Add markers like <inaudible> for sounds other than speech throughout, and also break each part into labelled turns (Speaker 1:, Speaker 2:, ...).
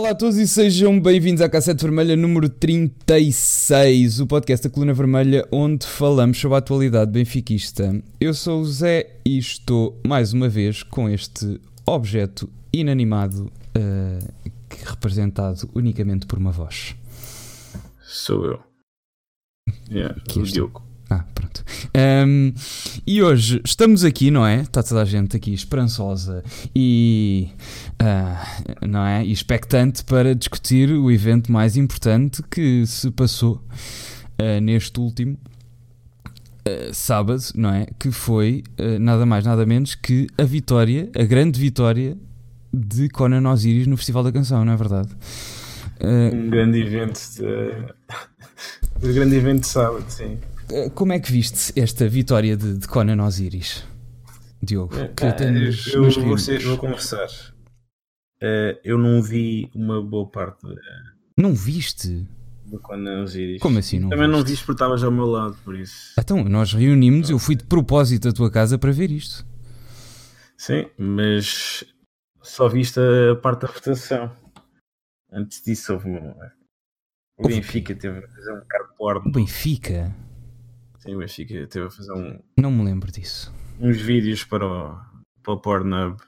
Speaker 1: Olá a todos e sejam bem-vindos à Cassete Vermelha número 36, o podcast da Coluna Vermelha, onde falamos sobre a atualidade benfiquista. Eu sou o Zé e estou mais uma vez com este objeto inanimado, uh, representado unicamente por uma voz.
Speaker 2: Sou eu. <laughs> Yeah,
Speaker 1: Que tu?
Speaker 2: Diogo.
Speaker 1: Ah, pronto. Um, e hoje estamos aqui, não é? Está toda a gente aqui esperançosa e, ah, não é? e expectante para discutir o evento mais importante que se passou ah, neste último ah, sábado, não é? Que foi nada mais, nada menos que a vitória, a grande vitória de Conan Osiris no Festival da Canção, não é verdade?
Speaker 2: Um grande evento de... <laughs> um grande evento de sábado, sim.
Speaker 1: Uh, Como é que viste esta vitória de, de Conan Osiris, Diogo? Que
Speaker 2: Ah,
Speaker 1: nos-
Speaker 2: eu
Speaker 1: nos
Speaker 2: vou, ser- vou conversar. Eh, eu não vi uma boa parte de-
Speaker 1: Não viste?
Speaker 2: do Conan Osiris.
Speaker 1: Como assim não
Speaker 2: Também não
Speaker 1: viste?
Speaker 2: vi porque estavas ao meu lado, por isso.
Speaker 1: Então, nós reunimos, eu fui de propósito à tua casa para ver isto.
Speaker 2: Sim, mas só viste a parte da votação. Antes disso houve uma... O Benfica teve a fazer um bocado
Speaker 1: O. Benfica?
Speaker 2: Sim, o Benfica teve a fazer um-
Speaker 1: Não me lembro disso.
Speaker 2: uns vídeos para o, para o Pornhub.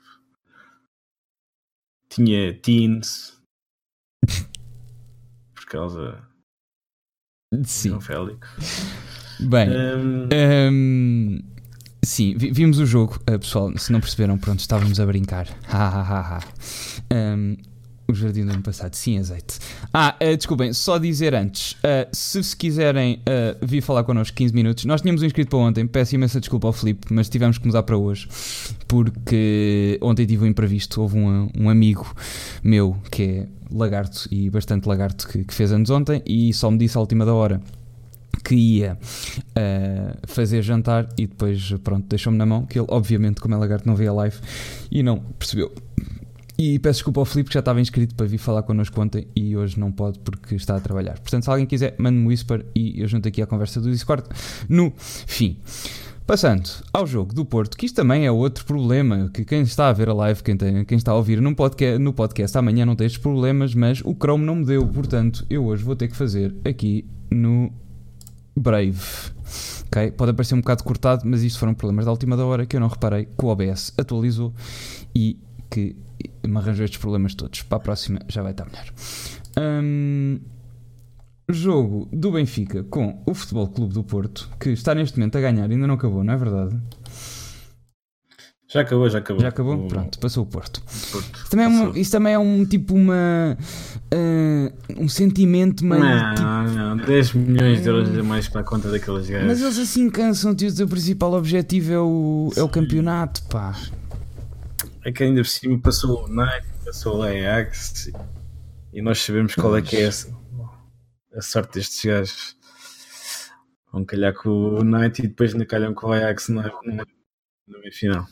Speaker 2: Tinha teens. <laughs> Por causa
Speaker 1: Sim.
Speaker 2: do Félix.
Speaker 1: Bem,
Speaker 2: Hum,
Speaker 1: hum, sim, vi- vimos o jogo, uh, pessoal. Se não perceberam, pronto, estávamos a brincar. Ha, ha, ha, ha. Hum, o jardim do ano passado, sim, azeite. Ah, uh, desculpem, só dizer antes, uh, se se quiserem uh, vir falar connosco 15 minutos, nós tínhamos um inscrito para ontem, peço imensa desculpa ao Filipe, mas tivemos que mudar para hoje, porque ontem tive um imprevisto, houve um, um amigo meu que é lagarto e bastante lagarto que, que fez anos ontem e só me disse à última da hora que ia uh, fazer jantar e depois pronto, deixou-me na mão, que ele obviamente como é lagarto não vê a live e não percebeu. E peço desculpa ao Filipe que já estava inscrito para vir falar connosco ontem e hoje não pode porque está a trabalhar. Portanto, se alguém quiser, mande-me um whisper e eu junto aqui à conversa do Discord no fim. Passando ao jogo do Porto, que isto também é outro problema, que quem está a ver a live, quem, tem- quem está a ouvir no podcast, no podcast amanhã não tem estes problemas, mas o Chrome não me deu, portanto eu hoje vou ter que fazer aqui no Brave. Ok? Pode parecer um bocado cortado, mas isto foram problemas da última da hora que eu não reparei que o OBS atualizou e que me arranjou estes problemas todos. Para a próxima já vai estar melhor. Hum, jogo do Benfica com o Futebol Clube do Porto, que está neste momento a ganhar, ainda não acabou, não é verdade?
Speaker 2: já acabou, já acabou.
Speaker 1: Já acabou?
Speaker 2: O-
Speaker 1: Pronto, passou o Porto.
Speaker 2: Porto
Speaker 1: Isso também é, um, isso também é um tipo uma. ah, um sentimento meio.
Speaker 2: Não,
Speaker 1: tipo,
Speaker 2: não, 10 milhões de euros a mais para a conta daqueles gajos.
Speaker 1: mas eles assim cansam-te o teu principal objetivo é o, é o campeonato, pá.
Speaker 2: É que ainda por cima passou o Nike, passou o Ajax e nós sabemos qual é que é essa- a sorte destes gajos. Vão calhar com o United e depois ainda calham com o Ajax na, na, na meia final.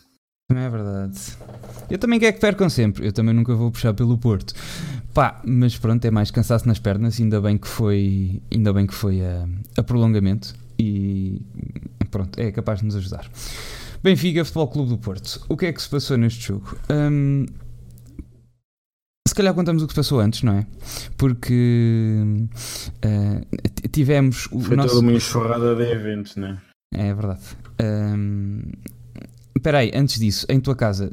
Speaker 1: Também é verdade. Eu também quero que percam sempre. Eu também nunca vou puxar pelo Porto. Pá, mas pronto, é mais cansaço nas pernas. Ainda bem que foi, ainda bem que foi a, a prolongamento. E pronto, é capaz de nos ajudar. Benfica, Futebol Clube do Porto. O que é que se passou neste jogo? Hum, se calhar contamos o que se passou antes, não é? Porque t- tivemos o
Speaker 2: Foi
Speaker 1: nosso.
Speaker 2: toda uma enxurrada de eventos, né?
Speaker 1: É verdade. Hum, Espera aí, antes disso, em tua casa,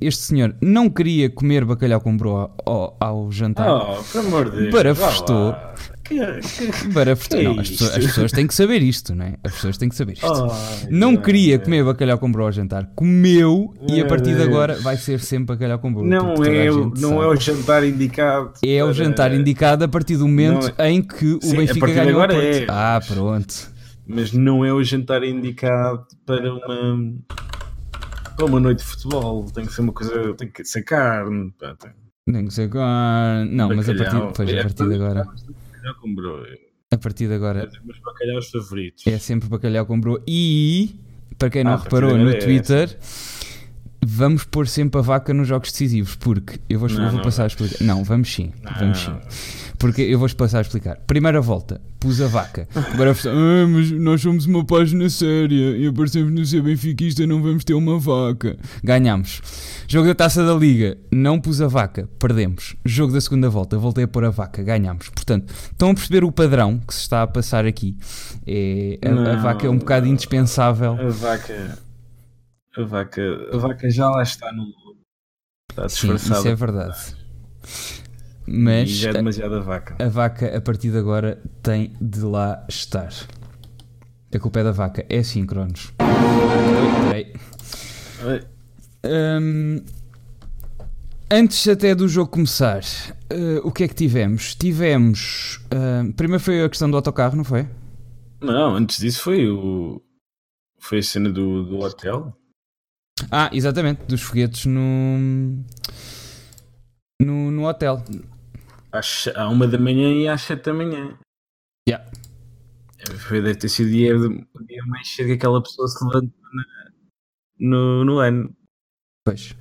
Speaker 1: este senhor não queria comer bacalhau com broa ao, ao jantar.
Speaker 2: Oh, por amor de Deus.
Speaker 1: Barafustou.
Speaker 2: Que, que...
Speaker 1: Para
Speaker 2: que é
Speaker 1: não, as, pessoas, as pessoas têm que saber isto, não é? As pessoas têm que saber isto.
Speaker 2: Ai,
Speaker 1: não queria comer bacalhau com broa ao jantar. Comeu e a
Speaker 2: Meu
Speaker 1: partir de
Speaker 2: Deus.
Speaker 1: agora vai ser sempre bacalhau com broa.
Speaker 2: Não, é, o- não
Speaker 1: sabe.
Speaker 2: é o jantar indicado.
Speaker 1: É o
Speaker 2: para-
Speaker 1: jantar indicado a partir do momento
Speaker 2: Não
Speaker 1: em que o
Speaker 2: Sim, a
Speaker 1: Benfica
Speaker 2: de
Speaker 1: ganhou o
Speaker 2: agora é.
Speaker 1: Ah, pronto.
Speaker 2: Mas não é o jantar indicado para uma. Para uma noite de futebol. Tem que ser uma coisa. Tem que ser carne. Pá, tem...
Speaker 1: Nem sei agora. Não, mas a partir,
Speaker 2: bacalhau.
Speaker 1: pois, a
Speaker 2: É,
Speaker 1: partir de agora.
Speaker 2: Bacalhau com broa.
Speaker 1: A partir de agora
Speaker 2: É meus bacalhaus favoritos.
Speaker 1: é sempre bacalhau com broa. E, para quem não
Speaker 2: Ah,
Speaker 1: reparou no
Speaker 2: é
Speaker 1: Twitter, vamos pôr sempre a vaca nos jogos decisivos. Porque eu vou,
Speaker 2: Não,
Speaker 1: eu vou
Speaker 2: não
Speaker 1: passar a explicar. Não, vamos sim. Vamos sim. Porque eu vou passar a explicar. Primeira volta, pus a vaca. Agora ah, mas nós somos uma página séria e aparecemos no ser benfiquista, não vamos ter uma vaca. Ganhamos. Jogo da taça da liga, não pus a vaca, perdemos. Jogo da segunda volta, voltei a pôr a vaca, ganhamos. Portanto, estão a perceber o padrão que se está a passar aqui. É, a, a
Speaker 2: Não,
Speaker 1: vaca é um bocado indispensável.
Speaker 2: A vaca. A vaca, a vaca já lá está no. Está
Speaker 1: Sim, isso é verdade.
Speaker 2: E
Speaker 1: Mas
Speaker 2: já é demasiada vaca.
Speaker 1: a vaca, a partir de agora, tem de lá estar. A culpa é da vaca. É assim, Cronos. Oi, peraí. Hum, antes até do jogo começar, eh, o que é que tivemos? Tivemos. hum, primeiro foi a questão do autocarro, não foi?
Speaker 2: Não, antes disso foi o. Foi a cena do, do hotel.
Speaker 1: Ah, exatamente, dos foguetes no. No, no hotel.
Speaker 2: Às, à uma da manhã e às sete da manhã.
Speaker 1: Yeah.
Speaker 2: Foi, deve ter sido o dia, o dia mais cedo que aquela pessoa se levantou no, no ano.
Speaker 1: Pois.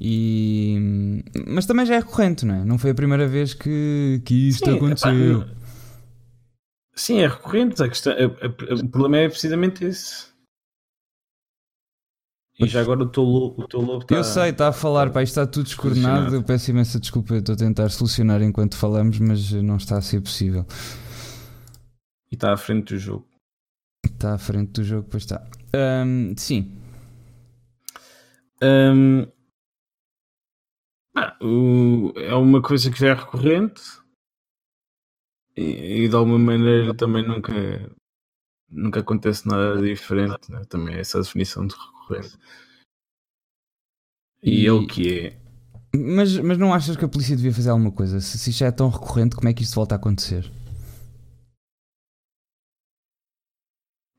Speaker 1: E... Mas também já é recorrente, não é? Não foi a primeira vez que, que isto
Speaker 2: Sim,
Speaker 1: aconteceu.
Speaker 2: epá, Sim, é recorrente. A questão, a- a- o problema é precisamente esse. E já agora o teu lobo, o teu lobo.
Speaker 1: Eu sei, está a falar, pá, isto está tudo descoordenado.
Speaker 2: Solucionado.
Speaker 1: Eu peço imensa desculpa, estou a tentar solucionar enquanto falamos, mas não está a ser possível.
Speaker 2: E está à frente do jogo.
Speaker 1: Está à frente do jogo, pois está. Ahm, sim,
Speaker 2: Hum, ah, o- é uma coisa que já é recorrente e, e de alguma maneira também nunca, nunca acontece nada diferente. né? Também é essa a definição de recorrente. E, é o que é.
Speaker 1: mas, mas não achas que a polícia devia fazer alguma coisa? Se, se isto já é tão recorrente, como é que isto volta a acontecer?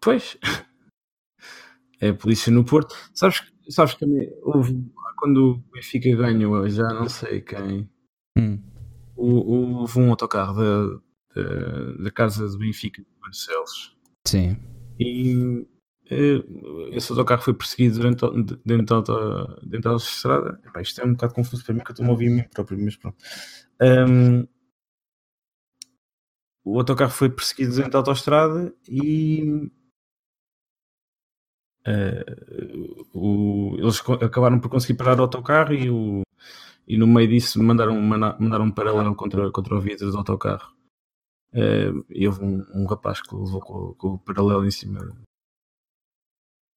Speaker 2: Pois. É a polícia no Porto. Sabes, sabes que houve, quando o Benfica ganhou, já não sei quem,
Speaker 1: Hum,
Speaker 2: houve um autocarro da, da, da casa do Benfica de Barcelos.
Speaker 1: Sim.
Speaker 2: E eh, esse autocarro foi perseguido durante, dentro, da dentro da autostrada. Isto é um bocado confuso para mim, que eu estou a ouvir a mim próprio, mas pronto. Ahm, o autocarro foi perseguido dentro da autostrada e eh, o- eles acabaram por conseguir parar o autocarro e, o, e no meio disso mandaram, manda- mandaram um paralelo contra, contra o vidro do autocarro. Eh, e houve um, um rapaz que levou com, com o paralelo em cima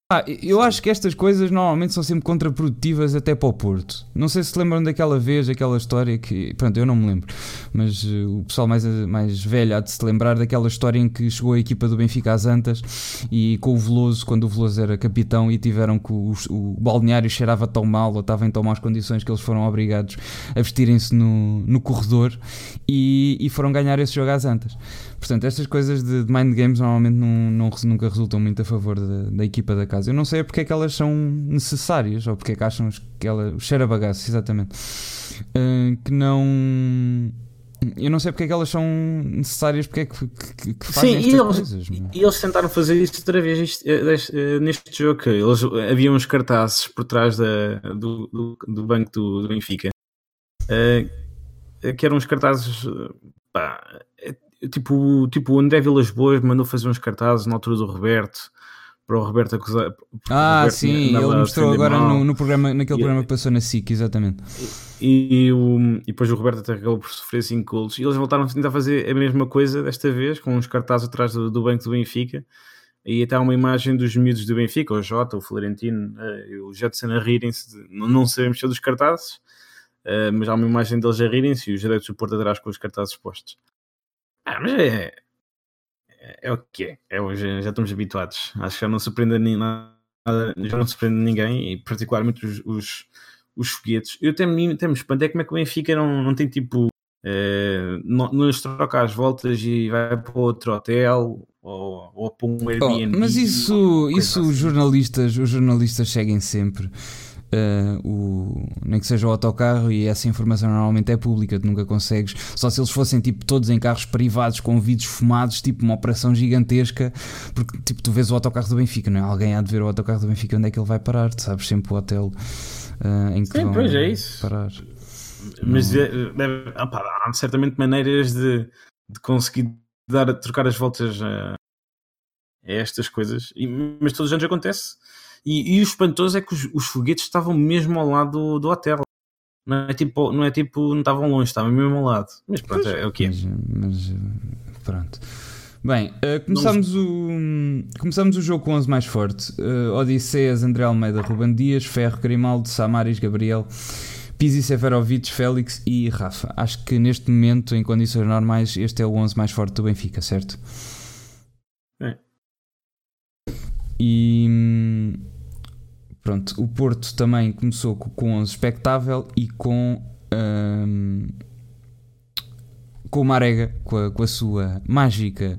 Speaker 1: Ah, eu acho que estas coisas normalmente são sempre contraprodutivas até para o Porto. Não sei se lembram daquela vez, aquela história que. Pronto, eu não me lembro. Mas eh, o pessoal mais, mais velho há de se lembrar daquela história em que chegou a equipa do Benfica às Antas e com o Veloso, quando o Veloso era capitão, e tiveram que o, o balneário cheirava tão mal ou estava em tão más condições que eles foram obrigados a vestirem-se no, no corredor e, e foram ganhar esse jogo às Antas. Portanto, estas coisas de, de mind games normalmente não, não nunca resultam muito a favor da, da equipa da casa. Eu não sei porque é que elas são necessárias ou porque é que acham que ela. O cheiro a bagaço, exatamente. Ah, que não. Eu não sei porque é que elas são necessárias, porque é que, que, que fazem
Speaker 2: Sim, e eles,
Speaker 1: coisas. meu.
Speaker 2: e eles tentaram fazer isso outra vez isto, eh, eh, neste jogo. que Eles, havia uns cartazes por trás da, do, do, do banco do, do Benfica eh, que eram uns cartazes pá, tipo, tipo o André Vilas Boas mandou fazer uns cartazes na altura do Roberto para o Roberto acusar.
Speaker 1: Ah,
Speaker 2: Roberto
Speaker 1: sim, ele mostrou agora no, no programa, naquele
Speaker 2: E-
Speaker 1: programa que passou na SIC, exatamente.
Speaker 2: E, o, e depois o Roberto até acabou por sofrer 5 golos. E eles voltaram a tentar fazer a mesma coisa desta vez, com uns cartazes atrás do, do banco do Benfica. E até há uma imagem dos miúdos do Benfica, o Jota, o Florentino eh, e o Jetson a rirem-se. não sabemos se é dos cartazes, eh, mas há uma imagem deles a rirem-se e os direitos do Porto atrás com os cartazes postos. Ah, mas é. É, é o que é. é hoje, já estamos habituados. Acho que já não surpreende nem nada, já não surpreende ninguém, e particularmente os, os, os foguetes. Eu até me, até me espanto é como é que o Benfica não, não tem tipo. eh, não, não lhes troca as voltas e vai para outro hotel ou, ou para um
Speaker 1: Oh,
Speaker 2: Airbnb.
Speaker 1: mas isso, isso
Speaker 2: assim.
Speaker 1: os jornalistas, os jornalistas seguem sempre. Uh, o, nem que seja o autocarro e essa informação normalmente é pública, tu nunca consegues. Só se eles fossem tipo todos em carros privados com vidros fumados, tipo uma operação gigantesca, porque tipo tu vês o autocarro do Benfica, não é? Alguém há de ver o autocarro do Benfica onde é que ele vai parar, tu sabes sempre o hotel uh, em que
Speaker 2: Sim,
Speaker 1: vão
Speaker 2: pois é isso.
Speaker 1: parar.
Speaker 2: mas é, deve, opa, há certamente maneiras de, de conseguir dar, trocar as voltas a, a estas coisas, e, mas todos os anos acontece. E, e o espantoso é que os, os, foguetes estavam mesmo ao lado do, do hotel. Não é tipo, não é tipo, não estavam longe, estavam mesmo ao lado. Mas pronto, é, é o que é.
Speaker 1: Mas, mas pronto. Bem, uh, começamos, o, começamos o jogo com 11 mais forte. Uh, Odisseias, André Almeida, Ruben Dias, Ferro, Grimaldo, Samaris, Gabriel, Pizzi, Seferovic, Félix e Rafa. Acho que neste momento, em condições normais, este é o 11 mais forte do Benfica, certo?
Speaker 2: É.
Speaker 1: E pronto, o Porto também começou com 11 expectável e com. Um, com o Marega, com a, com a sua mágica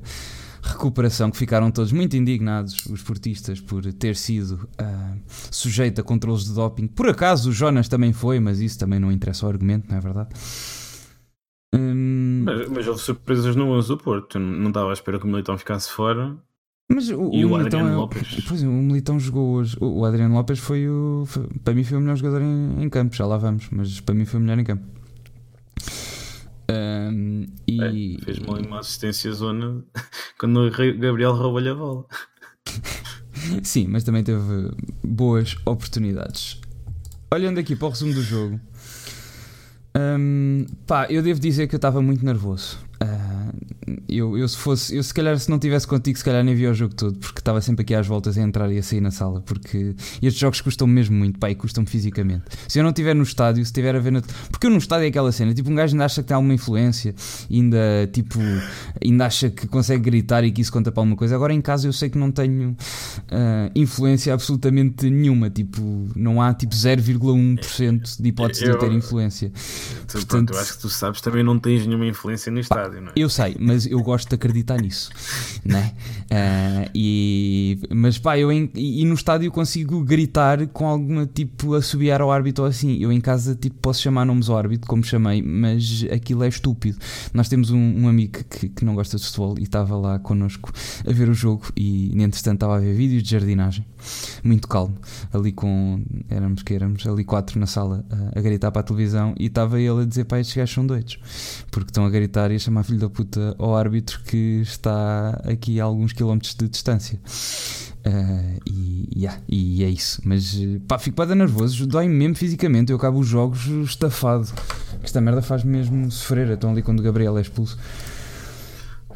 Speaker 1: recuperação, que ficaram todos muito indignados, os portistas, por ter sido uh, sujeito a controles de doping. Por acaso o Jonas também foi, mas isso também não interessa ao argumento, não é verdade?
Speaker 2: Hum... Mas, mas houve surpresas no 11 do Porto. Não estava à espera que o Militão ficasse fora.
Speaker 1: Mas o, e o, o Militão, Adriano é Lopes. Pois, o Militão jogou hoje. O, o Adriano Lopes foi o. Foi, para mim foi o melhor jogador em, em campo, já lá vamos, mas para mim foi o melhor em campo. Um, e...
Speaker 2: É, fez mal uma assistência zona <laughs> quando o Gabriel roubou-lhe a bola. <laughs>
Speaker 1: Sim, mas também teve boas oportunidades. Olhando aqui para o resumo do jogo, um, pá, eu devo dizer que eu estava muito nervoso. Uh, eu, eu se fosse, eu se calhar se não tivesse contigo, se calhar nem via o jogo todo, porque estava sempre aqui às voltas a entrar e a sair na sala, porque estes jogos custam mesmo muito, pá, e custam fisicamente. Se eu não estiver no estádio, se estiver a ver na... Porque eu no estádio é aquela cena, tipo, um gajo ainda acha que tem alguma influência, ainda, tipo, ainda acha que consegue gritar e que isso conta para alguma coisa. Agora em casa eu sei que não tenho uh, influência absolutamente nenhuma, tipo, não há tipo 0,1% de hipótese eu, de eu ter influência.
Speaker 2: Tu, Portanto, pronto, eu acho que tu sabes também não tens nenhuma influência no estádio. Estádio, não é?
Speaker 1: Eu sei, mas eu gosto de acreditar nisso, né? Uh, e, mas pá, eu em, e no estádio consigo gritar com alguma tipo assobiar ao árbitro ou assim. Eu em casa tipo posso chamar nomes ao árbitro, como chamei, mas aquilo é estúpido. Nós temos um, um amigo que, que não gosta de futebol e estava lá connosco a ver o jogo e entretanto estava a ver vídeos de jardinagem, muito calmo, ali com éramos que éramos ali quatro na sala a, a gritar para a televisão e estava ele a dizer pá, estes gajos são doidos porque estão a gritar e a chamar filho da puta ao árbitro que está aqui a alguns quilómetros de distância. Uh, e, yeah, e é isso. Mas pá, fico para nervoso, dói-me mesmo fisicamente. Eu acabo os jogos estafado. Esta merda faz mesmo sofrer. Então, ali quando o Gabriel é expulso.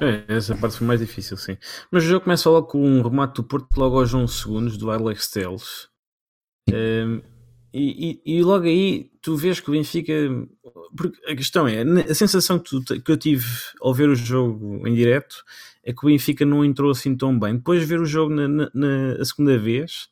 Speaker 2: É, essa parte foi mais difícil, sim. Mas o jogo começa logo com um remate do Porto logo aos 11 segundos do Alex Teles. Um, e, e, e, logo aí tu vês que o Benfica. Porque a questão é, a sensação que, tu, que eu tive ao ver o jogo em direto é que o Benfica não entrou assim tão bem. Depois de ver o jogo na, na, na segunda vez,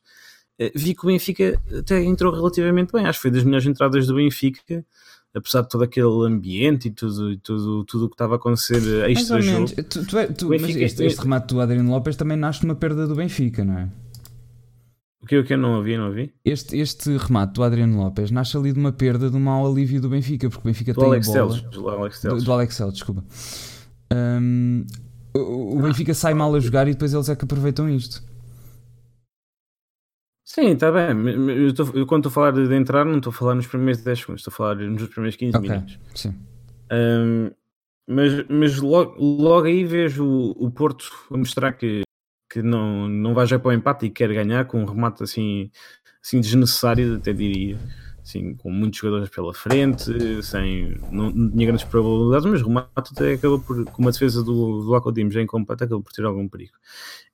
Speaker 2: eh, vi que o Benfica até entrou relativamente bem. Acho que foi das melhores entradas do Benfica, apesar de todo aquele ambiente e tudo, tudo, tudo o que estava a acontecer extra jogo.
Speaker 1: Tu, tu, é, tu, Benfica, mas este, este remate do Adriano Lopes também nasce de uma perda do Benfica, não é?
Speaker 2: O que o que eu não ouvi, não ouvi?
Speaker 1: Este, este remate do Adriano Lopes nasce ali de uma perda de um mau alívio do Benfica, porque o Benfica do tem Alex a bola. Teles,
Speaker 2: do Alex
Speaker 1: Teles. Do, do Alex Teles, desculpa. Um, o, o Benfica sai mal a jogar e depois eles é que aproveitam isto.
Speaker 2: Sim, está bem. Eu, estou, eu quando estou a falar de entrar, não estou a falar nos primeiros 10 segundos, estou a falar nos primeiros 15 okay, minutos.
Speaker 1: Sim.
Speaker 2: Um, mas mas logo, logo aí vejo o, o Porto a mostrar que que não, não vai já para o empate e quer ganhar com um remate assim, assim desnecessário, até diria. Assim, com muitos jogadores pela frente, sem, não, não tinha grandes probabilidades, mas o remate até acabou por, com uma defesa do, do Acodimos em combate, acabou por ter algum perigo.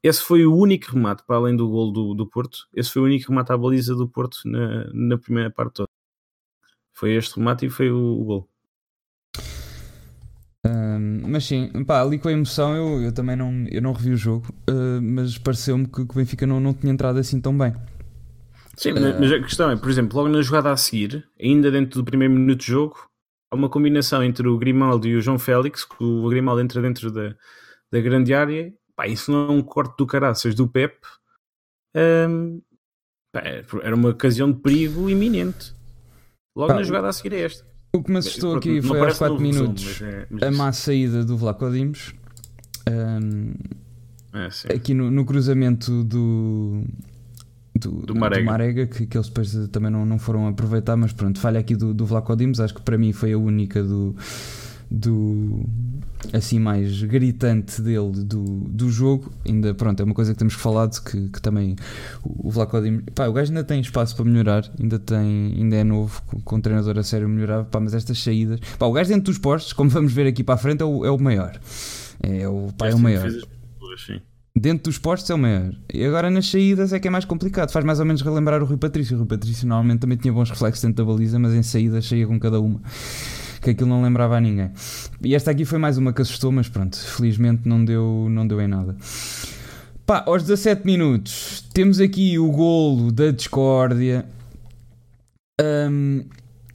Speaker 2: Esse foi o único remate, para além do gol do, do Porto, esse foi o único remate à baliza do Porto na, na primeira parte toda. Foi este remate e foi o, o gol.
Speaker 1: Um, mas sim, pá, ali com a emoção eu, eu também não, eu não revi o jogo, uh, mas pareceu-me que, que, o Benfica não, não tinha entrado assim tão bem.
Speaker 2: Sim, uh, mas a questão é, por exemplo, logo na jogada a seguir, ainda dentro do primeiro minuto de jogo, há uma combinação entre o Grimaldo e o João Félix, que o Grimaldo entra dentro da, da grande área, pá, isso não é um corte do caraças do Pep, um, pá, era uma ocasião de perigo iminente. Logo pá, na jogada a seguir é esta.
Speaker 1: O que me assustou aqui foi aos 4 minutos resumo, mas é, mas a má saída do Vlaco Dimos. Um, é, aqui no, no, cruzamento do, do, do Marega, do Marega que, que eles depois também não, não foram aproveitar, mas pronto, falha aqui do, do Vlaco Dimos, acho que para mim foi a única do, do assim mais gritante dele do, do jogo. Ainda pronto, é uma coisa que temos falado que, que também o, o Vlaco pá, o gajo ainda tem espaço para melhorar, ainda tem, ainda é novo, com, com um treinador a sério melhorar, pá, mas estas saídas, pá, o gajo dentro dos postos, como vamos ver aqui para a frente, é o, é o maior. É o, pá, é o maior. Sim. Dentro dos postos é o maior. E agora nas saídas é que é mais complicado. Faz mais ou menos relembrar o Rui Patrício. O Rui Patrício normalmente também tinha bons reflexos dentro da baliza, mas em saídas saía com cada uma. Que aquilo não lembrava a ninguém. E esta aqui foi mais uma que assustou, mas pronto, felizmente não deu, não deu em nada. Pá, aos 17 minutos temos aqui o golo da discórdia. Um,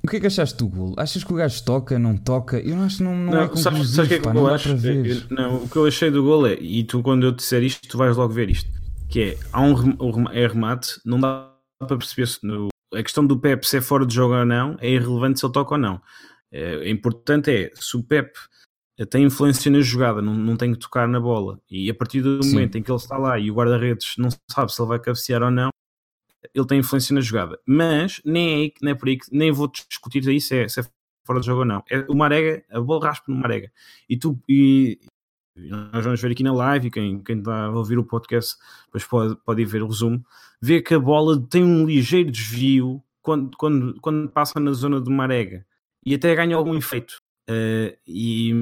Speaker 1: o que é que achaste do golo? Achas que o gajo toca, não toca? Eu acho que não, não, não é sabes, sabes que é que pá, eu acho? Eu,
Speaker 2: não, o que eu achei do golo é, e tu quando eu disser isto, tu vais logo ver isto, que é, há um é remate, não dá para perceber se no, a questão do Pep se é fora de jogo ou não, é irrelevante se ele toca ou não. É, é importante é, se o Pep tem influência na jogada, não, não tem que tocar na bola, e a partir do Sim. momento em que ele está lá e o guarda-redes não sabe se ele vai cabecear ou não, ele tem influência na jogada. Mas nem é aí, nem é por aí, nem vou discutir aí se é, se é fora de jogo ou não. É o Marega, a bola raspa no Marega. E tu, e, nós vamos ver aqui na live, e quem, quem está a ouvir o podcast depois pode, pode ir ver o resumo, vê que a bola tem um ligeiro desvio quando, quando, quando passa na zona do Marega e até ganha algum efeito. Uh, e,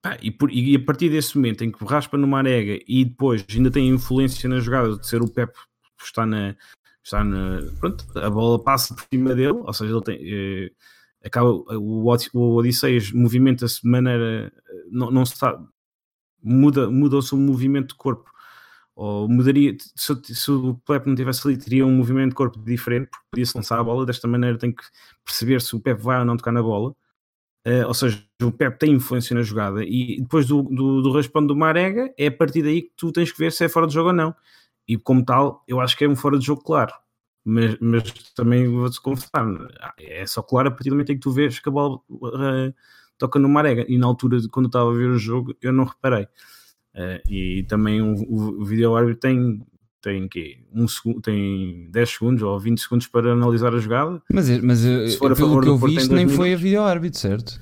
Speaker 2: pá, e, por, e, a partir desse momento em que raspa no Marega e depois ainda tem influência na jogada de ser o Pep está na, está na. Pronto, a bola passa por cima dele, ou seja, ele tem. Eh, acaba, o, o Odisseias movimenta-se de maneira. Não, não se sabe. Muda, muda o seu movimento de corpo. Ou mudaria. Se, se o Pep não tivesse ali, teria um movimento de corpo diferente, porque podia-se lançar a bola. Desta maneira, tem que perceber se o Pep vai ou não tocar na bola. Uh, ou seja, o Pep tem influência na jogada e depois do, do, do do Marega é a partir daí que tu tens que ver se é fora de jogo ou não e como tal, eu acho que é um fora de jogo claro. Mas, mas também vou-te confessar, é só claro a partir do momento em que tu vês que a bola uh, toca no Marega. E na altura, de, quando eu estava a ver o jogo, eu não reparei. Uh, e também o, o, vídeo árbitro tem, tem, quê? Um segundo, tem 10 segundos ou 20 segundos para analisar a jogada.
Speaker 1: Mas, mas Se for a pelo favor que eu vi, isto nem foi a vídeo árbitro, certo?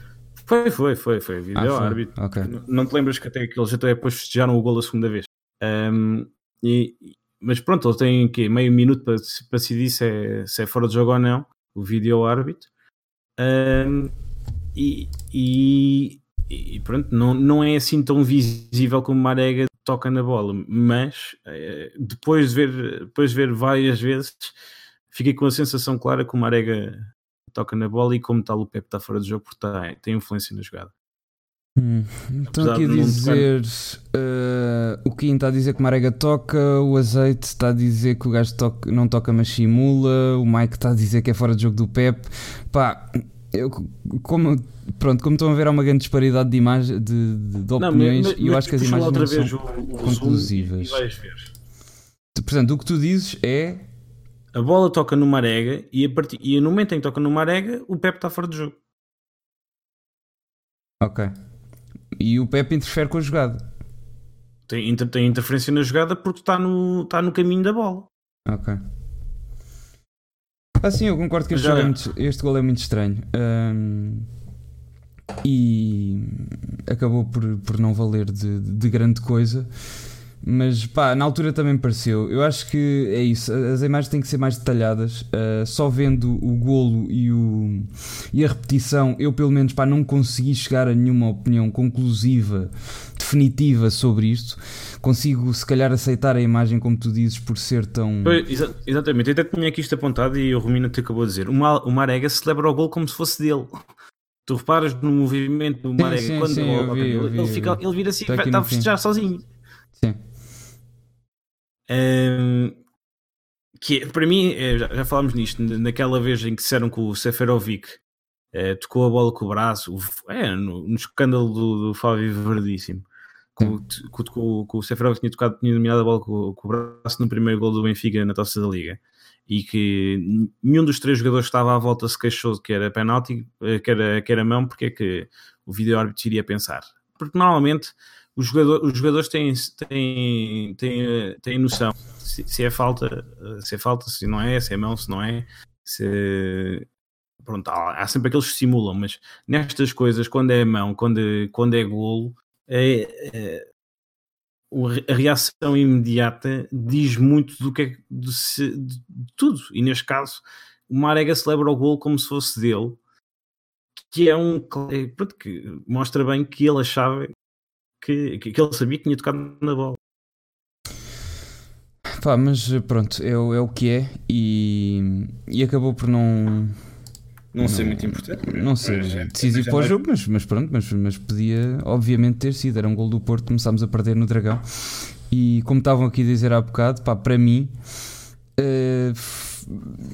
Speaker 2: Foi, foi, foi, foi vídeo ah, árbitro. Okay. Não, não, te lembras que até que eles até depois festejaram o gol a segunda vez. Um, e, mas pronto, ele tem que meio minuto para, para decidir se é, se é fora de jogo ou não, o vídeo árbitro. Um, e, e, e, pronto, não, não é assim tão visível como Marega toca na bola, mas eh, depois de ver, depois de ver várias vezes, fiquei com a sensação clara que o Marega toca na bola e como tal o Pepe está fora de jogo porque está, tem influência na jogada.
Speaker 1: Hum, então aqui a dizer uh, o Kim está a dizer que Marega toca, o Azeite está a dizer que o gajo toca, não toca mas simula, o Mike está a dizer que é fora de jogo do Pep. Pá, eu, como, pronto, como estão a ver, há uma grande disparidade de, imagem, de, de, de opiniões não, mas, e eu acho que as imagens não são o, o conclusivas. Portanto, o que tu dizes é
Speaker 2: a bola toca no Marega e, a partir, e no momento em que toca no Marega, o Pep está fora de jogo.
Speaker 1: Ok. E o Pepe interfere com a jogada.
Speaker 2: Tem, tem interferência na jogada porque está no, está no caminho da bola.
Speaker 1: Ok. Ah, sim, eu concordo que este, Já... gol, é muito, este gol é muito estranho. Um, e acabou por, por não valer de, de grande coisa. Mas pá, na altura também pareceu. Eu acho que é isso. As imagens têm que ser mais detalhadas. Uh, só vendo o golo e, o, e a repetição, eu pelo menos pá, não consegui chegar a nenhuma opinião conclusiva, definitiva sobre isto. Consigo, se calhar, aceitar a imagem, como tu dizes, por ser tão.
Speaker 2: exa exatamente. Eu até tinha aqui isto apontado e o Romina te acabou de dizer. O, o Marega celebra o gol como se fosse dele. <laughs> Tu reparas no movimento do Marega sim, sim, quando sim, ele, vi, ele, vi, fica, ele vira assim, está a festejar sozinho. Sim. Um, que para mim, é, já, já, falámos nisto, naquela vez em que disseram que o Seferovic é, tocou a bola com o braço, é, no, no escândalo do, do Fábio Verdíssimo, que, o Seferovic tinha, tocado, tinha dominado a bola com, com, o braço no primeiro gol do Benfica na taça da Liga e que nenhum dos três jogadores que estava à volta se queixou que era penalti, eh, que era, que era mão, porque é que o vídeo árbitro iria pensar. Porque normalmente os, jogador, os jogadores têm, têm, têm, têm noção se, se, é falta, se é falta, se não é, se é mão, se não é, se, pronto, há, sempre aqueles que simulam, mas nestas coisas, quando é mão, quando, quando é golo, é, é, a reação imediata diz muito do que é de, se, de, tudo. E neste caso, o Marega celebra o golo como se fosse dele, que é um é, que mostra bem que ele achava que, que, ele sabia que tinha tocado na bola.
Speaker 1: Pá, mas pronto, é, é o que é e, e acabou por não
Speaker 2: não, ser muito importante.
Speaker 1: Não ser decisivo para o jogo, mas, mas pronto, mas, mas podia obviamente ter sido. Era um gol do Porto, começámos a perder no Dragão. E como estavam aqui a dizer há bocado, pá, para mim, uh,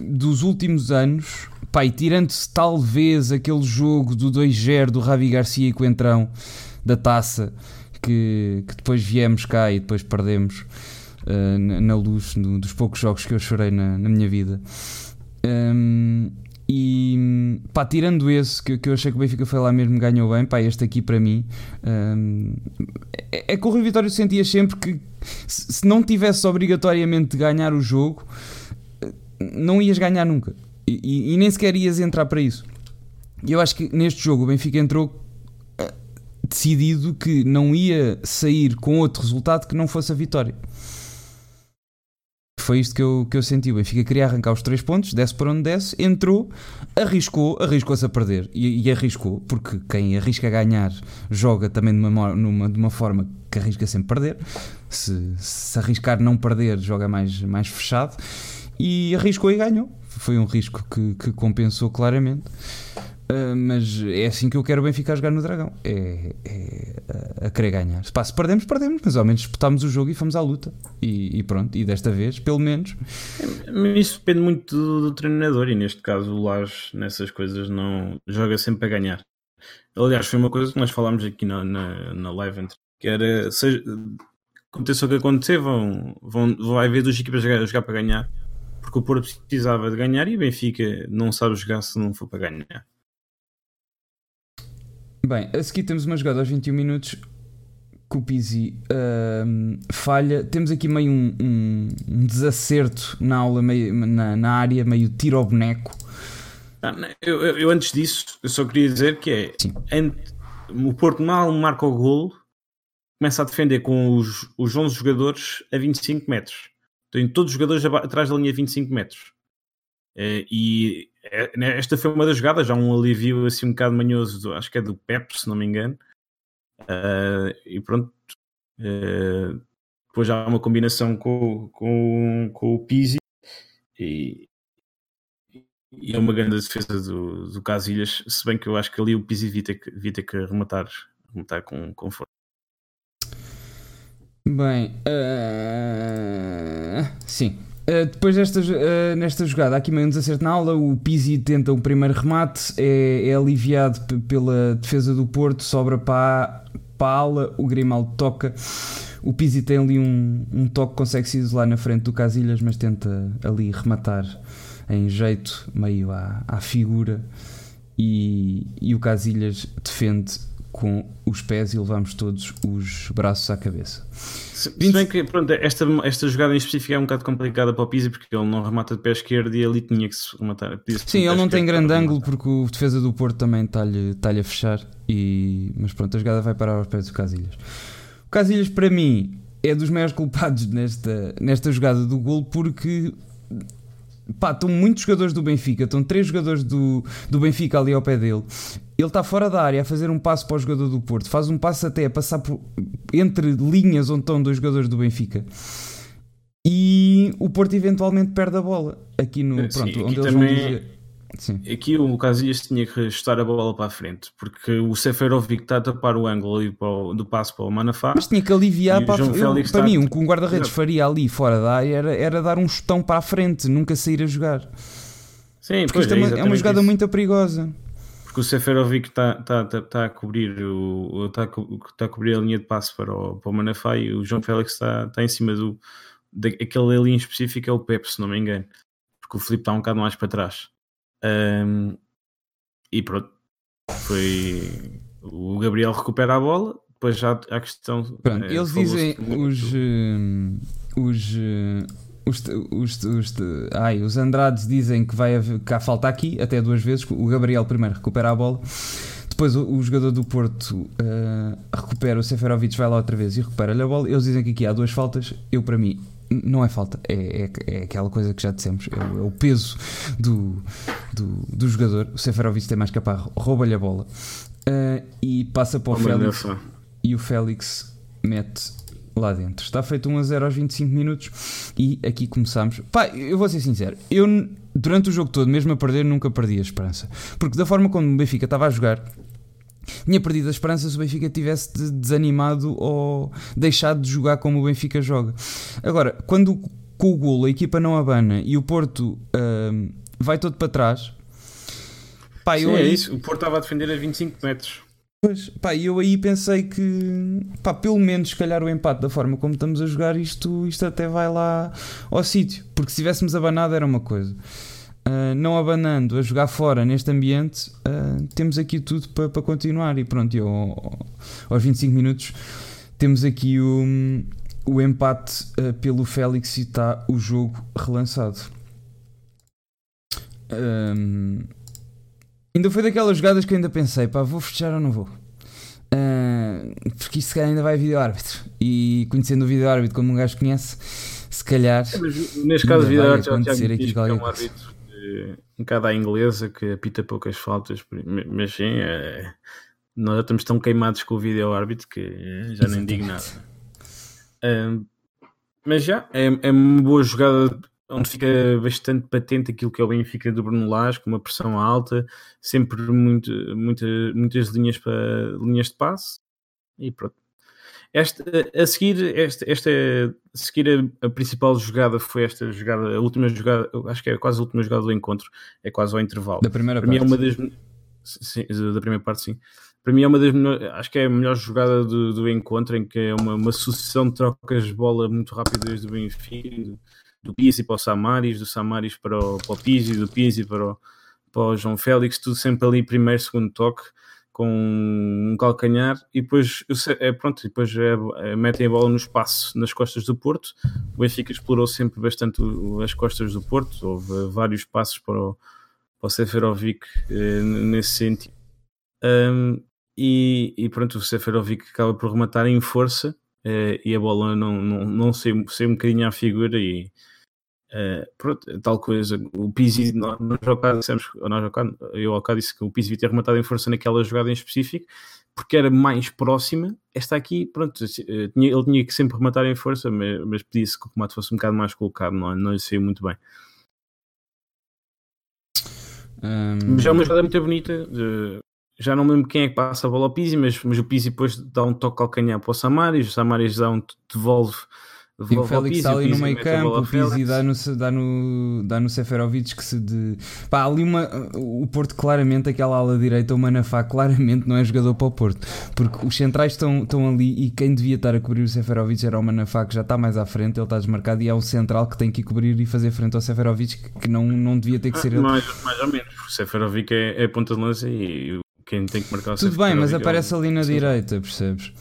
Speaker 1: dos últimos anos, pá, e tirando-se talvez aquele jogo do 2-0 do Ravi Garcia e Coentrão da taça, que, que depois viemos cá e depois perdemos uh, na, na, luz no, dos poucos jogos que eu chorei na, na minha vida. Um, ehm, e pá, tirando esse que, que eu achei que o Benfica foi lá mesmo, ganhou bem, pá, este aqui para mim hum, é, é que o Rui Vitório sentia sempre que se não tivesse obrigatoriamente de ganhar o jogo, não ias ganhar nunca e, e, e nem sequer ias entrar para isso. E eu acho que neste jogo o Benfica entrou eh, decidido que não ia sair com outro resultado que não fosse a vitória foi isto que eu, que eu senti. O Benfica queria arrancar os três pontos, desce para onde desce, entrou, arriscou, arriscou-se a perder. E, e, arriscou, porque quem arrisca a ganhar joga também de uma, numa, de uma forma que arrisca sempre perder. Se, se arriscar não perder, joga mais, mais fechado. E arriscou e ganhou. Foi um risco que, que compensou claramente. Uh, mas é assim que eu quero o Benfica a jogar no Dragão. É, é a, a querer ganhar. Se, pá, se perdemos, perdemos, mas ao menos disputámos o jogo e fomos à luta. E, e pronto, e desta vez, pelo menos.
Speaker 2: Isso depende muito do, do treinador, e neste caso o Lage nessas coisas não joga sempre a ganhar. Aliás, foi uma coisa que nós falámos aqui na, na, na live que era seja, aconteça o que acontecer, vão, vão, vai haver duas equipas a jogar, a jogar para ganhar. Porque o Porto precisava de ganhar e o Benfica não sabe jogar se não for para ganhar.
Speaker 1: Bem, a seguir temos uma jogada aos 21 minutos que o Pizzi uh, falha. Temos aqui meio um, um, um desacerto na aula, meio, na, na, área, meio tiro ao boneco.
Speaker 2: Ah, eu, eu, eu, antes disso, eu só queria dizer que é ante, o Porto mal marca o golo, começa a defender com os, os 11 jogadores a 25 metros. Tem todos os jogadores atrás da linha 25 metros. Uh, e esta foi uma das jogadas, já um alívio assim um bocado manhoso, do, acho que é do Pep, se não me engano. Uh, e pronto, uh, depois há uma combinação com, com, com o Pizzi e, e, é uma grande defesa do, do Casilhas, se bem que eu acho que ali o Pizzi devia ter devia ter que rematar, rematar com, com força.
Speaker 1: Bem, uh, sim, Uh, depois desta, uh, nesta jogada, aqui meio um desacerto na aula, o Pizzi tenta um primeiro remate, é, é aliviado pela defesa do Porto, sobra para, para a aula, o Grimaldo toca. O Pizzi tem ali um, um toque, consegue se isolar na frente do Casilhas, mas tenta ali rematar em jeito, meio à, à figura. E, e o Casilhas defende com os pés e levamos todos os braços à cabeça.
Speaker 2: Se, se bem que pronto, esta, esta jogada em específico é um bocado complicada para o Pizzi porque ele não remata de pé esquerdo e ali tinha que se rematar.
Speaker 1: Sim, ele não tem grande ângulo porque o defesa do Porto também está-lhe está a fechar. E, mas pronto, a jogada vai parar aos pés do Casilhas. O Casilhas, para mim, é dos maiores culpados <laughs> nesta, nesta jogada do gol porque pá, estão muitos jogadores do Benfica, estão três jogadores do, do Benfica ali ao pé dele. Ele está fora da área a fazer um passo para o jogador do Porto, faz um passo até a passar por, entre linhas onde estão dois jogadores do Benfica. E o Porto eventualmente perde a bola aqui no
Speaker 2: Sim,
Speaker 1: pronto,
Speaker 2: aqui
Speaker 1: onde
Speaker 2: eles também... vão dizer. Sim. Aqui o Casilhas tinha que ajustar a bola para a frente, porque o Seferovic está a tapar o ângulo ali o, do passo para o Manafá.
Speaker 1: Mas tinha que aliviar para a frente. Para mim, o que um guarda-redes faria ali fora da área era, era dar um chutão para a frente, nunca sair a jogar.
Speaker 2: Sim,
Speaker 1: porque isto é, é, uma jogada
Speaker 2: isso.
Speaker 1: muito perigosa.
Speaker 2: Porque o Seferovic está, está, está, está a cobrir o, está, está a cobrir a linha de passo para o, para o Manafá e o João Félix está, está em cima do. Daquele ali em específico é o Pepe, se não me engano. Porque o Felipe está um bocado mais para trás. Um, e pronto, foi. O Gabriel recupera a bola, depois já a questão.
Speaker 1: Pronto, é, eles dizem os, os, os, os, os, ai, os Andrades dizem que vai haver, que há falta aqui até duas vezes. O Gabriel primeiro recupera a bola. Depois o, o jogador do Porto uh, recupera, o Seferovic vai lá outra vez e recupera-lhe a bola. Eles dizem que aqui há duas faltas. Eu, para mim, não é falta, é, é, é, aquela coisa que já dissemos, é o, é o peso do, do, do, jogador. O Seferovic tem mais capaz, rouba-lhe a bola uh, e passa para o Félix. E o Félix mete lá dentro. Está feito 1 a 0 aos 25 minutos e aqui começamos. Pá, eu vou ser sincero, eu durante o jogo todo, mesmo a perder, nunca perdi a esperança. Porque da forma como o Benfica estava a jogar, tinha perdido a esperança se o Benfica tivesse desanimado ou deixado de jogar como o Benfica joga. Agora, quando com o golo a equipa não abana e o Porto uh, vai todo para trás,
Speaker 2: pá, Sim, é aí... isso. O Porto estava a defender a 25 metros.
Speaker 1: Pois, pá, eu aí pensei que, pá, pelo menos, se calhar o empate da forma como estamos a jogar, isto, isto até vai lá ao sítio. Porque se tivéssemos abanado era uma coisa. Uh, não abanando, a jogar fora neste ambiente, uh, temos aqui tudo para pa continuar. E pronto, eu, aos 25 minutos temos aqui o, o empate uh, pelo Félix e está o jogo relançado. Um, ainda foi daquelas jogadas que eu ainda pensei, pá, vou fechar ou não vou? porque isso ainda vai vídeo árbitro. E conhecendo o vídeo árbitro como um gajo conhece, se calhar. É,
Speaker 2: mas neste caso, o vídeo árbitro já aqui que é um árbitro um bocado à inglesa que apita poucas faltas, mas sim, é, nós já estamos tão queimados com o vídeo árbitro que já Exatamente. nem digo nada. Um, mas já, é, é uma boa jogada onde fica bastante patente aquilo que é o Benfica do Bruno Lage, com uma pressão alta, sempre muito, muita, muitas linhas, para, linhas de passe e pronto. Esta, a seguir, esta, esta a seguir a, a, principal jogada foi esta jogada, a última jogada, acho que é quase a última jogada do encontro, é quase ao intervalo.
Speaker 1: Da primeira
Speaker 2: Para
Speaker 1: parte.
Speaker 2: Mim é uma das, sim, da primeira parte, sim. Para mim é uma das melhores, acho que é a melhor jogada do, do encontro, em que é uma, uma sucessão de trocas de bola muito rápidas do Benfica, do, Pizzi para o Samaris, do Samaris para o, para o Pizzi, do Pizzi para o, para o João Félix, tudo sempre ali primeiro, segundo toque com um calcanhar e depois é, pronto, depois é, é, metem a bola no espaço nas costas do Porto. O Benfica explorou sempre bastante as costas do Porto, houve vários passos para o, para o Seferovic eh, nesse sentido. Um, e, e, pronto, o Seferovic acaba por rematar em força eh, e a bola não, não, não saiu, saiu um bocadinho à figura e Uh, pronto, tal coisa, o Pizzi, nós caso dissemos, nós eu ao caso disse que o Pizzi devia ter rematado em força naquela jogada em específico, porque era mais próxima. Esta aqui, pronto, eh, ele tinha que sempre rematar em força, mas, mas pedia-se que o remate fosse um bocado mais colocado, não, não lhe saiu muito bem. Um... Mas é uma jogada muito bonita. De, já não lembro quem é que passa a bola ao Pizzi, mas, mas o Pizzi depois dá um toque ao calcanhar para o Samaris, o Samaris dá um devolve
Speaker 1: e o Félix está ali no meio campo, o Pizzi dá no, dá, no, dá no Seferovic que se de. Pá, ali uma. O Porto, claramente, aquela ala direita, o Manafá, claramente não é jogador para o Porto, porque os centrais estão, estão ali e quem devia estar a cobrir o Seferovic era o Manafá, que já está mais à frente, ele está desmarcado e é o central que tem que cobrir e fazer frente ao Seferovic, que não, não devia ter que ser
Speaker 2: ah,
Speaker 1: ele.
Speaker 2: Mais, mais ou menos, o Seferovic é, é ponta de lança e quem tem que marcar o
Speaker 1: Tudo bem, mas aparece ali na direita, percebes?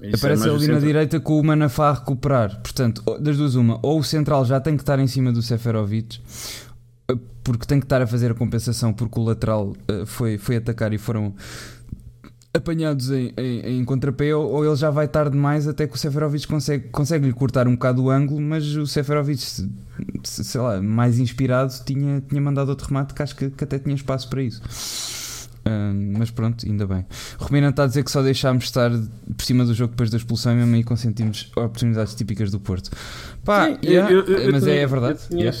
Speaker 1: Isso Aparece é ali na direita com o Manafá a recuperar. Portanto, das duas, uma, ou o central já tem que estar em cima do Seferovic, eh, porque tem que estar a fazer a compensação, porque o lateral uh, foi, foi atacar e foram apanhados em, em, em contrapé, ou, ou ele já vai tarde demais até que o Seferovic consegue, consegue lhe cortar um bocado o ângulo, mas o Seferovic, sei lá, mais inspirado, tinha, tinha mandado outro remate que acho que, que até tinha espaço para isso mas pronto, ainda bem. O Romina está a dizer que só deixámos estar por cima do jogo depois da expulsão e mesmo aí consentimos oportunidades típicas do Porto. Pá, Sim, yeah, eu, eu, mas eu é, tinha, é verdade.
Speaker 2: Tinha, yeah.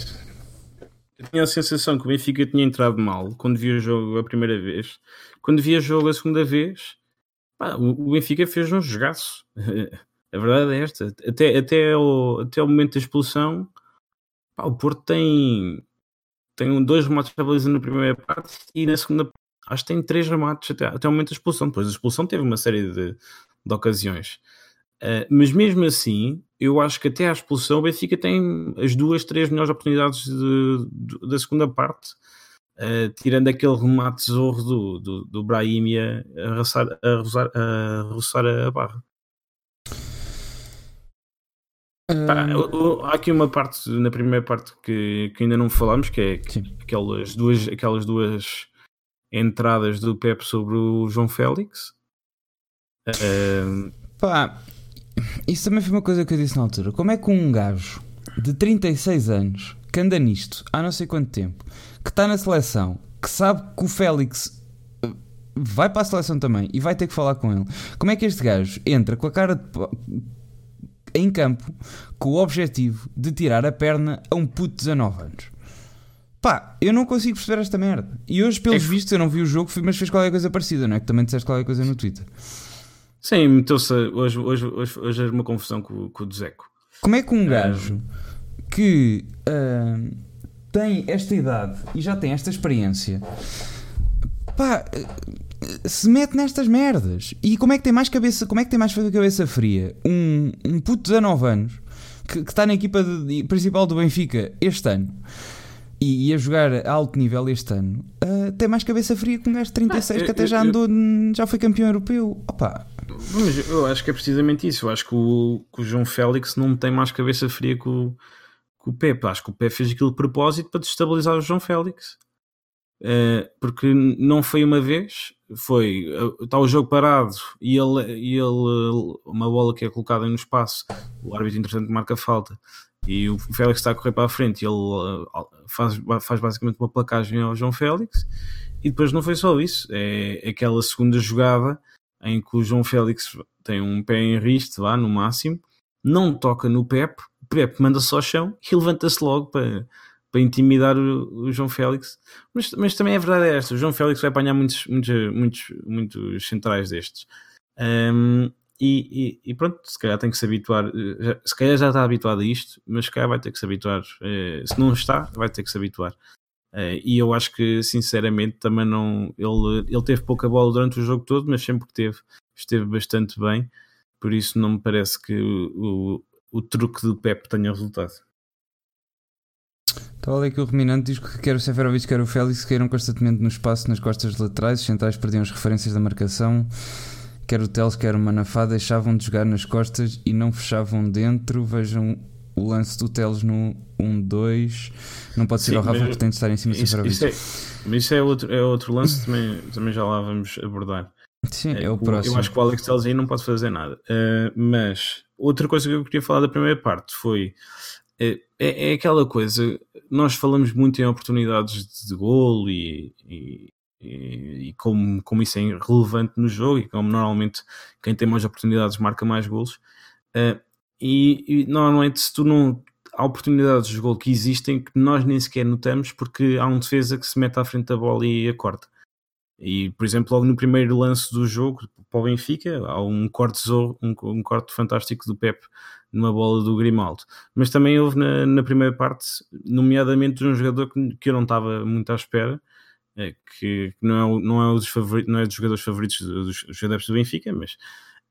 Speaker 2: Eu tinha a sensação que o Benfica tinha entrado mal quando via o jogo a primeira vez. Quando via o jogo a segunda vez, pá, o, o Benfica fez um jogaço. <laughs> a verdade é esta. Até, até, o, até o momento da expulsão, pá, o Porto tem tem dois remates de baliza na primeira parte e na segunda acho que tem três remates até, até o momento da expulsão. Depois da expulsão teve uma série de, de ocasiões. Uh, mas mesmo assim, eu acho que até à expulsão o Benfica tem as duas, três melhores oportunidades de, de, da segunda parte. uh, tirando aquele remate zorro do, do, do a, roçar, a, roçar, a roçar a barra. Pá, há aqui uma parte na primeira parte que, que ainda não falamos, que é aquelas duas, aquelas duas entradas do Pep sobre o João Félix.
Speaker 1: Uh... Pá, isso também foi uma coisa que eu disse na altura. Como é que um gajo de 36 anos que anda nisto há não sei quanto tempo, que está na seleção, que sabe que o Félix eh, vai para a seleção também e vai ter que falar com ele, como é que este gajo entra com a cara de em campo com o objetivo de tirar a perna a um puto de 19 anos. Pá, eu não consigo perceber esta merda. E hoje, pelos é vistos, eu não vi o jogo, mas fez qualquer coisa parecida, não é? Que também disseste qualquer coisa no Twitter.
Speaker 2: Sim, meteu-se. Hoje, hoje, hoje, hoje é uma confusão com, com o Zeco.
Speaker 1: Como é que um gajo que uh, tem esta idade e já tem esta experiência pá, se mete nestas merdas. E como é que tem mais cabeça, como é que tem mais cabeça fria? Um, um puto de 19 anos que, está na equipa de, principal do Benfica este ano e, e a jogar a alto nível este ano uh, tem mais cabeça fria que um gajo de 36 ah, que até eu, já andou, eu, já foi campeão europeu. Opa.
Speaker 2: Mas eu acho que é precisamente isso. Eu acho que o, que o João Félix não tem mais cabeça fria que o, que o Pepe. Acho que o Pepe fez aquilo de propósito para destabilizar o João Félix. Uh, porque não foi uma vez, foi está o jogo parado e ele, e ele uma bola que é colocada no espaço, o árbitro interessante marca falta e o Félix está a correr para a frente. E ele uh, faz, faz basicamente uma placagem ao João Félix. E depois não foi só isso, é aquela segunda jogada em que o João Félix tem um pé em riste lá no máximo, não toca no Pep, o Pep manda só ao chão e levanta-se logo para para intimidar o, o, João Félix. Mas, mas também é verdade é esta: o João Félix vai apanhar muitos, muitos, muitos, muitos centrais destes. Um, e, e, pronto, se calhar tem que se habituar. Já, se calhar já está habituado a isto, mas se calhar vai ter que se habituar. Uh, se não está, vai ter que se habituar. Uh, e eu acho que, sinceramente, também não. Ele, ele teve pouca bola durante o jogo todo, mas sempre que teve, esteve bastante bem. Por isso, não me parece que o, o, o truque do Pep tenha resultado.
Speaker 1: Estava ali que o Ruminante diz que quer o Seferovic, quer o Félix, queiram constantemente no espaço nas costas laterais, os centrais perdiam as referências da marcação, quer o Teles, quer o Manafá deixavam de jogar nas costas e não fechavam dentro. Vejam o lance do Teles no 1-2. Não pode ser Sim, o Rafa porque tem de estar em cima do Seferovic.
Speaker 2: Isso, é, mas isso é outro, é outro lance também, também já lá vamos abordar.
Speaker 1: Sim, é, é o próximo.
Speaker 2: Eu acho que o Alex Teles aí não pode fazer nada. Uh, mas outra coisa que eu queria falar da primeira parte foi é, é, é, aquela coisa, nós falamos muito em oportunidades de golo e, e, e, como, como isso é relevante no jogo e como normalmente quem tem mais oportunidades marca mais golos. Uh, e, e, normalmente se tu não há oportunidades de gol que existem que nós nem sequer notamos porque há um defesa que se mete à frente da bola e a. E, por exemplo, logo no primeiro lance do jogo para o Benfica, há um corte, um, um corte fantástico do Pep numa bola do Grimaldo. Mas também houve na, na primeira parte, nomeadamente de um jogador que, que eu não estava muito à espera, é, que, não, é, não, é dos favoritos, não é dos jogadores favoritos dos, dos adeptos do Benfica, mas,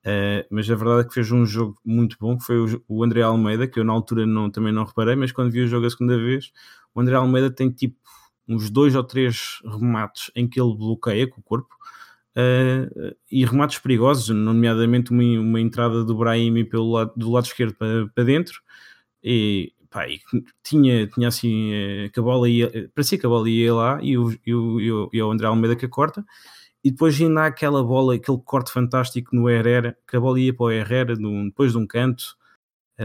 Speaker 2: uh, mas a verdade é que fez um jogo muito bom, que foi o, o André Almeida, que eu na altura não, também não reparei, mas quando vi o jogo a segunda vez, o André Almeida tem tipo uns dois ou três remates em que ele bloqueia com o corpo uh, e remates perigosos, nomeadamente uma, uma entrada do Brahim pelo lado, do lado esquerdo para, para dentro e, pá, tinha, tinha assim uh, que a bola ia, parecia que a bola ia lá e o, e o, e o André Almeida que a corta. E depois ainda há aquela bola, aquele corte fantástico no Herrera, que a bola ia para o Herrera depois de um canto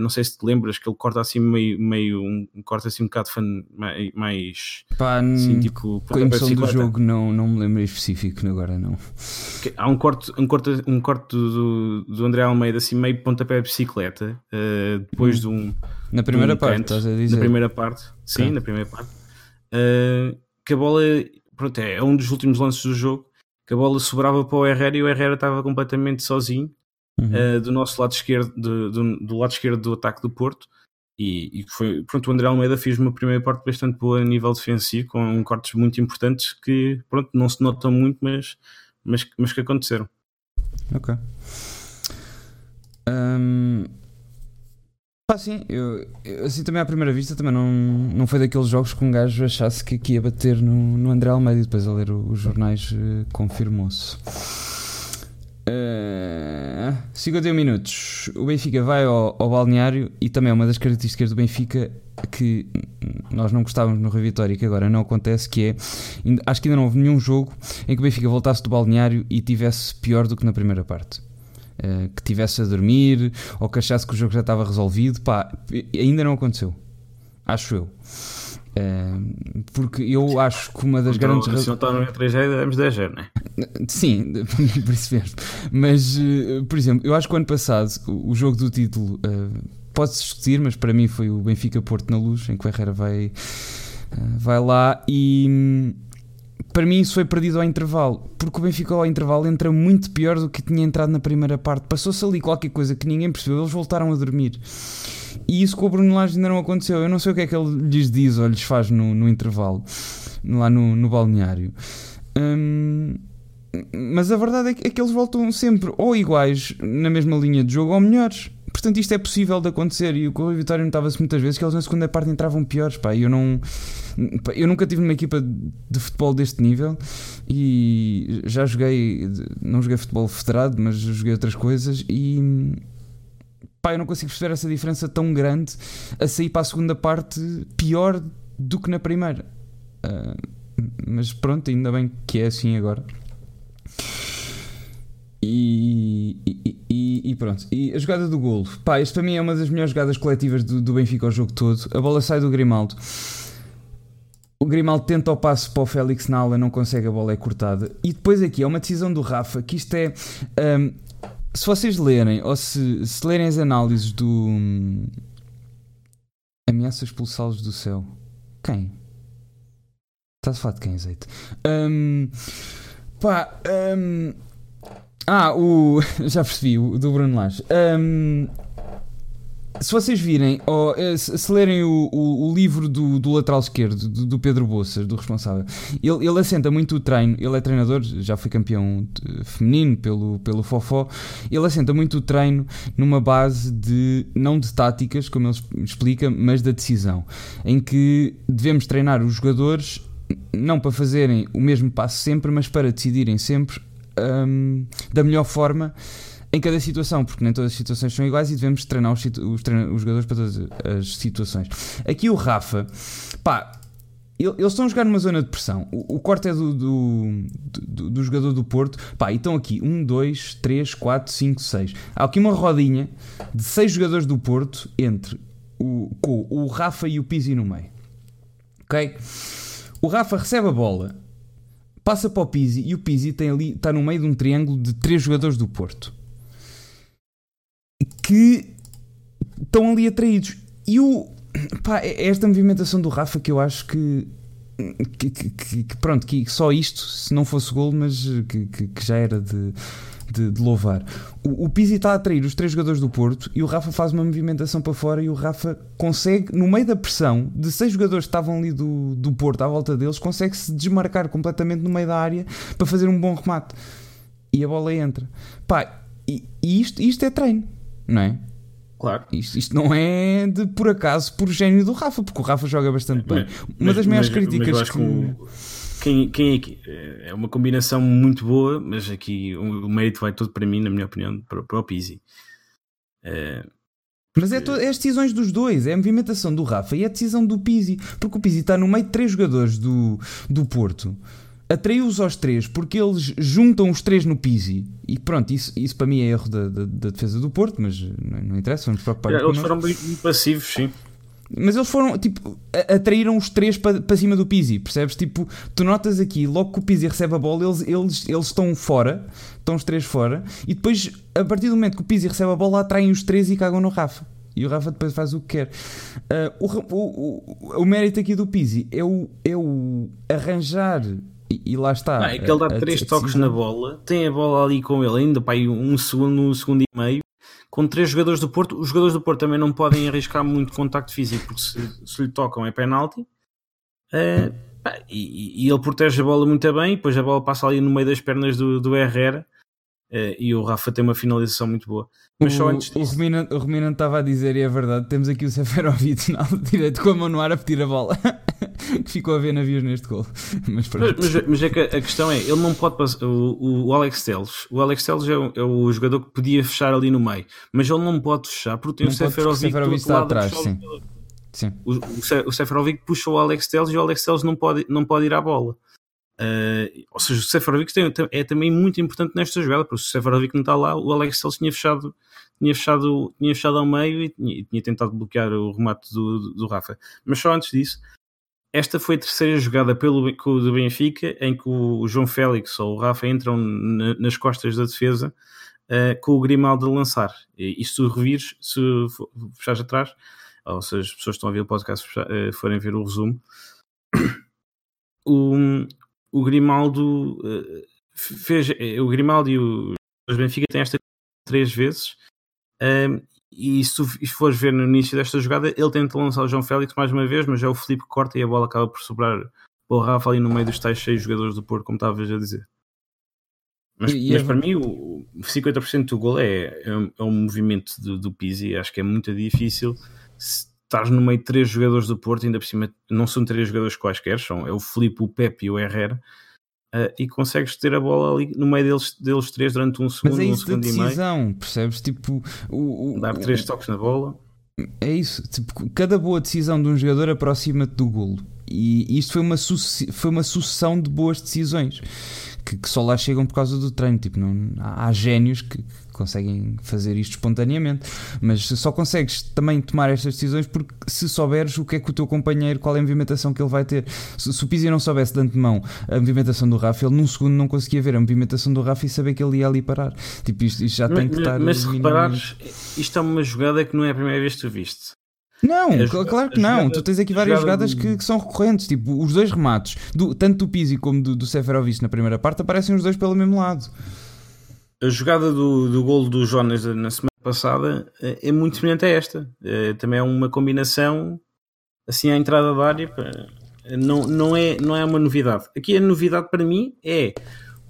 Speaker 2: não sei se te lembras que ele corta assim meio, meio um, corta assim um bocado fan, mais
Speaker 1: Pá, assim, tipo, com a emoção do jogo não, não me lembro específico agora não.
Speaker 2: Há um corte, um corte, um corte do, do André Almeida assim meio pontapé de bicicleta uh, depois hum. de um
Speaker 1: na primeira
Speaker 2: um
Speaker 1: parte, estás a dizer?
Speaker 2: Na primeira parte, sim, okay. na primeira parte. Uh, que a bola pronto, é, é um dos últimos lances do jogo que a bola sobrava para o Herrera e o Herrera estava completamente sozinho uhum. uh, do nosso lado esquerdo, do, do, do, lado esquerdo do ataque do Porto. E, e, foi, pronto, o André Almeida fez uma primeira parte bastante boa a nível defensivo, com cortes muito importantes que, pronto, não se notam muito, mas, mas, mas que aconteceram.
Speaker 1: Ok. Um, Pá, sim, eu, eu, assim também à primeira vista também não, não foi daqueles jogos que um gajo achasse que, que ia bater no, no André Almeida e depois a ler os jornais uh, confirmou-se. Uh, 51 minutos. O Benfica vai ao, ao, balneário e também é uma das características do Benfica que nós não gostávamos no Rio Vitória e que agora não acontece, que é acho que ainda não houve nenhum jogo em que o Benfica voltasse do balneário e tivesse pior do que na primeira parte. Uh, que tivesse a dormir ou que achasse que o jogo já estava resolvido, pá, ainda não aconteceu. Acho eu. Uh, porque eu acho que uma das
Speaker 2: então,
Speaker 1: grandes
Speaker 2: Se não está no 3 g demos 10 0 não é?
Speaker 1: Sim, <laughs> por isso mesmo. Mas, uh, por exemplo, eu acho que o ano passado o, jogo do título uh, pode-se discutir, mas para mim foi o Benfica Porto na Luz, em que o Herrera vai, vai lá e. Um, para mim isso foi perdido ao intervalo, porque o Benfica ao intervalo entra muito pior do que tinha entrado na primeira parte. Passou-se ali qualquer coisa que ninguém percebeu, eles voltaram a dormir. E isso com o Bruno Lage ainda não aconteceu. Eu não sei o que é que ele lhes diz ou lhes faz no, no intervalo, lá no, no balneário. Hum, mas a verdade é que, é que, eles voltam sempre ou iguais na mesma linha de jogo ou melhores. Portanto, isto é possível de acontecer. E o Correio Vitória notava-se muitas vezes que eles na segunda parte entravam piores. Pá, eu não. Eu nunca tive uma equipa de futebol deste nível e já joguei, não joguei futebol federado, mas joguei outras coisas e pá, eu não consigo perceber essa diferença tão grande a sair para a segunda parte pior do que na primeira. Uh, mas pronto, ainda bem que é assim agora. E, e, e, e, pronto. E a jogada do golo. Pá, isto para mim é uma das melhores jogadas coletivas do, do Benfica ao jogo todo. A bola sai do Grimaldo. O Grimaldo tenta o passo para o Félix na aula, não consegue, a bola é cortada. E depois aqui é uma decisão do Rafa, que isto é. Um, se vocês lerem, ou se, se lerem as análises do. Um, ameaça expulsá-los do céu. Quem? Estás a falar de quem, azeite? Um, pá. Um, ah, o. <laughs> Já percebi, o do Bruno Lage. Um, se vocês virem, ou eh, se lerem o, o, o livro do, do, lateral esquerdo, do, do, Pedro Bolsas, do responsável, ele, ele assenta muito o treino. Ele é treinador, já foi campeão feminino pelo, pelo Fofó. Ele assenta muito o treino numa base de, não de táticas, como ele explica, mas da decisão, em que devemos treinar os jogadores não para fazerem o mesmo passo sempre, mas para decidirem sempre um, da melhor forma em cada situação, porque nem todas as situações são iguais e devemos treinar os, os, os jogadores para todas as situações. Aqui o Rafa, pá, eles estão a jogar numa zona de pressão. O, o corte é do, do, do, do, jogador do Porto. Pá, e estão aqui 1, 2, 3, 4, 5, 6. Há aqui uma rodinha de 6 jogadores do Porto entre o, com o Rafa e o Pizzi no meio. Ok? O Rafa recebe a bola, passa para o Pizzi e o Pizzi tem ali, está no meio de um triângulo de 3 jogadores do Porto que estão ali atraídos. E o, pá, é, é esta movimentação do Rafa que eu acho que que, que, que, pronto, que só isto, se não fosse gol, mas que, já era de, de, de, louvar. O, o Pizzi está a atrair os três jogadores do Porto e o Rafa faz uma movimentação para fora e o Rafa consegue, no meio da pressão de seis jogadores que estavam ali do, do Porto à volta deles, consegue se desmarcar completamente no meio da área para fazer um bom remate. E a bola entra. Pá, e, e isto, isto é treino não é?
Speaker 2: Claro.
Speaker 1: Isto, isto, não é de por acaso por gênio do Rafa, porque o Rafa joga bastante bem. Uma mas, das maiores críticas
Speaker 2: mas que. O, quem, quem é aqui? É uma combinação muito boa, mas aqui o, o mérito vai todo para mim, na minha opinião, para, para o Pizzi.
Speaker 1: É, mas é, é, as decisões dos dois, é a movimentação do Rafa e a decisão do Pizzi, porque o Pizzi está no meio de três jogadores do, do Porto atraiu-os aos três porque eles juntam os três no Pizzi. E pronto, isso, isso para mim é erro da, da, da defesa do Porto, mas não, não interessa, vamos preocupar
Speaker 2: é, Eles foram bem passivos, sim.
Speaker 1: Mas eles foram, tipo, atraíram os três para, para cima do Pizzi, percebes? Tipo, tu notas aqui, logo que o Pizzi recebe a bola, eles, eles, eles estão fora, estão os três fora, e depois, a partir do momento que o Pizzi recebe a bola, atraem os três e cagam no Rafa. E o Rafa depois faz o que quer. Uh, o, o, o, o mérito aqui do Pizzi é o, é o arranjar e, e, lá está.
Speaker 2: Ah, é que ele dá três toques na bola, tem a bola ali com ele ainda, pá, um segundo, um segundo e meio, com três jogadores do Porto. Os jogadores do Porto também não podem arriscar muito contacto físico, porque se, se lhe tocam é penalti. Uh, pá, e, e, ele protege a bola muito bem, depois a bola passa ali no meio das pernas do, do Herrera. Uh, e o Rafa tem uma finalização muito boa. Mas
Speaker 1: o,
Speaker 2: só antes
Speaker 1: disso... o Reminante estava a dizer, e é verdade, temos aqui o Seferovic na direito com a mão no ar a pedir a bola. que <laughs> ficou a ver navios neste gol. <laughs> Mas,
Speaker 2: mas, mas, é que a questão é, ele não pode passar. O, o Alex Telles, o Alex Telles é o, é o, jogador que podia fechar ali no meio, mas ele não pode fechar porque tem não o Seferovic,
Speaker 1: Seferovic está atrás. Sim. Sim.
Speaker 2: O, o, Seferovic puxa o Alex Telles e o Alex Telles não pode, não pode ir à bola. Uh, ou seja, o Seferovic tem, é também muito importante nesta jogada, porque se o Seferovic não está lá, o Alex Telles tinha fechado, tinha fechado, tinha fechado ao meio e tinha, tinha tentado bloquear o remate do, do, Rafa. Mas só antes disso, esta foi a terceira jogada pelo do Benfica em que o João Félix ou o Rafa entram na, nas costas da defesa uh, com o Grimaldo a lançar. E, e se tu revires, se fechares atrás, ou se as pessoas que estão a ver o podcast uh, forem ver o resumo, <coughs> o, o Grimaldo uh, fez. Eh, o Grimaldo e o Benfica têm esta três vezes. Um, e se fores ver no início desta jogada, ele tenta lançar o João Félix mais uma vez, mas é o Felipe que corta e a bola acaba por sobrar para o Rafa ali no meio dos tais seis jogadores do Porto, como estavas a dizer. Mas, mas é... para mim, o 50% do gol é, é, é um movimento do, do Pizzi. Acho que é muito difícil. Se, estás no meio de três jogadores do Porto, ainda por cima não são três jogadores quaisquer, são é o Felipe, o Pepe e o Herrera. Uh, e consegues ter a bola ali no meio deles, deles três durante um segundo,
Speaker 1: Mas é isso
Speaker 2: um segundo
Speaker 1: de decisão, percebes? Tipo, o,
Speaker 2: o, dar três o, toques na bola.
Speaker 1: É isso, tipo, cada boa decisão de um jogador aproxima-te do golo. E isto foi uma, foi uma sucessão de boas decisões que, que, só lá chegam por causa do treino. Tipo, não, há, há génios que, conseguem fazer isto espontaneamente, mas só consegues também tomar estas decisões porque se souberes o que é que o teu companheiro, qual é a movimentação que ele vai ter. Se, se o Pizzi não soubesse de antemão a movimentação do Rafa, ele num segundo não conseguia ver a movimentação do Rafa e saber que ele ia ali parar. Tipo, isto, isto já
Speaker 2: mas,
Speaker 1: tem que estar.
Speaker 2: Mas se reparares, isto é uma jogada que não é a primeira vez que tu viste.
Speaker 1: Não, é claro que não. tu tens aqui várias jogadas do... que, que, são recorrentes. Tipo, os dois remates, do, tanto do Pizzi como do, do Seferovic na primeira parte, aparecem os dois pelo mesmo lado
Speaker 2: a jogada do, do golo do Jonas na semana passada é, é muito semelhante a esta. É, também é uma combinação assim à entrada da área. Não, não, é, não é uma novidade. Aqui a novidade para mim é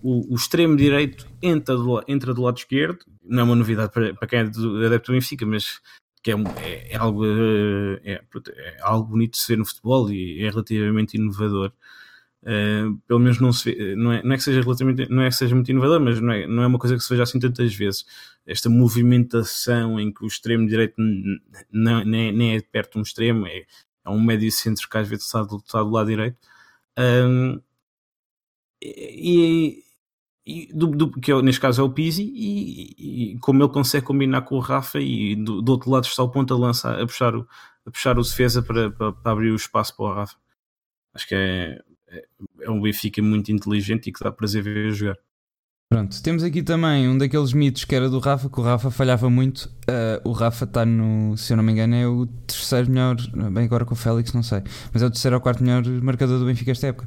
Speaker 2: o, o extremo direito entra do, entra do lado esquerdo. Não é uma novidade para, para quem é do, adepto do Benfica, mas que é, é, é algo, é, é, algo bonito de se ver no futebol e é relativamente inovador. Uh, pelo menos não se vê, não é, não é que seja relativamente, não é que seja muito inovador, mas não é, não é uma coisa que se veja assim tantas vezes. Esta movimentação em que o extremo direito não, nem, nem é perto de um extremo, é, é um médio centro que às vezes está do, está do lado direito. Um, e, e do, do, que é, neste caso é o Pizzi, e, e, como ele consegue combinar com o Rafa, e do, do outro lado está o ponto a lançar, a puxar o, a puxar o defesa para, para, para abrir o espaço para o Rafa. Acho que é é um Benfica muito inteligente e que dá prazer ver jogar.
Speaker 1: Pronto, temos aqui também um daqueles mitos que era do Rafa, que o Rafa falhava muito. Uh, o Rafa está no, se eu não me engano, é o terceiro melhor, bem agora com o Félix, não sei, mas é o terceiro ou quarto melhor marcador do Benfica esta época.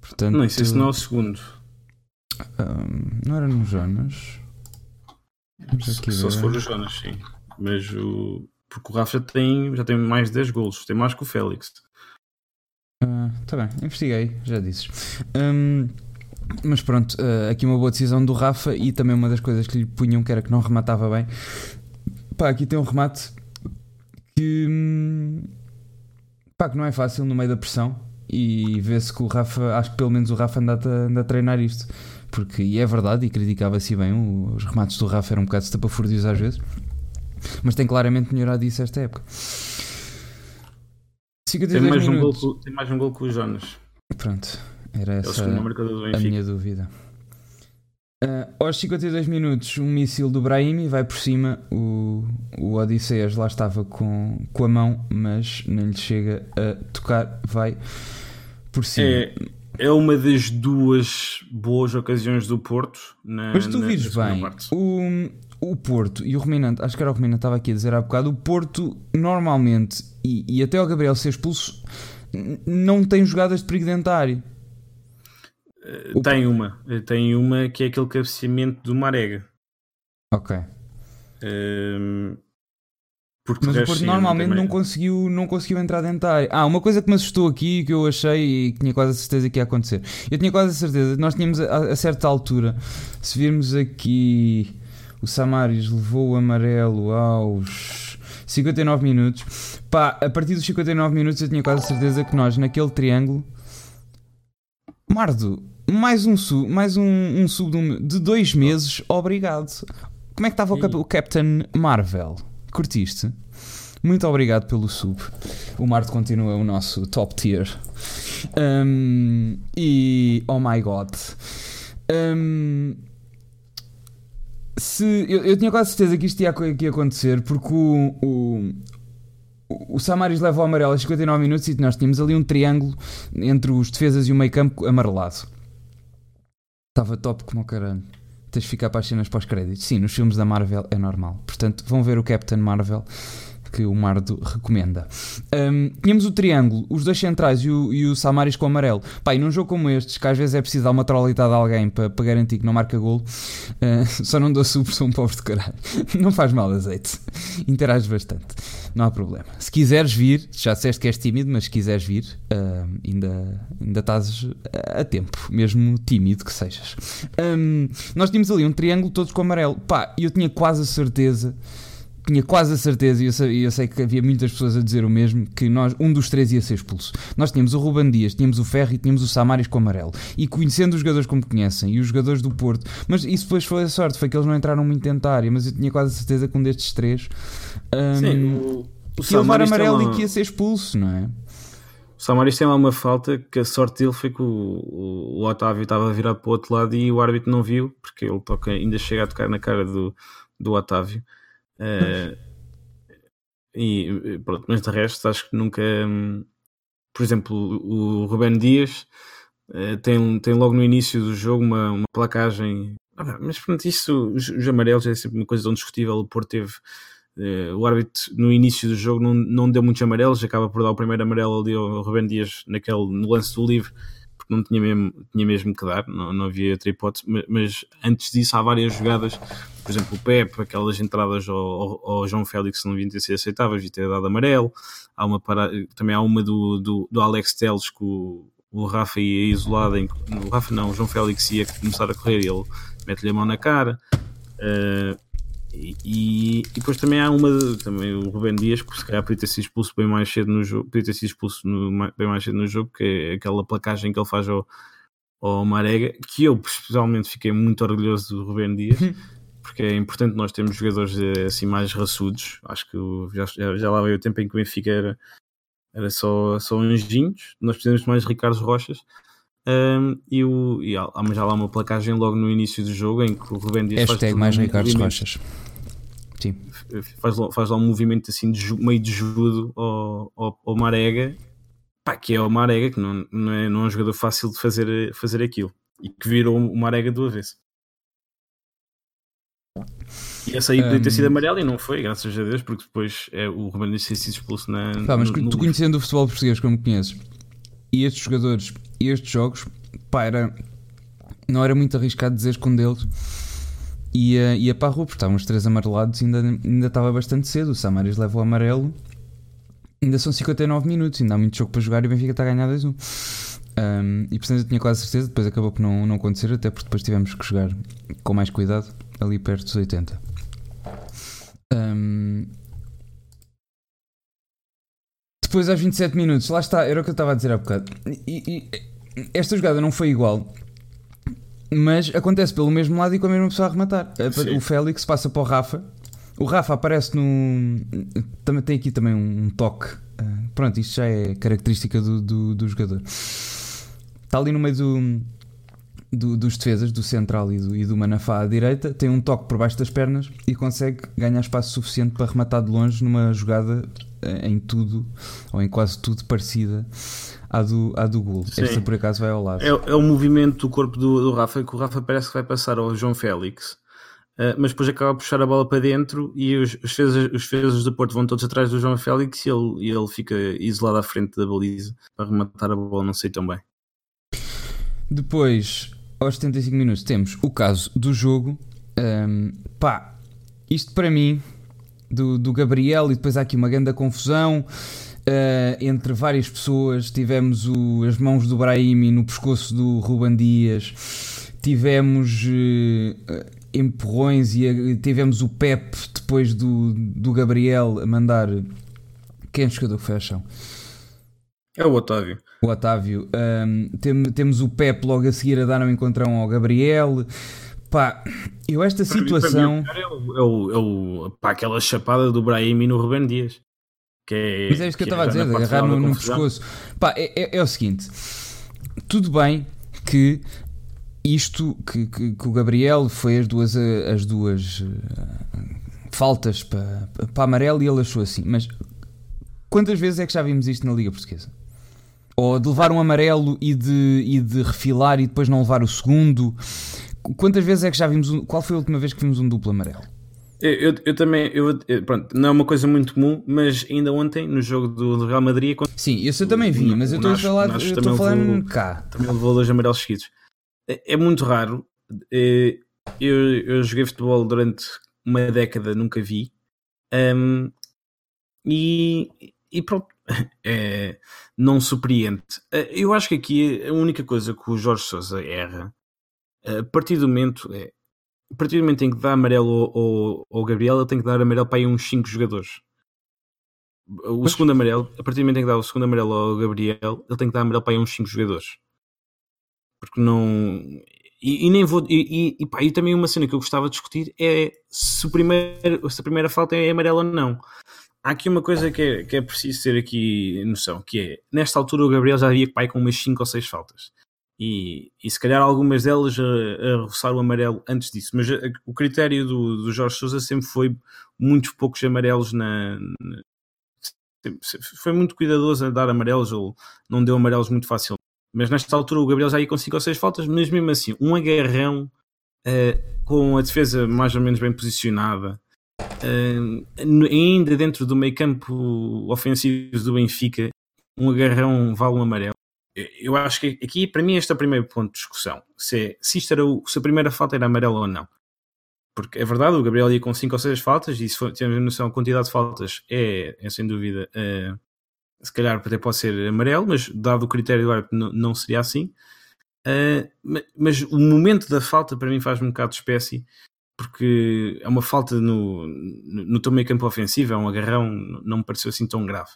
Speaker 2: Portanto, não, isso não é o segundo.
Speaker 1: Uh, não era no Jonas?
Speaker 2: Só se for o Jonas, sim. Mas o. Porque o Rafa já tem, já tem mais de 10 golos, tem mais que o Félix.
Speaker 1: Está ah, uh, bem, investiguei, já dizes. Um, mas pronto, uh, aqui uma boa decisão do Rafa e também uma das coisas que lhe punham que era que não rematava bem. Pá, aqui tem um remate que, hum, pá, que não é fácil no meio da pressão e vê-se que o Rafa, acho que pelo menos o Rafa anda a, anda a treinar isto. Porque, e é verdade, e criticava-se bem, os remates do Rafa eram um bocado estapafúrdios às vezes, mas tem claramente melhorado isso esta época.
Speaker 2: 52 tem mais, minutos. Um gol, tem mais um gol que o Jonas.
Speaker 1: Pronto, era é essa a minha dúvida. Uh, aos 52 minutos, um míssil do Brahimi vai por cima. O, o Odisseias lá estava com, com a mão, mas nem lhe chega a tocar. Vai por cima.
Speaker 2: É, é uma das duas boas ocasiões do Porto. Na,
Speaker 1: mas tu vires bem, o, o Porto e o Ruminante, acho que era o Ruminante, estava aqui a dizer há bocado. O Porto normalmente e, e até o Gabriel ser expulso, não tem jogadas de perigo dentário.
Speaker 2: Uh, tem uma, eh, tem uma que é aquele cabeceamento do Marega.
Speaker 1: Ok.
Speaker 2: Uh, Porque
Speaker 1: Mas o Porto normalmente
Speaker 2: também-
Speaker 1: não conseguiu, não conseguiu entrar dentro da área. Ah, uma coisa que me assustou aqui que eu achei e que tinha quase a certeza que ia acontecer. Eu tinha quase a certeza, nós tínhamos a, a certa altura, se virmos aqui, o Samaris levou o amarelo aos 59 minutos. Pá, a partir dos 59 minutos eu tinha quase a certeza que nós, naquele triângulo, Mardo, mais um sub, mais um, um sub de, um- de dois meses, obrigado. Como é que estava o, cap- o Captain Marvel? Curtiste? Muito obrigado pelo sub. O Mardo continua o nosso top tier. Um, e oh my god. Um, se, eu, eu tinha quase certeza que isto ia, que ia acontecer porque o, o, o Samaris leva o amarelo a 59 minutos e nós tínhamos ali um triângulo entre os defesas e o meio campo amarelado. Estava top como o caralho. Tens de ficar para as cenas pós-créditos. Sim, nos filmes da Marvel é normal. Portanto, vão ver o Captain Marvel que o Mardo recomenda. Um, tínhamos o triângulo, os dois centrais e o, e o Samaris com o amarelo. Pá, e num jogo como estes, que às vezes é preciso dar uma trolitada a alguém para, para garantir que não marca golo, uh, <laughs> só não dou sub, sou um pobre de caralho. <laughs> Não faz mal, azeite. Interages bastante. Não há problema. Se quiseres vir, já disseste que és tímido, mas se quiseres vir, uh, ainda, ainda estás a tempo, mesmo tímido que sejas. Um, nós tínhamos ali um triângulo todos com amarelo. Pá, eu tinha quase a certeza tinha quase a certeza, e eu sei, eu sei que havia muitas pessoas a dizer o mesmo, que nós, um dos três ia ser expulso. Nós tínhamos o Ruban Dias, tínhamos o Ferro e tínhamos o Samaris com o amarelo. E conhecendo os jogadores como conhecem, e os jogadores do Porto, mas isso depois foi a sorte, foi que eles não entraram muito em área, mas eu tinha quase a certeza que um destes três um,
Speaker 2: Sim, o, o
Speaker 1: que ia levar amarelo
Speaker 2: lá-
Speaker 1: e que ia ser expulso, não é?
Speaker 2: O Samaris tem lá uma falta que a sorte dele foi que o, o, o Otávio estava virado para o outro lado e o árbitro não viu, porque ele toca, ainda chega a tocar na cara do, do Otávio. Eh, e pronto, mas de resto acho que nunca. hum, Por exemplo, o Rubén Dias eh, tem, tem logo no início do jogo uma, uma placagem. Ah, mas pronto, isso, os, os amarelos é sempre uma coisa tão discutível. O Porto teve. eh, o árbitro no início do jogo não, não deu muitos amarelos, acaba por dar o primeiro amarelo ali ao Rubén Dias naquele, no lance do livre, porque não tinha mesmo, tinha mesmo que dar, não, não havia outra hipótese. Mas, mas antes disso, há várias jogadas, por exemplo, o Pepe, aquelas entradas ao, ao, ao João Félix não deviam ter sido aceitáveis, devia ter dado amarelo. Há uma para, também há uma do, do, do Alex Teles que o, Rafa ia isolado, em, o Rafa não, o João Félix ia começar a correr e ele mete-lhe a mão na cara. Eh, e, e, depois também há uma, também o Rubén Dias, que se calhar podia ter sido expulso bem mais cedo no jogo, podia ter sido expulso no- bem mais cedo no jogo, que é aquela placagem que ele faz ao, ao Marega, que eu pessoalmente fiquei muito orgulhoso do Rubén Dias, <laughs> porque é importante nós termos jogadores eh, assim mais raçudos. Acho que já, já, lá veio o tempo em que o Benfica era, era só, só anjinhos, nós precisamos de mais Ricardo Rochas. Um, e o, e há, há já lá uma placagem logo no início do jogo em que o Rubén Dias faz
Speaker 1: Hashtag mais
Speaker 2: um
Speaker 1: Ricardo
Speaker 2: movimento-
Speaker 1: Rochas. Sim.
Speaker 2: faz, lá- faz lá um movimento assim de meio de judo ao, ao, ao Marega, pá, que é o Marega, que não, não, é, não é um jogador fácil de fazer, fazer aquilo, e que virou o Marega do avesso. Essa aí podia ter sido amarelo e não foi, graças a Deus, porque depois é, o Ruben Dias ter sido expulso na.
Speaker 1: Pá, mas
Speaker 2: no-
Speaker 1: tu
Speaker 2: no livro.
Speaker 1: conhecendo o futebol português como conheces, e estes jogadores, e estes jogos, pá, era, não era muito arriscado dizer que um deles ia, ia para a rua, porque estavam os três amarelados e ainda, ainda estava bastante cedo. O Samaris leva o amarelo, ainda são 59 minutos, ainda há muito jogo para jogar e o Benfica está a ganhar 2-1. Um, e portanto eu tinha quase certeza, depois acabou por não, não acontecer, até porque depois tivemos que jogar com mais cuidado, ali perto dos 80. Um, depois aos 27 minutos, lá está, era o que eu estava a dizer há bocado. E, e- esta jogada não foi igual, mas acontece pelo mesmo lado e com a mesma pessoa a rematar.
Speaker 2: Sim.
Speaker 1: O Félix passa para o Rafa, o Rafa aparece no. Também tem aqui também um toque. Ah, pronto, isto já é característica do, do, do jogador. Está ali no meio do, do- dos defesas, do central e do, e do Manafá à direita, tem um toque por baixo das pernas e consegue ganhar espaço suficiente para rematar de longe numa jogada eh, em tudo, ou em quase tudo, parecida à do, à do gol. Esta por acaso vai ao lado.
Speaker 2: É, é o movimento do corpo do, do Rafa que o Rafa parece que vai passar ao João Félix, eh, mas depois acaba a puxar a bola para dentro e os, os, defesas, os defesas do Porto vão todos atrás do João Félix e ele, e ele fica isolado à frente da baliza para rematar a bola, não sei tão bem.
Speaker 1: Depois, aos 75 minutos, temos o caso do jogo. Ahm, pá, isto para mim do, do Gabriel e depois há aqui uma grande confusão. Uh, entre várias pessoas, tivemos o, as mãos do Brahimi no pescoço do Ruban Dias, tivemos uh, empurrões e a, tivemos o Pep depois do, do Gabriel a mandar. Quem é o jogador que foi chão?
Speaker 2: É o Otávio.
Speaker 1: O Otávio. Um, tem, temos o Pep logo a seguir a dar um encontrão ao Gabriel. Pá, eu esta situação.
Speaker 2: Mim, é, o, é, o, é o, pá, aquela chapada do Brahimi no Ruben Dias. Que é,
Speaker 1: Mas é isto que, que eu estava a dizer, agarrar no, no pescoço. Pá, é, é, é, o seguinte: tudo bem que isto, que, que, que o Gabriel foi as duas, as duas uh, faltas para, para amarelo e ele achou assim, mas quantas vezes é que já vimos isto na Liga Portuguesa? Ou de levar um amarelo e de, e de refilar e depois não levar o segundo? Quantas vezes é que já vimos um, Qual foi a última vez que vimos um duplo amarelo?
Speaker 2: Eu, eu, também, eu, pronto, não é uma coisa muito comum, mas ainda ontem, no jogo do, Real Madrid.
Speaker 1: Sim, isso eu também vi, mas eu estou a falar, eu estou falando cá.
Speaker 2: Também levou dois amarelos seguidos. É, é muito raro. É, eu, eu joguei futebol durante uma década, nunca vi. Um, e, e pronto, <laughs> é, não surpreende. É, eu acho que aqui a única coisa que o Jorge Sousa erra, a partir do momento, é, a partir do momento em que dá amarelo ao, ao, Gabriel, ele tem que dar amarelo para aí uns 5 jogadores. O segundo amarelo, a partir do momento em que dá o segundo amarelo ao Gabriel, ele tem que dar amarelo para aí uns 5 jogadores. Porque não. E, e nem vou. E, e, pá, e também uma cena que eu gostava de discutir é se, o primeiro, se a primeira falta é amarela ou não. Há aqui uma coisa que é, que é preciso ter aqui noção, que é, nesta altura o Gabriel já havia pai com umas 5 ou 6 faltas e, e se calhar algumas delas a, a roçar o amarelo antes disso. Mas a, o critério do, do Jorge Sousa sempre foi muito poucos amarelos na, na, foi muito cuidadoso a dar amarelos, ou não deu amarelos muito fácil. Mas nesta altura o Gabriel já ia com 5 ou 6 faltas, mas mesmo assim, um agarrão uh, com a defesa mais ou menos bem posicionada, uh, ainda dentro do meio campo ofensivo do Benfica, um agarrão vale um amarelo eu acho que aqui, para mim, este é o primeiro ponto de discussão. Se, é, se, isto era o, se a primeira falta era amarela ou não. Porque é verdade, o Gabriel ia com 5 ou 6 faltas, e se for, temos noção, a quantidade de faltas é, é sem dúvida, uh, se calhar até pode ser amarelo, mas dado o critério do árbitro, não, não seria assim. Uh, mas o momento da falta, para mim, faz um bocado de espécie, porque é uma falta no, no, no teu meio campo ofensivo, é um agarrão, não me pareceu assim tão grave.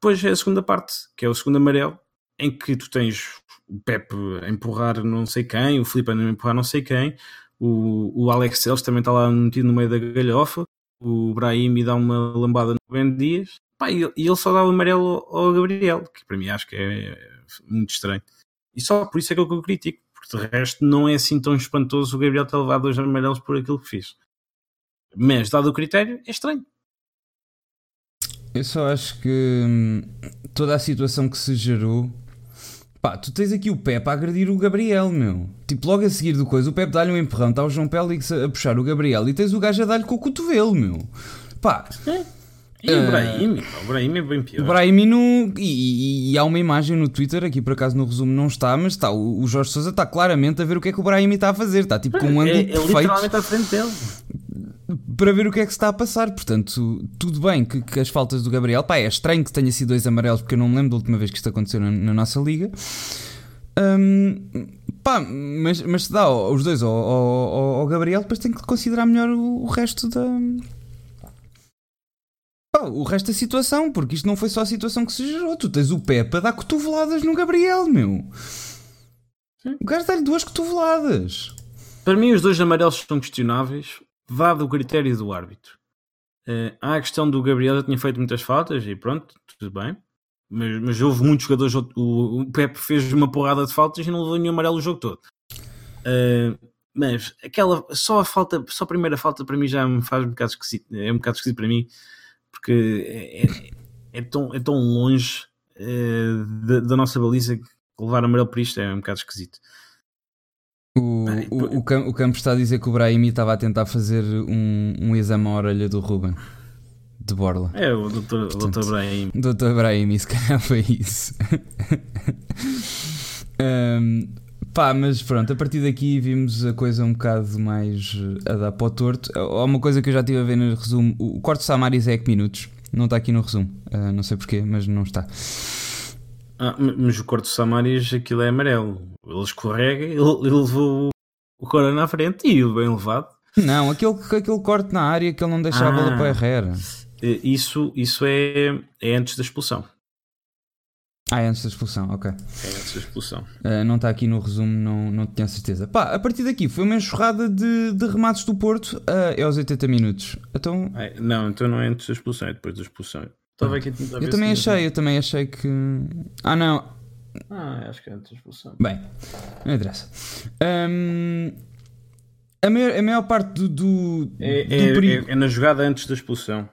Speaker 2: Depois é a segunda parte, que é o segundo amarelo, em que tu tens o Pepe a empurrar não sei quem, o Filipe a empurrar não sei quem, o, o Alex Celes também está lá metido no meio da galhofa, o Brahim dá uma lambada no Ben Dias, pá, e, e, ele só dá o amarelo ao Gabriel, que para mim acho que é muito estranho. E só por isso é que eu critico, porque de resto não é assim tão espantoso o Gabriel ter levado dois amarelos por aquilo que fez. Mas, dado o critério, é estranho.
Speaker 1: Eu só acho que hum, toda a situação que se gerou Pá, tu tens aqui o Pepe a agredir o Gabriel, meu. Tipo, logo a seguir do coisa, o Pepe dá-lhe um empurrão, está o João Pélix a puxar o Gabriel e tens o gajo a dar-lhe com o cotovelo, meu. Pá.
Speaker 2: E o Brahim? Uh, o Brahim é bem pior.
Speaker 1: O Brahim no. E, e, há uma imagem no Twitter, aqui por acaso no resumo não está, mas está. O, o Jorge Souza está claramente a ver o que é que o Brahim está a fazer. Está tipo com um ângulo é, é perfeito.
Speaker 2: literalmente à frente dele
Speaker 1: para ver o que é que se está a passar. Portanto, tudo bem que, que, as faltas do Gabriel, pá, é estranho que tenha sido dois amarelos, porque eu não me lembro da última vez que isto aconteceu na, na nossa liga. Um, pá, mas, mas se dá os dois ao, ao, ao, Gabriel, depois tem que considerar melhor o, o resto da. Pá, o resto da situação, porque isto não foi só a situação que se gerou. Tu tens o Pepe a dar cotoveladas no Gabriel, meu. O gajo dá-lhe duas cotoveladas.
Speaker 2: Para mim, os dois amarelos são questionáveis dado o critério do árbitro. Uh, há a questão do Gabriel, já tinha feito muitas faltas e pronto, tudo bem. Mas, mas houve muitos jogadores. O, o Pepe fez uma porrada de faltas e não levou nenhum amarelo o jogo todo. Uh, mas aquela, só a falta, só a primeira falta para mim já me faz um bocado esquisito. É um bocado esquisito para mim porque é, é, é tão, é tão longe uh, da, da, nossa baliza que levar amarelo por isto é um bocado esquisito.
Speaker 1: O, o, o, Campos está a dizer que o Brahimi estava a tentar fazer um, um exame à orelha do Ruben de Borla.
Speaker 2: É, o Dr. Dr. Brahim.
Speaker 1: Dr. Brahim, se calhar foi isso. <laughs> um, Pá, mas pronto, a partir daqui vimos a coisa um bocado mais eh, a dar para o torto. Há uma coisa que eu já estive a ver no resumo: o corte de Samaris é que minutos. Não está aqui no resumo. Uh, não sei porquê, mas não está.
Speaker 2: Ah, mas o corte de Samaris, aquilo é amarelo. Ele escorrega, <laughs> ele, ele levou o Corona à frente e o bem levado.
Speaker 1: Não, aquele, aquele corte na área que ele não deixa ah, a bola para a Herrera.
Speaker 2: Eh, isso, isso é, é antes da expulsão.
Speaker 1: Ah, é antes da expulsão, ok.
Speaker 2: É antes da expulsão.
Speaker 1: Uh, não está aqui no resumo, não, não tenho certeza. Pá, a partir daqui foi uma enxurrada de, de remates do Porto uh, é aos 80 minutos. Então...
Speaker 2: É, não, então não é antes da expulsão, é depois da expulsão.
Speaker 1: Estava aqui eu também achei, eu também achei que. Ah, não.
Speaker 2: Ah, acho que é antes da expulsão.
Speaker 1: Bem, não interessa. Um, a, maior, a maior parte do. do,
Speaker 2: é, do é, perigo... é, é na jogada antes da expulsão.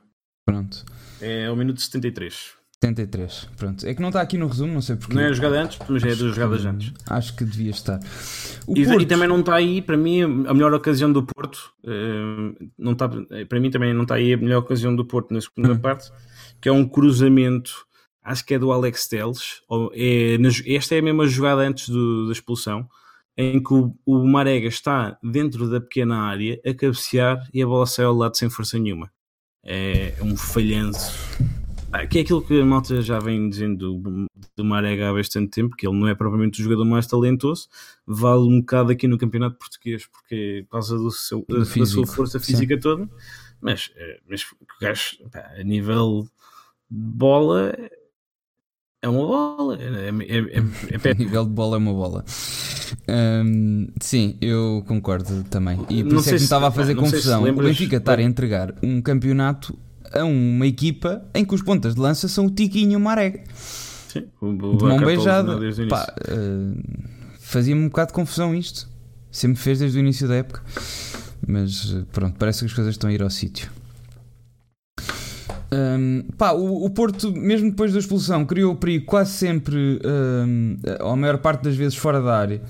Speaker 1: Pronto.
Speaker 2: É ao minuto 73.
Speaker 1: 73, pronto. É que não está aqui no resumo, não sei porque.
Speaker 2: Não é jogada antes, mas é das jogadas antes.
Speaker 1: Acho que devia estar.
Speaker 2: E, Porto... e, também não está aí, para mim, a melhor ocasião do Porto. Uh, não está, para mim também não está aí a melhor ocasião do Porto na segunda hum. parte, que é um cruzamento, acho que é do Alex Teles. É, esta é a mesma jogada antes do, da expulsão, em que o, o Marega está dentro da pequena área a cabecear e a bola sai ao lado sem força nenhuma. É um falhanço que é aquilo que a malta já vem dizendo do, do Marega há bastante tempo, que ele não é propriamente o jogador mais talentoso, vale um bocado aqui no campeonato português, porque por causa do seu, da, da, sua força física sim. toda, mas, eh, mas o gajo, pá, a nível de bola, é uma bola. É, é, é,
Speaker 1: é <laughs> nível de bola é uma bola. Sim, eu concordo também. E por não isso é que me estava a fazer confusão. Se o Benfica estar a entregar um campeonato a uma equipa em que os pontas de lança são o Tiquinho e o Maré.
Speaker 2: Sim, o, o de mão beijada.
Speaker 1: uh, Fazia-me um bocado de confusão isto. Sempre fez desde o início da época. Mas eh, pronto, parece que as coisas estão a ir ao sítio. Um, pá, o, o, Porto, mesmo depois da expulsão, criou o perigo quase sempre, um, a maior parte das vezes, fora da área.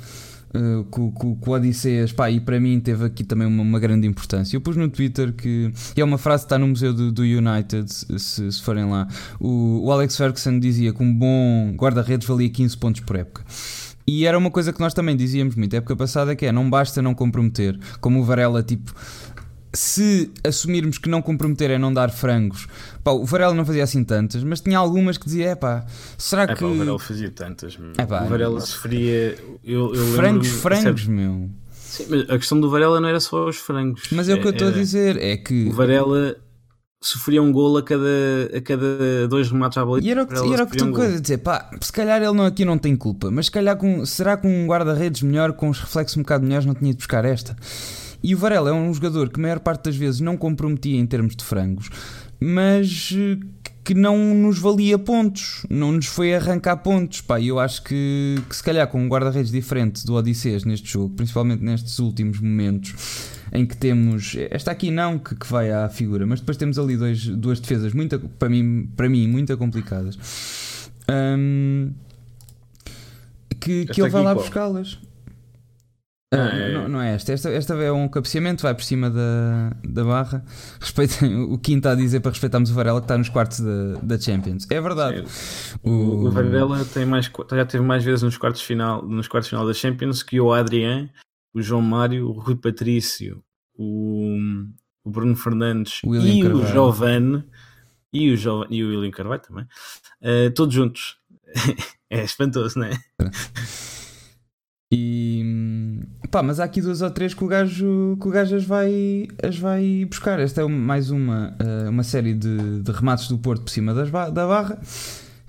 Speaker 1: Com, com, com o Odisseias, pá, e para mim teve aqui também uma, uma, grande importância. Eu pus no Twitter que é uma frase que está no Museu do, do United, se, se, forem lá. O, o, Alex Ferguson dizia que um bom guarda-redes valia 15 pontos por época. E era uma coisa que nós também dizíamos muito época passada que é não basta não comprometer, como o Varela tipo se assumirmos que não comprometer é não dar frangos, pá, o Varela não fazia assim tantas, mas tinha algumas que dizia, é pá, será é, que. Pá,
Speaker 2: o Varela fazia tantas, é, o Varela sofria. Eu, eu
Speaker 1: frangos, frangos, meu.
Speaker 2: Sim, mas a questão do Varela não era só os frangos.
Speaker 1: Mas é o que eu estou a dizer, é que.
Speaker 2: O Varela sofria um golo a cada, a cada dois remates à bola.
Speaker 1: E era o que, era o que tu um coisa dizer, pá, se calhar ele não, aqui não tem culpa, mas se calhar com, será que um guarda-redes melhor, com os reflexos um bocado melhores, não tinha de buscar esta? E o Varela é um jogador que a maior parte das vezes não comprometia em termos de frangos, mas eh, que não nos valia pontos, não nos foi arrancar pontos. Pá, eu acho que, que se calhar com um guarda-redes diferente do Odisseias neste jogo, principalmente nestes últimos momentos em que temos esta aqui não que, que vai à figura, mas depois temos ali dois, duas defesas muito, para mim, para mim muito complicadas. Um, que, que ele vai lá buscá-las. Ah, é. Não, não, é esta. esta. Esta é um cabeceamento, vai por cima da, da barra. <laughs> Respeitem o que está a dizer para respeitarmos o Varela que está nos quartos da, da Champions. É verdade.
Speaker 2: O, o, Varela tem mais, já teve mais vezes nos quartos final, nos quartos final da Champions que o Adrian, o João Mário, o Rui Patrício, o, o Bruno Fernandes William e Carvalho. o Giovanni e o, Jov, e o William Carvalho também, uh, todos juntos. <laughs> é espantoso, não é?
Speaker 1: E pá, mas há aqui duas ou três que o gajo, que o gajo as, vai, as vai buscar. Esta é mais uma, eh, uma série de, de remates do Porto por cima das, da barra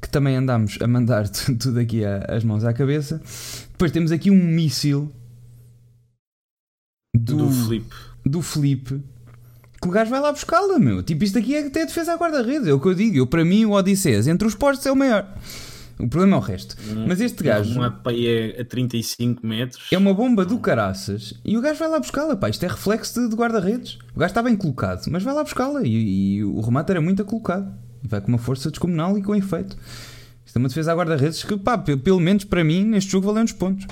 Speaker 1: que também andamos a mandar <laughs> tudo aqui as mãos à cabeça. Depois temos aqui um míssil
Speaker 2: do, do Flip.
Speaker 1: Do Flip que o gajo vai lá buscá-la, meu. Tipo, isto aqui é até a defesa à guarda-redes. É o que eu digo. Eu, para mim, o Odisseias entre os postos é o maior. O problema é o resto. Hum, Mas este gajo.
Speaker 2: Uma é a 35 metros.
Speaker 1: É uma bomba do caraças e o gajo vai lá buscá-la. Pá, isto é reflexo de, de guarda-redes. O gajo está bem colocado, mas vai lá buscá-la. E, e, o remate era muito colocado. Vai com uma força descomunal e com efeito. Isto é uma defesa à guarda-redes que, pá, pelo menos para mim, neste jogo valeu uns pontos.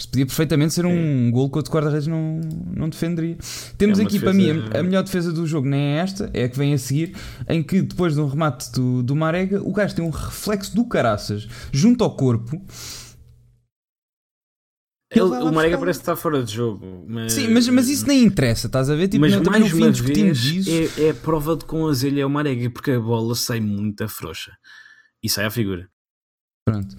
Speaker 1: Isto podia perfeitamente ser um é. gol que outro guarda-redes não, não defenderia. Temos é aqui defesa... para mim a, a, melhor defesa do jogo, nem é esta, é a que vem a seguir, em que depois de um remate do, do Marega, o gajo tem um reflexo do caraças junto ao corpo.
Speaker 2: Ele, o Marega parece estar fora de jogo. Mas...
Speaker 1: Sim, mas, mas isso nem interessa, estás a ver? Tipo, mas mais fim discutimos isso.
Speaker 2: É, é a prova de com azelha é o Marega, porque a bola sai muito frouxa e sai à figura.
Speaker 1: Pronto.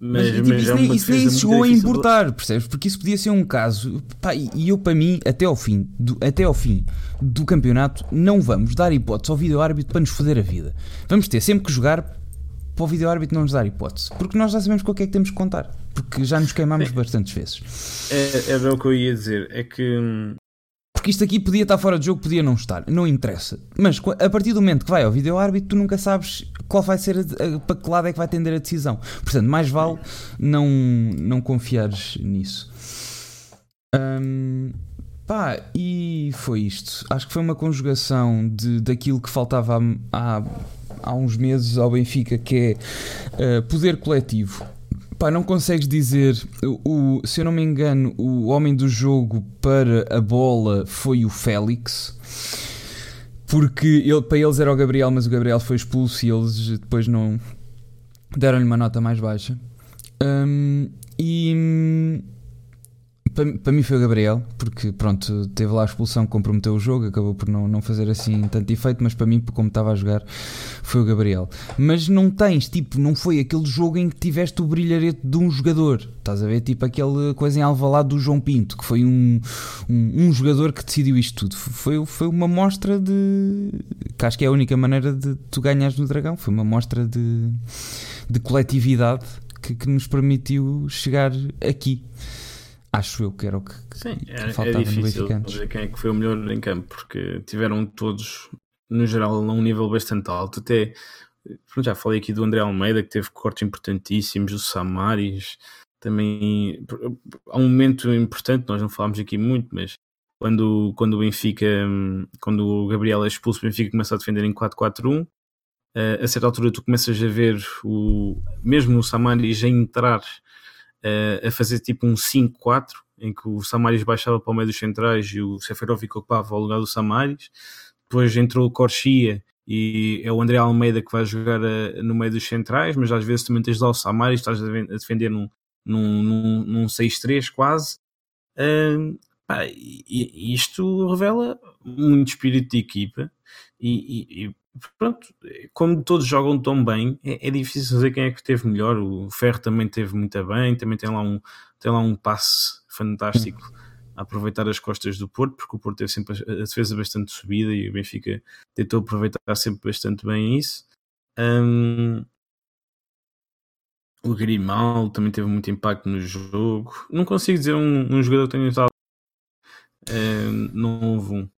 Speaker 1: Mas, mas, tipo, mas isso, é nem, isso nem chegou a importar, percebes? Porque isso podia ser um caso. Pá, e eu, para mim, até ao fim do, até ao fim do campeonato, não vamos dar hipótese ao vídeo árbitro para nos foder a vida. Vamos ter sempre que jogar para o vídeo árbitro não nos dar hipótese. Porque nós já sabemos com o que é que temos que contar. Porque já nos queimamos bastantes vezes.
Speaker 2: É, era o que eu ia dizer. É que hum,
Speaker 1: isto aqui podia estar fora de jogo, podia não estar, não interessa. Mas a partir do momento que vai ao vídeo árbitro, tu nunca sabes qual vai ser a, a, para que lado é que vai tender a decisão. Portanto, mais vale não, não confiares nisso. Hum, pá, e foi isto. Acho que foi uma conjugação de, daquilo que faltava há, há, há uns meses ao Benfica, que é uh, poder coletivo Pá, não consegues dizer. O, se eu não me engano, o homem do jogo para a bola foi o Félix. Porque ele, para eles era o Gabriel, mas o Gabriel foi expulso e eles depois não deram-lhe uma nota mais baixa. Um, e para, para mim foi o Gabriel, porque pronto, teve lá a expulsão que comprometeu o jogo, acabou por não, não fazer assim tanto efeito, mas para mim, como estava a jogar, foi o Gabriel. Mas não tens, tipo, não foi aquele jogo em que tiveste o brilharete de um jogador, estás a ver? Tipo aquela coisa em Alvalade do João Pinto, que foi um, um, um jogador que decidiu isto tudo. Foi, foi uma mostra de. que acho que é a única maneira de tu ganhares no Dragão, foi uma mostra de, de coletividade que, que nos permitiu chegar aqui. Acho eu que era o que,
Speaker 2: Sim, que é, faltava é difícil no ver quem é que foi o melhor em campo, porque tiveram todos, no geral, a um nível bastante alto. Até já falei aqui do André Almeida, que teve cortes importantíssimos, o Samaris, também há um momento importante, nós não falámos aqui muito, mas quando, quando o Benfica, quando o Gabriel é expulso, o Benfica começa a defender em 4-4-1. Uh, a certa altura tu começas a ver o mesmo o Samaris a entrar a fazer tipo um 5-4, em que o Samaris baixava para o meio dos centrais e o Seferovic ocupava o lugar do Samaris. Depois entrou o Corchia e é o André Almeida que vai jogar uh, no meio dos centrais, mas às vezes também tens lá o Samaris, estás a defender num, num, num, num 6-3 quase. Uh, pá, e, isto revela muito espírito de equipa e, e, pronto, como todos jogam tão bem, é, é, difícil dizer quem é que teve melhor. O Ferro também teve muito bem, também tem lá um, tem lá um passe fantástico a aproveitar as costas do Porto, porque o Porto teve sempre a defesa bastante subida e o Benfica tentou aproveitar sempre bastante bem isso. Um, o Grimal também teve muito impacto no jogo. Não consigo dizer um, um jogador que tenha estado. Um, não houve um.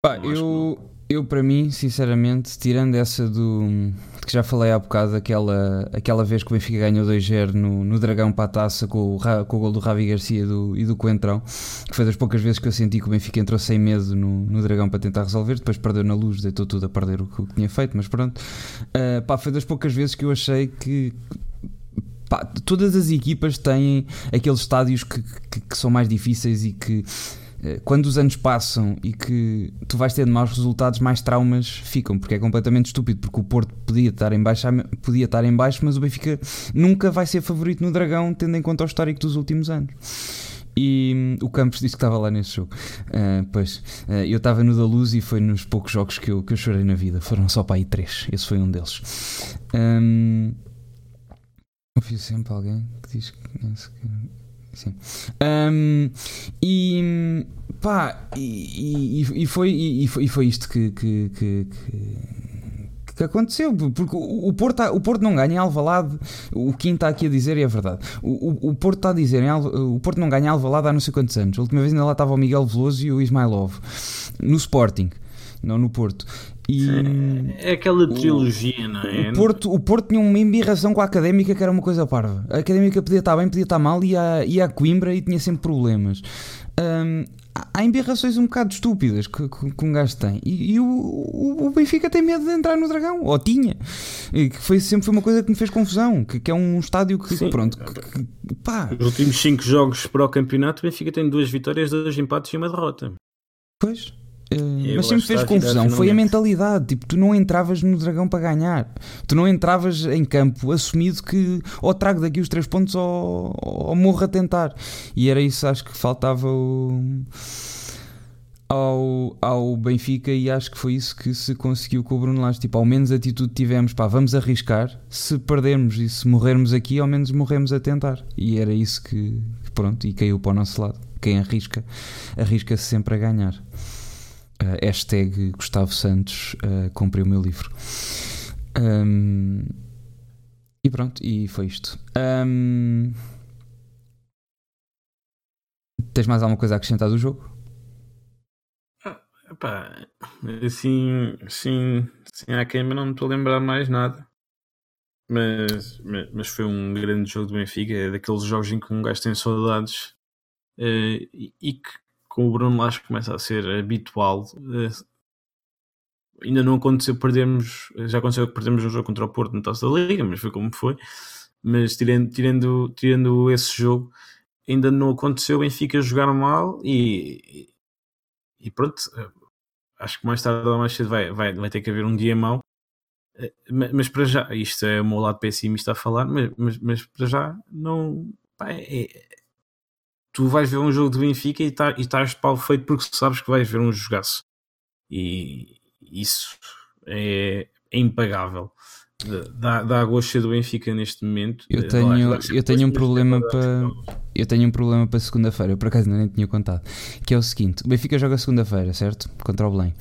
Speaker 1: Pá, eu, eu, para mim, sinceramente, tirando essa do. que já falei há bocado, aquela, aquela vez que o Benfica ganhou 2-0 no, no Dragão para a taça com o, com o gol do Ravi Garcia do, e do Coentrão, que foi das poucas vezes que eu senti que o Benfica entrou sem medo no, no Dragão para tentar resolver, depois perdeu na luz, deitou tudo a perder o que, tinha feito, mas pronto. Uh, pá, foi das poucas vezes que eu achei que. Pá, todas as equipas têm aqueles estádios que, que, que são mais difíceis e que quando os anos passam e que tu vais tendo maus resultados, mais traumas ficam, porque é completamente estúpido, porque o Porto podia estar em baixo, podia estar em baixo, mas o Benfica nunca vai ser favorito no Dragão, tendo em conta o histórico dos últimos anos. E hum, o Campos disse que estava lá nesse jogo. Uh, pois, uh, eu estava no da Luz e foi nos poucos jogos que eu, que eu chorei na vida. Foram só para aí três. Esse foi um deles. Um, ouvi sempre alguém que diz que. Sim. Um, e pá, e, e, e, foi, e, foi, e foi isto que, que, que, que aconteceu, porque o Porto, o Porto não ganha em Alvalade, o Kim está aqui a dizer e é verdade. O, o, o Porto está a dizer, o Porto não ganha em Alvalade há não sei quantos anos. A última vez ainda lá estava o Miguel Veloso e o Ismailov no Sporting, não no Porto. E
Speaker 2: é aquela trilogia, o, não é?
Speaker 1: O Porto, o Porto tinha uma embirração com a académica que era uma coisa parva. A académica podia estar bem, podia estar mal, ia, ia a Coimbra e tinha sempre problemas. Um, há embirrações um bocado estúpidas que, que, que um gajo tem. E, e o, o, o, Benfica tem medo de entrar no Dragão, ou tinha. E que foi, sempre foi uma coisa que me fez confusão. Que, que é um estádio que, Sim. pronto, que, pá.
Speaker 2: Os últimos 5 jogos para o campeonato, o Benfica tem duas vitórias, dois empates e uma derrota.
Speaker 1: Pois. Uh, mas sempre fez confusão. Foi a mentalidade. Tipo, tu não entravas no Dragão para ganhar. Tu não entravas em campo assumido que ou trago daqui os três pontos ou, ou morro a tentar. E era isso, acho que faltava o ao, ao Benfica e acho que foi isso que se conseguiu com o Bruno Lage. Tipo, ao menos atitude tivemos, pá, vamos arriscar. Se perdermos e se morrermos aqui, ao menos morremos a tentar. E era isso que, pronto, e caiu para o nosso lado. Quem arrisca, arrisca-se sempre a ganhar. Uh, hashtag Gustavo Santos, uh, comprei o meu livro. Um, e pronto, e foi isto. Um, tens mais alguma coisa a acrescentar do jogo?
Speaker 2: Epá, assim, assim, assim à queima não me estou a lembrar mais nada. Mas, mas foi um grande jogo do Benfica, é daqueles jogos em que um gajo tem saudades uh, e, que com o Bruno Lage começa a ser habitual. Uh, ainda não aconteceu perdermos, já aconteceu que perdemos um jogo contra o Porto no Taça da Liga, mas foi como foi. Mas tirando, tirando, tirando esse jogo, ainda não aconteceu o Benfica jogar mal e, e pronto, eh, acho que mais tarde ou mais cedo vai, vai, vai ter que haver um dia mau. Eh, mas para já, isto é o meu lado pessimista a falar, mas, mas, mas para já não. Pá, é, é, tu vais ver um jogo de Benfica e, tá, e estás de pau feito porque sabes que vais ver um jogaço. E isso é, é impagável. Dá, dá a gosto do Benfica neste momento.
Speaker 1: Eu tenho, eu tenho um problema para. Eu tenho um problema para segunda-feira, eu por acaso ainda nem tinha contado. Que é o seguinte: o Benfica joga segunda-feira, certo? Contra o Belém.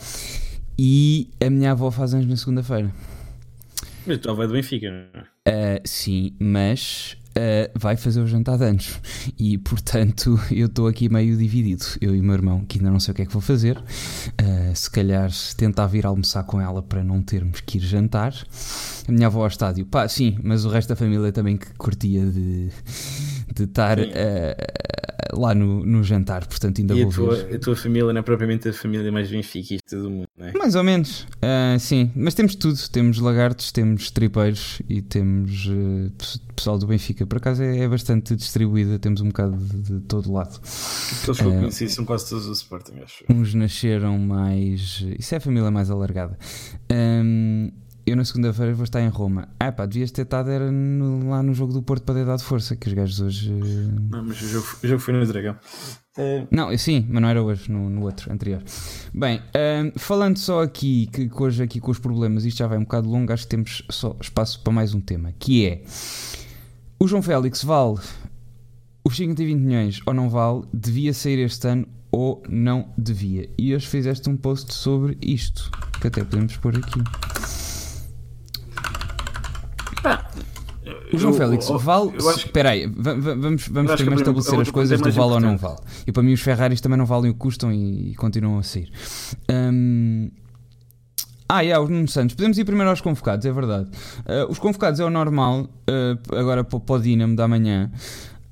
Speaker 1: E a minha avó faz anos na segunda-feira.
Speaker 2: Mas tu avó é do Benfica, não é?
Speaker 1: Uh, sim, mas uh, vai fazer o jantar de anos. E portanto <laughs> eu estou aqui meio dividido. Eu e o meu irmão, que ainda não sei o que é que vou fazer. Uh, se calhar tentar vir almoçar com ela para não termos que ir jantar. A minha avó ao estádio, pá, sim, mas o resto da família também que curtia de, de estar uh, lá no, no jantar, portanto ainda
Speaker 2: e
Speaker 1: vou
Speaker 2: a tua, ver. a tua família não é propriamente a família mais benfiquista do mundo, não é?
Speaker 1: Mais ou menos, uh, sim, mas temos tudo, temos lagartos, temos tripeiros e temos uh, pessoal do Benfica, por acaso é, é, bastante distribuída, temos um bocado de, de todo lado.
Speaker 2: Aqueles que eu conheci são quase todos do Sporting, acho.
Speaker 1: Uns nasceram mais, isso é a família mais alargada. Um, eu na segunda-feira vou estar em Roma. Ah pá, devias ter estado era no, lá no jogo do Porto para ter dado força, que os gajos hoje.
Speaker 2: Eh, não, mas o jogo, o jogo foi no Dragão.
Speaker 1: Uh... Não, sim, mas não era hoje, no, no outro, anterior. Bem, uh, falando só aqui, que, que, hoje aqui com os problemas, isto já vai um bocado longo, acho que temos só espaço para mais um tema, que é o João Félix vale os 520 milhões ou não vale, devia sair este ano ou não devia. E hoje fizeste um post sobre isto, que até podemos pôr aqui. O João eu, Félix, eu, vale. Espera aí, vamos, vamos primeiro estabelecer as coisas do vale ou não vale. E para mim, os Ferraris também não valem o que custam e, e continuam a sair. Um, ah, é, os Nuno Santos. Podemos ir primeiro aos convocados, é verdade. Uh, os convocados é o normal, uh, agora para, para o Dinamo da manhã.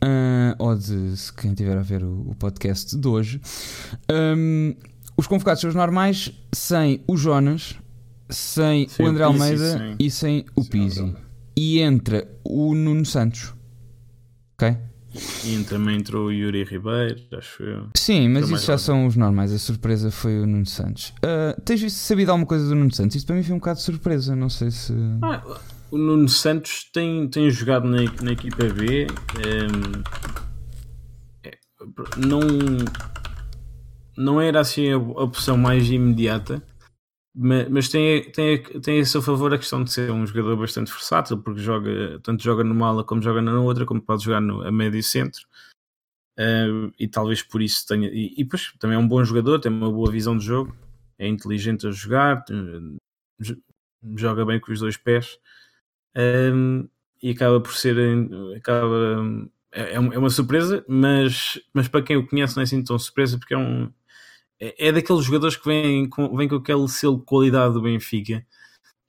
Speaker 1: Uh, ou de se quem estiver a ver o, o podcast de hoje. Um, os convocados são os normais, sem o Jonas, sem sim, o André Almeida e sem o Pizzi e entra o Nuno Santos. Ok?
Speaker 2: E também entrou o Yuri Ribeiro, acho eu.
Speaker 1: Sim, mas isso já são os normais. A surpresa foi o Nuno Santos. Uh, tens sabido alguma coisa do Nuno Santos? Isto para mim foi um bocado de surpresa. Não sei se.
Speaker 2: Ah, o Nuno Santos tem, tem jogado na, na equipa B. Um, é, não, não era assim a opção mais imediata mas, tem, tem, tem a seu favor a questão de ser um jogador bastante versátil, porque joga, tanto joga numa ala como joga na outra, como pode jogar no, a médio centro. Uh, e talvez por isso tenha. E, e depois também é um bom jogador, tem uma boa visão de jogo, é inteligente a jogar, joga bem com os dois pés um, e acaba por ser. Acaba, é, é uma surpresa, mas, mas para quem o conhece não é assim tão surpresa porque é um, é, é daqueles jogadores que vêm com, vem com aquele selo de qualidade do Benfica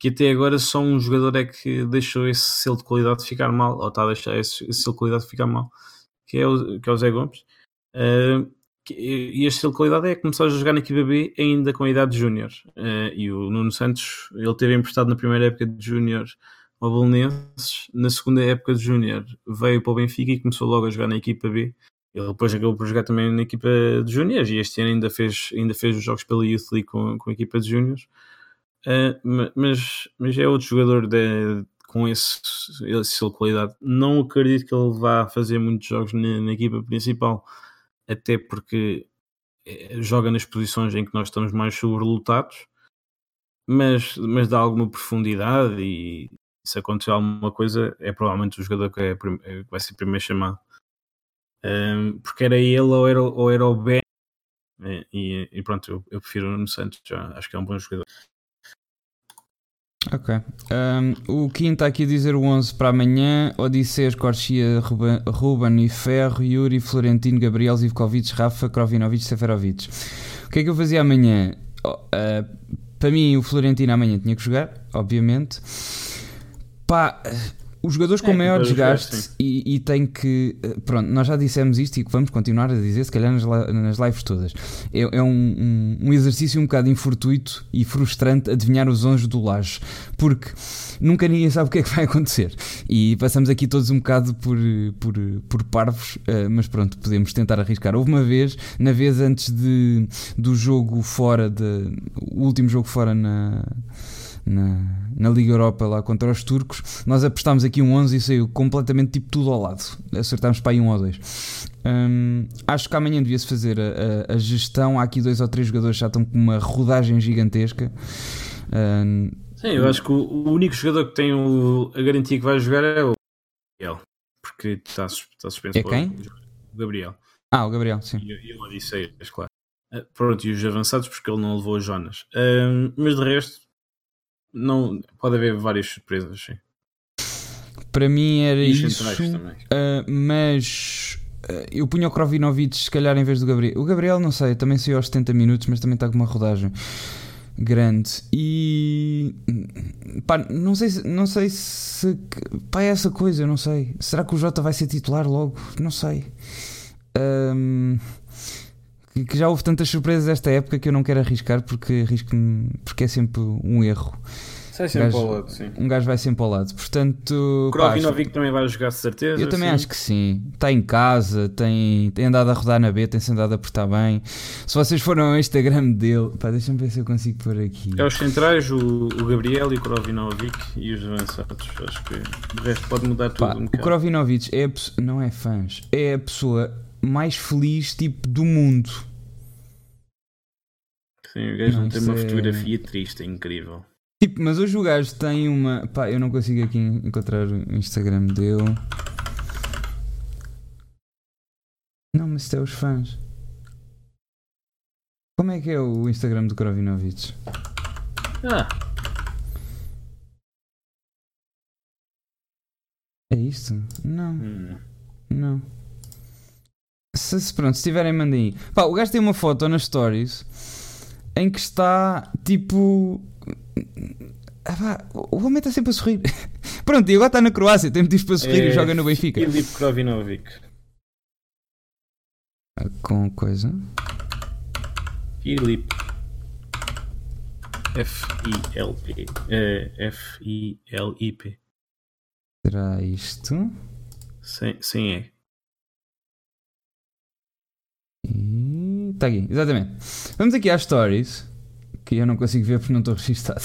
Speaker 2: que até agora só um jogador é que deixou esse selo de qualidade ficar mal, ou está a deixar esse, esse selo de qualidade ficar mal, que é o, que é o Zé Gomes. Uh, e este selo de qualidade é começar a jogar na equipa B ainda com a idade de júnior. Uh, e o Nuno Santos, ele teve emprestado na primeira época de júnior ao Belenenses, na segunda época de júnior veio para o Benfica e começou logo a jogar na equipa B Ele depois acabou por jogar também na equipa de júniores e este ano ainda fez, ainda fez os jogos pela Youth League com, com a equipa de júniores. Uh, mas, mas é outro jogador de, com esse, de qualidade. Não acredito que ele vá fazer muitos jogos na, na equipa principal, até porque eh, joga nas posições em que nós estamos mais sobrelotados, mas, mas dá alguma profundidade e se acontecer alguma coisa, é provavelmente o jogador que, é, que vai ser primeiro chamado. Porque era ele ou era, ou era o Ben. E, e pronto, eu, eu prefiro o Santos, já acho que é um bom jogador.
Speaker 1: Ok. Um, o Kim está aqui a dizer o 11 para amanhã: Odisseus, Corchia, Ruben e Ferro, Yuri, Florentino, Gabriel, Zivkovic, Rafa, Krovinovic, Seferovic. O que é que eu fazia amanhã? Uh, para mim, o Florentino amanhã tinha que jogar, obviamente. Pá, os jogadores com é, maior desgaste e, e tem que. Eh, pronto, nós já dissemos isto e vamos continuar a dizer, se calhar nas, nas lives todas. É, é um, um, um, exercício um bocado infortuito e frustrante adivinhar os anjos do laje, porque nunca ninguém sabe o que é que vai acontecer. E passamos aqui todos um bocado por, por, por parvos, uh, mas pronto, podemos tentar arriscar. Houve uma vez, na vez antes de, do jogo fora, de, o último jogo fora na na, na Liga Europa lá contra os turcos, nós apostámos aqui um 11 e saiu completamente tipo tudo ao lado. Acertámos para aí um ou dois. Hum, acho que amanhã devia-se fazer a, a, a, gestão. Há aqui dois ou três jogadores que já estão com uma rodagem gigantesca.
Speaker 2: Hum, Sim, eu acho que o, o único jogador que tem o, a garantia que vai jogar é o Gabriel, porque está, está suspenso.
Speaker 1: É quem?
Speaker 2: O Gabriel.
Speaker 1: Ah, o Gabriel, sim.
Speaker 2: E, e o Odisseias, claro. Uh, pronto, e os avançados porque ele não levou o Jonas. Uh, mas de resto, não, pode haver várias surpresas, sim.
Speaker 1: Para mim era e isso, uh, mas uh, eu punho o Krovinovic se calhar em vez do Gabriel. O Gabriel não sei, também saiu aos 70 minutos, mas também está com uma rodagem grande. E pá, não sei, não sei se pá, é essa coisa, eu não sei. Será que o Jota vai ser titular logo? Não sei. Um, que já houve tantas surpresas esta época que eu não quero arriscar porque arrisco porque é sempre um erro.
Speaker 2: Sai sempre um gajo, ao lado, sim.
Speaker 1: Um gajo vai sempre ao lado. Portanto.
Speaker 2: Krovinovic também vai jogar de certeza.
Speaker 1: Eu também sim. acho que sim. Está em casa, tem, tem andado a rodar na B, tem-se andado a apertar bem. Se vocês foram ao Instagram dele. Pá, deixa-me ver se eu consigo pôr aqui.
Speaker 2: É os centrais, o, o Gabriel e o Krovinovic e os avançados. Acho que o resto pode mudar tudo. Pá,
Speaker 1: um o Krovinovic é a, não é fãs, é a pessoa mais feliz tipo do mundo.
Speaker 2: Sim, o gajo não, não tem uma fotografia triste, é incrível.
Speaker 1: Tipo, mas hoje o gajo tem uma. Pá, eu não consigo aqui encontrar o Instagram dele. Não, mas isto é os fãs. Como é que é o Instagram do Krovinovic?
Speaker 2: Ah.
Speaker 1: É isto? Não. Hum. Não. Se, se, pronto, se tiverem, mandem aí. Pá, o gajo tem uma foto nas stories em que está tipo. Ah, pá, o homem está sempre a sorrir. <laughs> Pronto, e agora está na Croácia, tem motivos para sorrir é, e joga no Benfica.
Speaker 2: Filip Krovinovic.
Speaker 1: Com coisa.
Speaker 2: Filip. F-I-L-P. F-I-L-I-P.
Speaker 1: Será isto?
Speaker 2: Sim, sim é.
Speaker 1: Está aqui, exatamente. Vamos aqui às stories. Que eu não consigo ver porque não estou registado.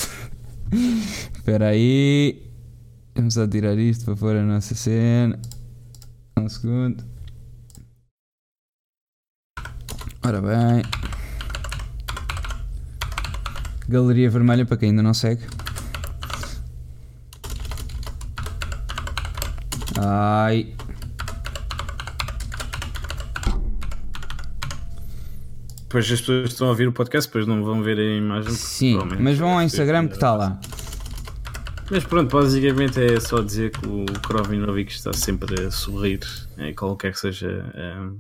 Speaker 1: <laughs> Espera aí. Vamos só tirar isto para pôr a nossa cena. Um segundo. Ora bem. Galeria Vermelha para quem ainda não segue. Ai.
Speaker 2: Depois as pessoas estão a ouvir o podcast, depois não vão ver a imagem.
Speaker 1: Sim, mas vão ao Instagram que está lá.
Speaker 2: Mas pronto, basicamente é só dizer que o Krovinovic está sempre a sorrir, em qualquer que seja, um,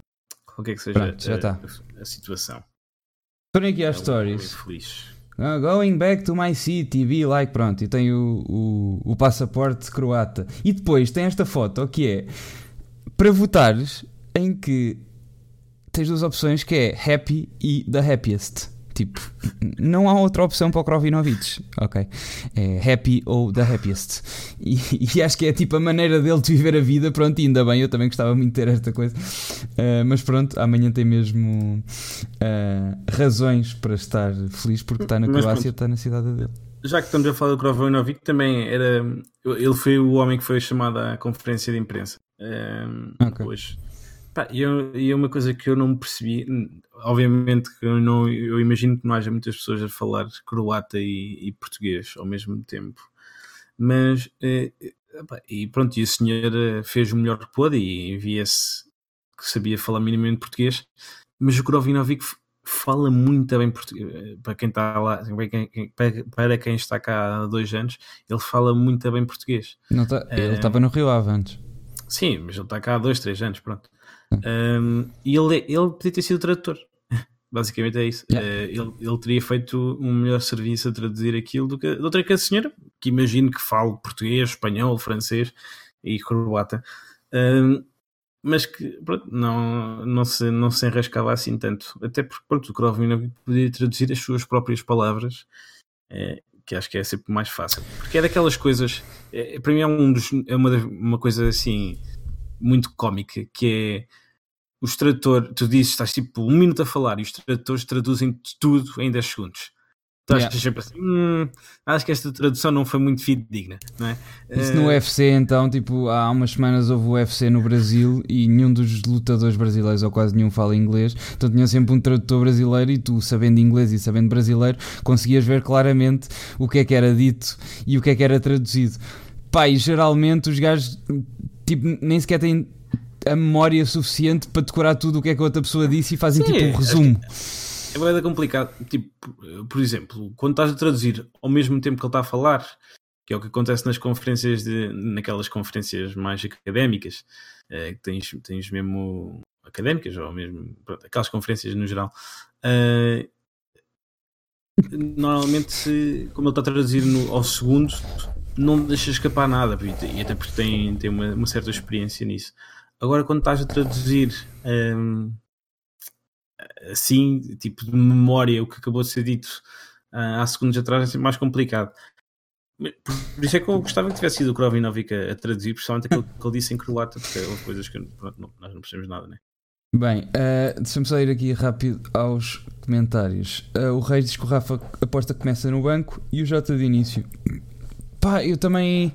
Speaker 2: qualquer que seja
Speaker 1: pronto, a, tá.
Speaker 2: a, a situação.
Speaker 1: Forem aqui às é stories. Feliz. Uh, going back to my city, be like, pronto, e tem o, o, o passaporte croata. E depois tem esta foto que é para votares em que tens duas opções que é happy e the happiest. Tipo, não há outra opção para o Krovinovic, ok? É happy ou the happiest. E, e, acho que é tipo a maneira dele de viver a vida. Pronto, e ainda bem, eu também gostava muito de ter esta coisa. Uh, mas pronto, amanhã tem mesmo uh, razões para estar feliz porque está na Croácia, está na cidade dele.
Speaker 2: Já que estamos a falar do Krovinovic, também era. Ele foi o homem que foi chamado à conferência de imprensa. Um, okay. Hoje. E, é uma coisa que eu não percebi, obviamente que eu, não, eu imagino que não haja muitas pessoas a falar croata e, e português ao mesmo tempo, mas eh, e pronto, e o senhor eh, fez o melhor que pôde e via-se que sabia falar minimamente português, mas o Krovinovic fala muito bem português. Eh, para quem está lá, para quem está cá há dois anos, ele fala muito bem português.
Speaker 1: Tá, ele estava no Rio Ave antes.
Speaker 2: Sim, mas ele está cá há dois, três anos, pronto. Um, e ele, ele podia ter sido tradutor. <laughs> Basicamente é isso. Yeah. Uh, ele, ele teria feito um melhor serviço a traduzir aquilo do que, do que a senhora, que imagino que fale português, espanhol, francês e croata. Um, mas que pronto, não, não, se, não se enrascava assim tanto. Até porque pronto, o Krovina podia traduzir as suas próprias palavras, é, que acho que é sempre mais fácil. Porque é daquelas coisas, é, para mim é, um dos, é uma, uma coisa assim muito cómica, que é os tradutores, tu dizes, estás tipo um minuto a falar e os tradutores traduzem tudo em 10 segundos. Tu yeah. achas sempre assim, hum, acho que esta tradução não foi muito fidedigna, não é?
Speaker 1: Isso no UFC, então, tipo, há umas semanas houve o UFC no Brasil e nenhum dos lutadores brasileiros, ou quase nenhum, fala inglês, então tinha sempre um tradutor brasileiro e tu, sabendo inglês e sabendo brasileiro, conseguias ver claramente o que é que era dito e o que é que era traduzido. Pá, e geralmente os gajos, tipo, nem sequer têm a memória suficiente para decorar tudo o que é que a outra pessoa disse e fazem Sim, tipo um resumo.
Speaker 2: É bem complicado. Tipo, por exemplo, quando estás a traduzir ao mesmo tempo que ele está a falar, que é o que acontece nas conferências, de, naquelas conferências mais académicas, é, que tens, tens mesmo académicas, ou mesmo pronto, aquelas conferências no geral. Uh, normalmente, se, como ele está a traduzir no, ao segundo, não deixa escapar nada, e até porque tem, tem uma, uma certa experiência nisso. Agora, quando estás a traduzir um, assim, tipo de memória, o que acabou de ser dito uh, há segundos atrás, é sempre mais complicado. Por isso é que eu gostava que tivesse sido o Krovinovic a, a traduzir, principalmente aquilo que ele disse em croata, porque houve coisas que pronto, não, nós não percebemos nada, né?
Speaker 1: Bem, uh, deixa-me só ir aqui rápido aos comentários. Uh, o Reis diz que o Rafa aposta que começa no banco e o Jota de início. Pá, eu também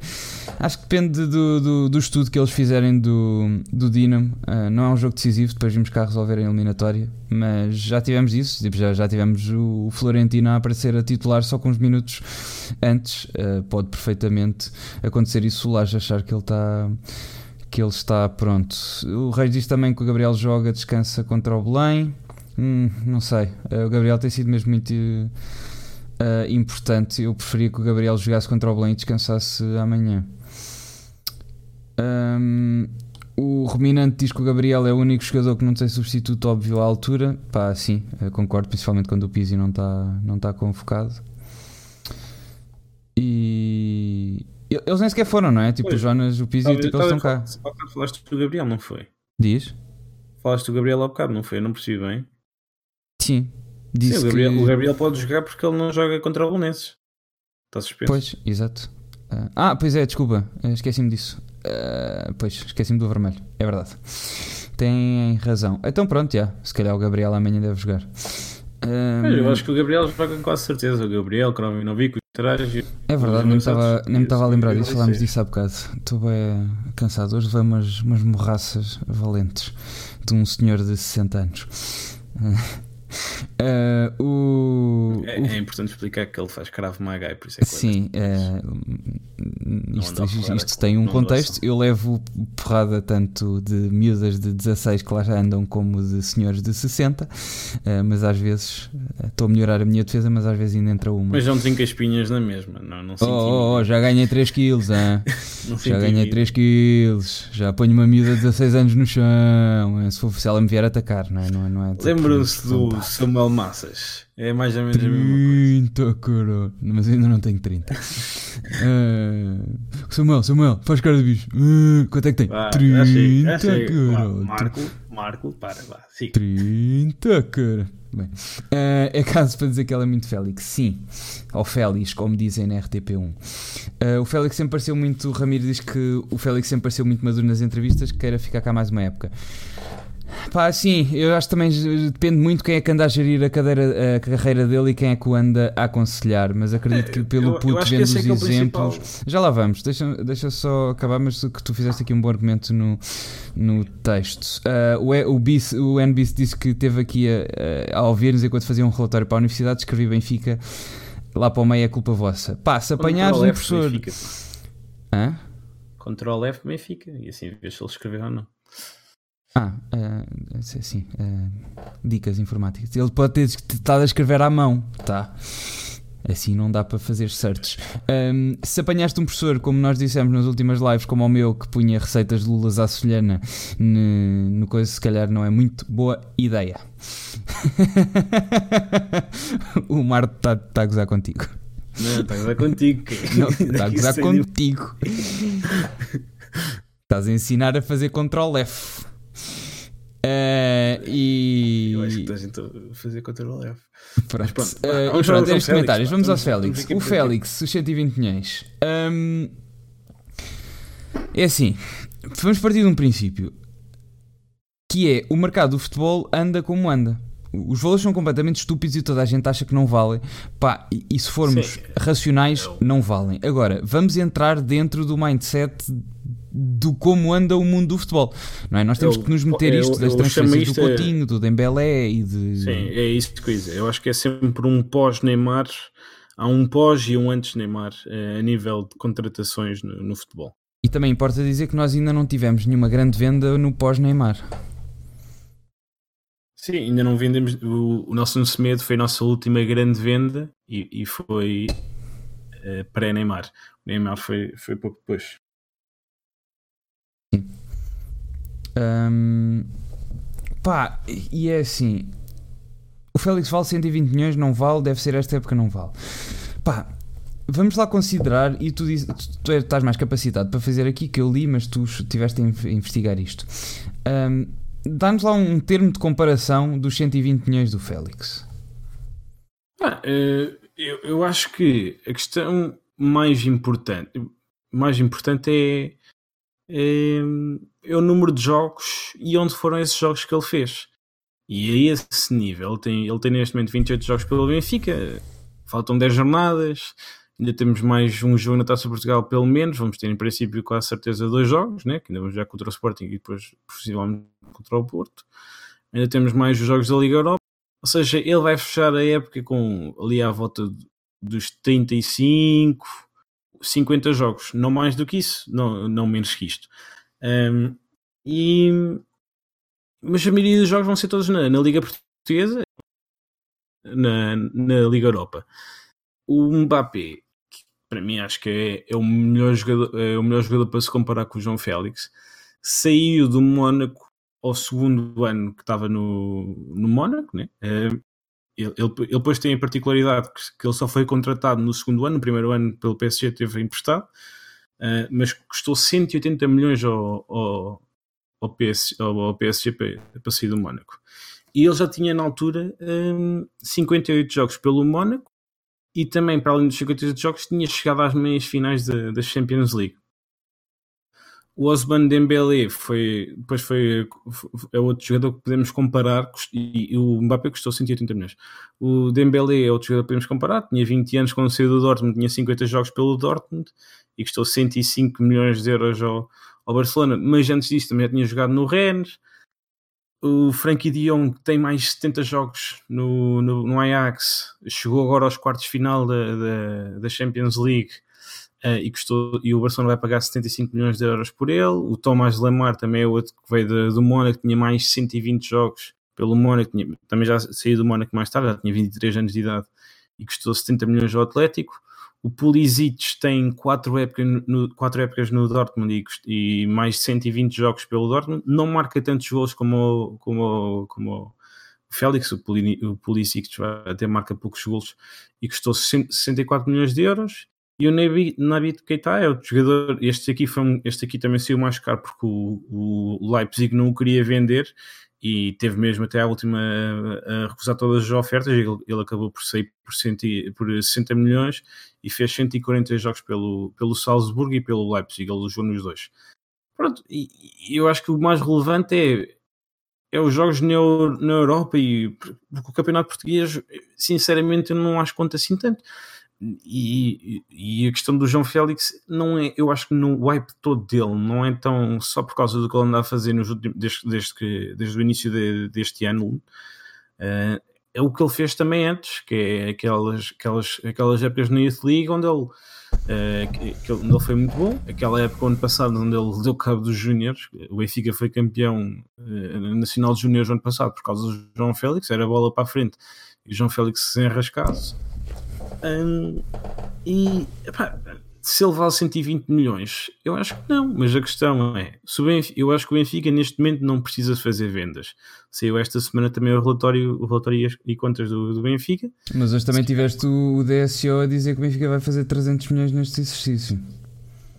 Speaker 1: acho que depende do, do, do estudo que eles fizerem do, do Dinamo. Uh, não é um jogo decisivo, depois vimos cá resolver a eliminatória, mas já tivemos isso. Tipo, já, já tivemos o, o Florentino a aparecer a titular só com uns minutos antes. Uh, pode perfeitamente acontecer isso. O Laje achar que ele está que ele está pronto. O Reis diz também que o Gabriel joga, descansa contra o Belém. Hum, não sei. Uh, o Gabriel tem sido mesmo muito uh, importante. Eu preferia que o Gabriel jogasse contra o Belém e descansasse amanhã. Um, o Ruminante diz que o Gabriel é o único jogador que não tem substituto óbvio à altura. Pá, sim, concordo, principalmente quando o Pizzi não está não tá convocado. E eles nem sequer foram, não é? Tipo, o Jonas, o Pizzi, tipo, eles estão cá.
Speaker 2: Falaste do Gabriel, não foi?
Speaker 1: Diz?
Speaker 2: Falaste do Gabriel ao bocado, não foi? Eu não percebi bem.
Speaker 1: Sim,
Speaker 2: Disse Sim, o Gabriel, que... o Gabriel, pode jogar porque ele não joga contra o Belenenses. Está suspenso.
Speaker 1: Pois, exato. Uh, ah, pois é, desculpa, esqueci-me disso. Uh, pois, esqueci-me do vermelho, é verdade. Tem razão. Então pronto, já. Se calhar o Gabriel amanhã deve jogar.
Speaker 2: Uh, eu acho que o Gabriel joga com quase certeza. O Gabriel, Krovinovik, o Traje.
Speaker 1: É verdade, nem, estava, nem me estava a lembrar disso. Falámos disso há bocado. Estou bem cansado. Hoje levei umas, umas morraças valentes de um senhor de 60 anos.
Speaker 2: Uh, o, é, é, importante explicar que ele faz cravo magai, por isso é que
Speaker 1: Sim, uh, isto, isto, isto tem um contexto. Eu levo porrada tanto de miúdas de 16 que lá já andam, como de senhores de 60, uh, mas às vezes estou a melhorar a minha defesa, mas às vezes ainda entra uma.
Speaker 2: Mas não trinca espinhas na mesma, não, não oh,
Speaker 1: oh, oh, já ganhei 3 quilos, <laughs> já ganhei 3 quilos, já ponho uma miúda de 16 anos no chão, se, for, se ela me vier atacar, não é? Não é, não é
Speaker 2: Lembram-se do Samuel Massas. É mais ou menos 30, a
Speaker 1: mesma coisa. caralho. Mas ainda não tenho 30. uh, <laughs> eh, Samuel, Samuel, faz cara de bicho. Uh, quanto é que tem? Vá, 30,
Speaker 2: caralho. Marco, Marco, para, vá. Sim.
Speaker 1: 30, cara. Bem, uh, é caso para dizer que ela é muito Félix. Sim, ou Félix, como dizem na RTP1. Uh, o Félix sempre pareceu muito. Ramiro diz que o Félix sempre pareceu muito maduro nas entrevistas, que queira ficar cá mais uma época. Pá, sim, eu acho que também depende muito quem é que anda a gerir a, cadeira, a carreira dele e quem é que o anda a aconselhar. Mas acredito que pelo
Speaker 2: eu,
Speaker 1: puto
Speaker 2: eu
Speaker 1: vendo os
Speaker 2: é é
Speaker 1: exemplos. Já lá vamos, deixa, deixa só acabar, mas que tu fizeste aqui um bom argumento no, no texto. Uh, o, o, Bis, o NBIS disse que teve aqui a, a ouvir-nos enquanto fazia um relatório para a universidade, escrevi Benfica. Lá para o meio é culpa vossa. Pá, se apanhares um professor.
Speaker 2: Benfica,
Speaker 1: Hã?
Speaker 2: Ctrl F Benfica e assim vês se ele escreveu ou não.
Speaker 1: Ah, uh, sim, uh, dicas informáticas. Ele pode ter estado a escrever à mão, tá? Assim não dá para fazer certos. Um, se apanhaste um professor, como nós dissemos nas últimas lives, como o meu, que punha receitas de lulas à solhana no, no coisa, se calhar não é muito boa ideia. <laughs> o Marto está tá a gozar contigo.
Speaker 2: Não, está a gozar contigo.
Speaker 1: Está <laughs> a <laughs> gozar contigo. Estás a ensinar a fazer Ctrl F. Uh, e.
Speaker 2: Eu acho que a fazer Ctrl F.
Speaker 1: Pronto, pronto, uh, vamos, pronto vamos comentários. Vamos, vamos ao Félix. O Félix, os 120 milhões. Um, é assim, vamos partir de um princípio que é o mercado do futebol anda como anda. Os valores são completamente estúpidos e toda a gente acha que não valem. Pá, e, e se formos Sim. racionais, não valem. Agora, vamos entrar dentro do mindset do como anda o mundo do futebol. Não é? Nós temos eu, que nos meter isto eu, das transferências do Coutinho, do Dembélé e de...
Speaker 2: Sim, é isso que eu dizer. Eu acho que é sempre um pós-Neymar, há um pós e um antes-Neymar eh, a nível de contratações no, no futebol.
Speaker 1: E também importa dizer que nós ainda não tivemos nenhuma grande venda no pós-Neymar.
Speaker 2: Sim, ainda não vendemos. O, o Nelson Semedo foi a nossa última grande venda e, e foi uh, pré-Neymar. O Neymar foi, foi pouco depois.
Speaker 1: Um, pá, e é assim: o Félix vale 120 milhões, não vale, deve ser esta época, não vale. Pá, vamos lá considerar, e tu, diz, tu, tu estás mais capacitado para fazer aqui que eu li, mas tu estiveste a investigar isto. Um, Dá-nos lá um termo de comparação dos 120 milhões do Félix.
Speaker 2: Ah, eh, eu, eu acho que a questão mais importante, mais importante é é, o número de jogos e onde foram esses jogos que ele fez. E a esse nível, ele tem, ele tem neste momento 28 jogos pelo Benfica, faltam 10 jornadas, ainda temos mais um jogo na Taça Portugal, pelo menos. Vamos ter, em princípio, com a certeza, dois jogos, né? que ainda vamos já contra o Sporting e depois, possivelmente, contra o Porto. Ainda temos mais os jogos da Liga Europa. Ou seja, ele vai fechar a época com ali à volta dos 35, 50 jogos, não mais do que isso, não, não menos que isto. Um, e, mas a maioria dos jogos vão ser todos na, na Liga Portuguesa, na, na Liga Europa. O Mbappé, que para mim acho que é, é, o melhor jogador, é o melhor jogador para se comparar com o João Félix, saiu do Mónaco ao segundo ano que estava no, no Mónaco, né? Ele, ele, ele, depois tem a particularidade que, que, ele só foi contratado no segundo ano, no primeiro ano pelo PSG teve emprestado, uh, mas custou 180 milhões ao, ao, ao, PS, ao, ao PSG para, para sair do Mónaco. E ele já tinha na altura um, ehm, 58 jogos pelo Mónaco e também, para além dos 58 jogos, tinha chegado às meias finais da, da Champions League. O Osman Dembélé foi, depois foi, é outro jogador que podemos comparar e, o Mbappé custou 180 milhões. O Dembélé é outro jogador que podemos comparar, tinha 20 anos quando saiu do Dortmund, tinha 50 jogos pelo Dortmund e custou 105 milhões de euros ao, ao Barcelona, mas antes disso também já tinha jogado no Rennes. O Frankie de Jong tem mais 70 jogos no, no, no Ajax, chegou agora aos quartos final da, da, da Champions League Uh, e, custou, e o Barcelona vai pagar 75 milhões de euros por ele. O Thomas Lemar também é outro que veio do Mónaco, tinha mais 120 jogos pelo Mónaco, tinha, também já saiu do Mónaco mais tarde, já tinha 23 anos de idade e custou 70 milhões ao Atlético. O Pulisic tem 4 épocas no, quatro épocas no Dortmund e, e, mais 120 jogos pelo Dortmund. Não marca tantos gols como, como, como o Félix, o Pulisic até marca poucos gols e custou 64 milhões de euros. E o Nabi, Keita é outro jogador. Este aqui, foi este aqui também saiu mais caro porque o, o Leipzig não o queria vender e teve mesmo até à última a recusar todas as ofertas. Ele, ele acabou por sair por, centi, por 60 milhões e fez 140 jogos pelo, pelo Salzburgo e pelo Leipzig. Ele jogou nos dois. Pronto, e, e eu acho que o mais relevante é, é os jogos na, Europa e porque o campeonato português, sinceramente, eu não acho conta assim tanto. E, e, a questão do João Félix não é, eu acho que no wipe todo dele não é tão só por causa do que ele anda a fazer nos últimos, desde, desde, que, desde o início de, deste ano, uh, é o que ele fez também antes, que é aquelas, aquelas, aquelas épocas na Youth League onde ele, uh, que, que ele foi muito bom, aquela época ano passado onde ele deu cabo dos Júniores, o Benfica foi campeão uh, nacional de Júniores ano passado por causa do João Félix, era bola para a frente. E o João Félix se enrascasse um, e epá, se ele vale 120 milhões, eu acho que não, mas a questão é: Benfica, eu acho que o Benfica neste momento não precisa fazer vendas. Saiu esta semana também o relatório, o relatório e contas do, do Benfica.
Speaker 1: Mas hoje também tiveste o DSO a dizer que o Benfica vai fazer 300 milhões neste exercício.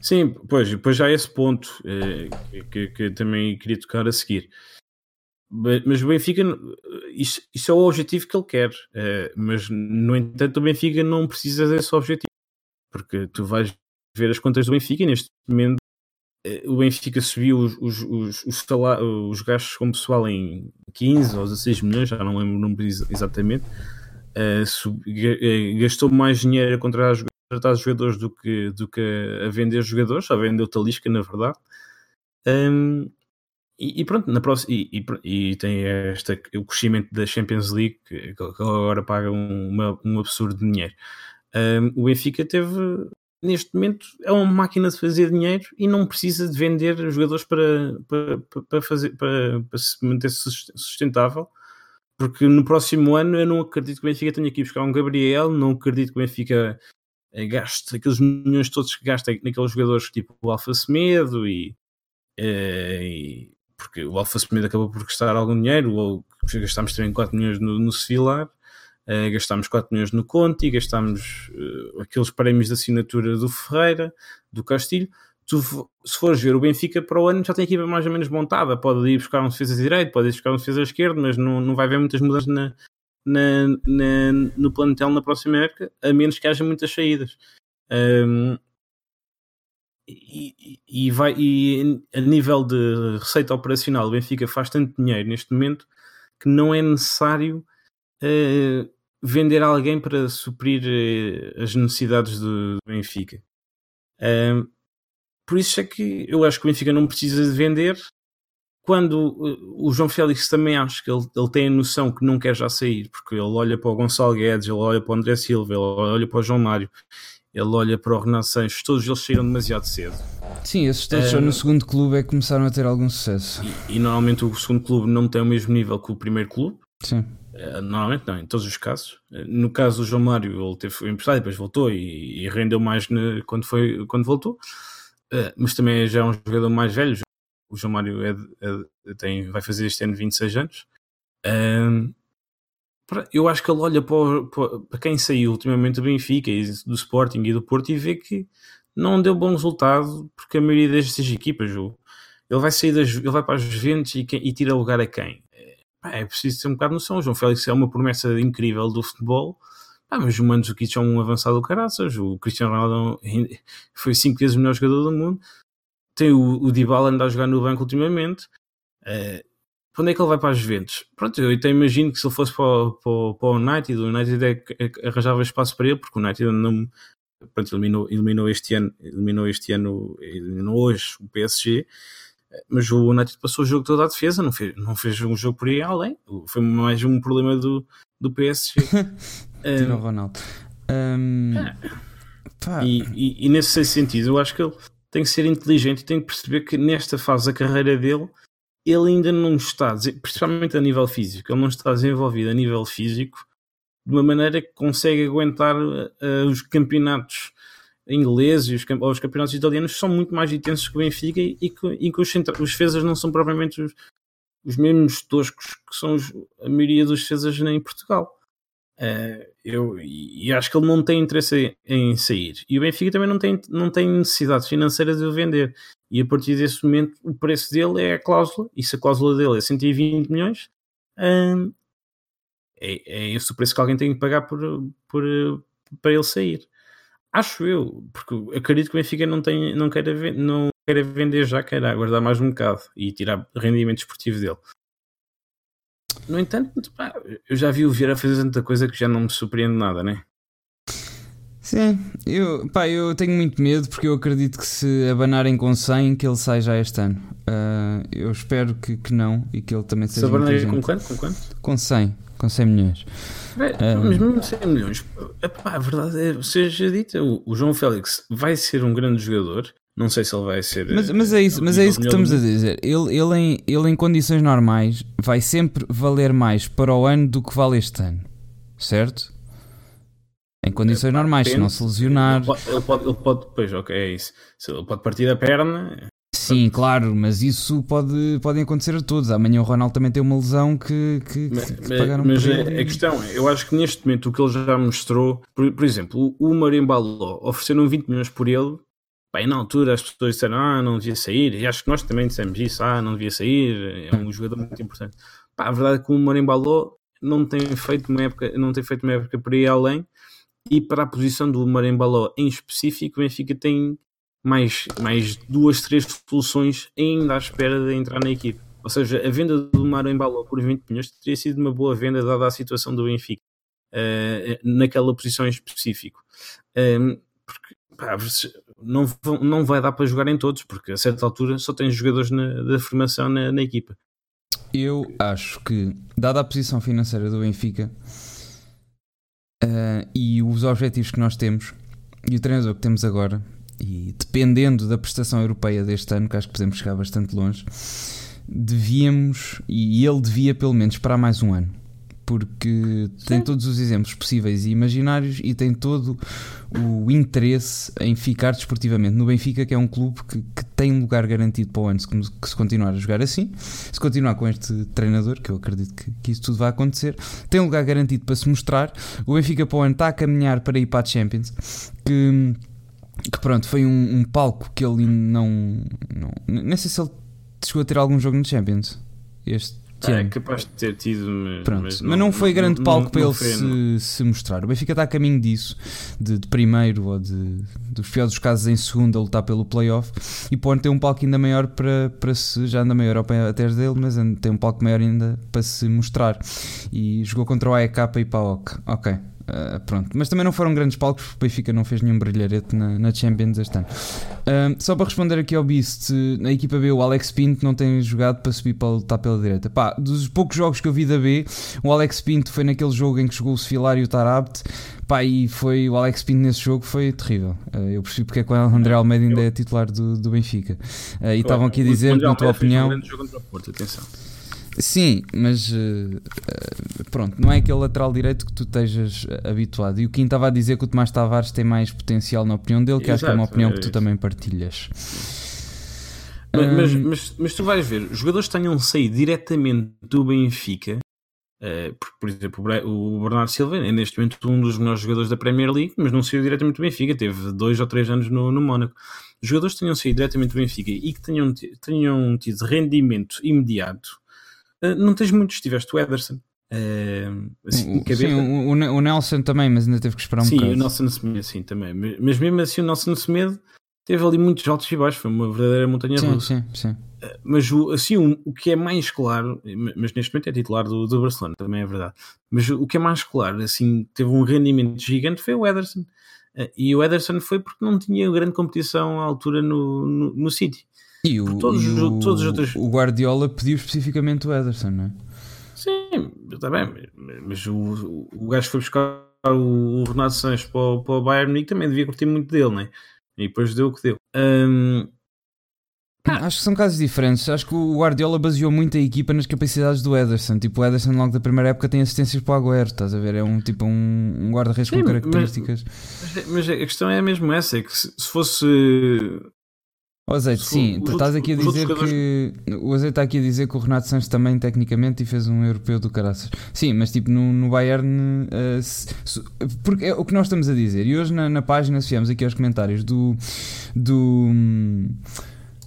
Speaker 2: Sim, pois, depois já há esse ponto eh, que, que, também queria tocar a seguir. Mas o Benfica, isso, isso, é o objetivo que ele quer. Uh, mas, no entanto, o Benfica não precisa desse objetivo. Porque tu vais ver as contas do Benfica e neste momento uh, o Benfica subiu os, os, os, os, os gastos com pessoal em 15 ou 16 milhões, já não lembro o número exatamente. Uh, sub, gastou mais dinheiro a contratar, jogadores do que, do que a vender jogadores, a vender o Talisca, na verdade. Um, e, e, pronto, na próxima, e, e, e, tem esta, o crescimento da Champions League, que, que agora paga um, uma, um absurdo de dinheiro. Um, o Benfica teve, neste momento, é uma máquina de fazer dinheiro e não precisa de vender jogadores para, para, para, fazer, para, para se manter sustentável. Porque no próximo ano eu não acredito que o Benfica tenha que ir buscar um Gabriel, não acredito que o Benfica eh, gaste aqueles milhões todos que gasta naqueles jogadores tipo o Alfa Semedo e, eh, e porque o Alfa Semedo acabou por gastar algum dinheiro, ou gastámos também 4 milhões no, no uh, gastámos 4 milhões no Conti, gastámos uh, aqueles prémios de assinatura do Ferreira, do Castilho. Tu, se fores ver o Benfica para o ano, já tem a equipa mais ou menos montada. Pode ir buscar um defesa direito, pode ir buscar um defesa esquerdo, mas não, não vai haver muitas mudanças na, na, na, no plantel na próxima época, a menos que haja muitas saídas. Um, e, e, vai, e a nível de receita operacional, o Benfica faz tanto dinheiro neste momento que não é necessário uh, vender alguém para suprir uh, as necessidades do, Benfica. Uh, por isso é que eu acho que o Benfica não precisa de vender. Quando o João Félix também acho que ele, ele tem a noção que não quer já sair, porque ele olha para o Gonçalo Guedes, ele olha para o André Silva, ele olha para o João Mário ele olha para o Sanches, todos eles saíram demasiado cedo.
Speaker 1: Sim, esses todos só no segundo clube é que começaram a ter algum sucesso.
Speaker 2: E, e, normalmente o segundo clube não tem o mesmo nível que o primeiro clube.
Speaker 1: Sim.
Speaker 2: Uh, normalmente não, em todos os casos. Uh, no caso do João Mário, ele teve foi emprestado e depois voltou e, e rendeu mais ne, quando, foi, quando voltou. Uh, mas também já é um jogador mais velho. O João Mário é, é, tem, vai fazer este ano 26 anos eu acho que ele olha para, para, quem saiu ultimamente do Benfica do Sporting e do Porto e vê que não deu bom resultado porque a maioria destas equipas ele vai sair das, ele vai para as Juventus e, e tira lugar a quem? É, é preciso ter um bocado de noção. João Félix é uma promessa incrível do futebol, ah, mas o Mandzukic é um avançado do caraças. O Cristiano Ronaldo <laughs> foi cinco vezes o melhor jogador do mundo. Tem o, o Dybala anda a jogar no banco ultimamente. Uh, quando é que ele vai para as Juventus? Pronto, eu até imagino que se ele fosse para, para, para o United, o United é, é, arranjava espaço para ele, porque o United não, pronto, eliminou, eliminou este ano, eliminou este ano, eliminou hoje o PSG, mas o United passou o jogo todo à defesa, não fez, não fez um jogo por aí além, foi mais um problema do, do PSG. <laughs>
Speaker 1: Tino um, Ronaldo. Um,
Speaker 2: e, e, e, nesse sentido, eu acho que ele tem que ser inteligente e tem que perceber que nesta fase da carreira dele ele ainda não está, principalmente a nível físico, ele não está desenvolvido a nível físico de uma maneira que consegue aguentar uh, os campeonatos ingleses e os, os campeonatos italianos que são muito mais intensos que o Benfica e, e que, e que os, os não são propriamente os, os mesmos toscos que são os, a maioria dos defesas em Portugal. Uh, eu, e acho que ele não tem interesse em, em, sair. E o Benfica também não tem, não tem necessidade financeira de o vender. E a partir desse momento o preço dele é a cláusula, e se a cláusula dele é 120 milhões, hum, é, é esse o preço que alguém tem que pagar por, por, para ele sair. Acho eu, porque acredito que o Benfica não, tem, não, queira, não queira vender já, queira aguardar mais um bocado e tirar rendimento esportivo dele. No entanto, pá, eu já vi o Vieira fazer tanta coisa que já não me surpreende nada, né?
Speaker 1: Sim, eu, pá, eu tenho muito medo porque eu acredito que se abanarem com 100 que ele sai já este ano. Uh, eu espero que, que não e que ele também seja.
Speaker 2: Se abanarem com quanto? Com quanto?
Speaker 1: Com 100, com 100 milhões.
Speaker 2: É, mas mesmo 100 milhões, a verdade é, seja dita, o, o João Félix vai ser um grande jogador, não sei se ele vai ser.
Speaker 1: Mas, mas é isso, mas é isso que estamos a dizer. Ele, ele, em, ele, em condições normais, vai sempre valer mais para o ano do que vale este ano. Certo? Em condições é, normais, se não se lesionar.
Speaker 2: Ele pode, ele pode, ele pode, pois, ok, é isso. Ele pode partir a perna.
Speaker 1: Sim, claro, mas isso pode, pode acontecer a todos. Amanhã o Ronaldo também tem uma lesão que, que,
Speaker 2: mas, que pagaram Mas a, a questão é, eu acho que neste momento o que ele já mostrou, por, por exemplo, o Marimbaló ofereceram 20 milhões por ele Bem, na altura as pessoas disseram, ah, não devia sair, e acho que nós também dissemos isso, ah, não devia sair, é um jogador muito importante. Pá, a verdade é que o Marimbaló não tem feito uma época, não tem feito uma época para ir além, e para a posição do Marimbaló em específico, o Benfica tem mais, mais duas, três soluções ainda à espera de entrar na equipe. Ou seja, a venda do Marimbaló por 20 milhões teria sido uma boa venda dada a situação do Benfica, uh, naquela posição em específico. Um, ehm, porque, pá, não, não vai dar para jogar em todos, porque a certa altura só tem jogadores na, da formação na, na equipa.
Speaker 1: Eu acho que, dada a posição financeira do Benfica uh, e os objetivos que nós temos e o treinador que temos agora, e dependendo da prestação europeia deste ano, que acho que podemos chegar bastante longe, devíamos, e ele devia pelo menos esperar mais um ano porque Sim. tem todos os exemplos possíveis e imaginários e tem todo o interesse em ficar desportivamente no Benfica, que é um clube que, que tem lugar garantido para o ano se, que se continuar a jogar assim, se continuar com este treinador, que eu acredito que, que isso tudo vai acontecer, tem lugar garantido para se mostrar. O Benfica para o ano está a caminhar para ir para a Champions, que, que pronto, foi um, um palco que ele não, não. Nem sei se ele chegou a ter algum jogo no Champions. Este
Speaker 2: é capaz de ter tido, mas,
Speaker 1: Pronto. mas, não, mas não foi grande palco não, para não ele foi, se, se, mostrar. O Benfica está a caminho disso, de, de primeiro ou de, dos piores dos casos em segundo a lutar pelo playoff e pode ter um palco ainda maior para, para se, já anda maior Europa até dele, mas tem um palco maior ainda para se mostrar. E jogou contra o AEK e PAOK. Ok. Uh, pronto, mas também não foram grandes palcos porque o Benfica não fez nenhum brilharete na, na Champions este ano. Uh, só para responder aqui ao Beast, na equipa B, o Alex Pinto não tem jogado para subir para lutar pela direita. Pá, dos poucos jogos que eu vi da B, o Alex Pinto foi naquele jogo em que jogou o Sefilar e o Tarabt. Pá, e foi o Alex Pinto nesse jogo foi terrível. Uh, eu percebi porque é que o André Almeida ainda é titular do, do Benfica. e estavam aqui a dizer, na tua opinião. Sim, mas uh, pronto, não é aquele lateral direito que tu estejas habituado. E o Kim estava a dizer que o Tomás Tavares tem mais potencial na opinião dele, que Exato, acho que é uma opinião é que tu também partilhas.
Speaker 2: Mas, um... mas, mas, mas, tu vais ver, jogadores que tenham saído diretamente do Benfica, uh, por, por, exemplo, o Bernardo Silva é neste momento um dos melhores jogadores da Premier League, mas não saiu diretamente do Benfica, teve dois ou três anos no, no Mónaco. Jogadores que tenham saído diretamente do Benfica e que tenham, tenham tido rendimento imediato não tens muitos, tiveste o Ederson. Uh,
Speaker 1: assim, sim, o, o, Nelson também, mas ainda teve que esperar um
Speaker 2: sim,
Speaker 1: bocado.
Speaker 2: Sim, o Nelson Semedo, sim, também. Mas mesmo assim, o Nelson Semedo teve ali muitos altos e baixos, foi uma verdadeira montanha
Speaker 1: sim,
Speaker 2: russa.
Speaker 1: Sim, sim.
Speaker 2: Uh, mas o, assim, o, o, que é mais claro, mas neste momento é titular do, do Barcelona, também é verdade. Mas o que é mais claro, assim, teve um rendimento gigante foi o Ederson. Uh, e o Ederson foi porque não tinha grande competição à altura no, no, no City.
Speaker 1: E o, todos, e o, todos os outros... o Guardiola pediu especificamente o Ederson, não é?
Speaker 2: Sim, está bem, mas o, o gajo que foi buscar o, o Renato Sanches para, o, para o Bayern Munique também devia curtir muito dele, né? E depois deu o que deu. Um...
Speaker 1: Acho que são casos diferentes. Acho que o Guardiola baseou muito a equipa nas capacidades do Ederson. Tipo, o Ederson, logo da primeira época, tem assistências para o Agüero. Estás a ver? É um tipo um, um guarda-redes com características.
Speaker 2: Mas, mas, a questão é mesmo essa: é que se, se fosse
Speaker 1: o azeite, sim, tu estás aqui a dizer que. O azeite está aqui a dizer que o Renato Sanches também, tecnicamente, e fez um europeu do caraças. Sim, mas tipo no, no Bayern. Uh, se, se, porque é o que nós estamos a dizer. E hoje na, na página, se viemos aqui aos comentários do. do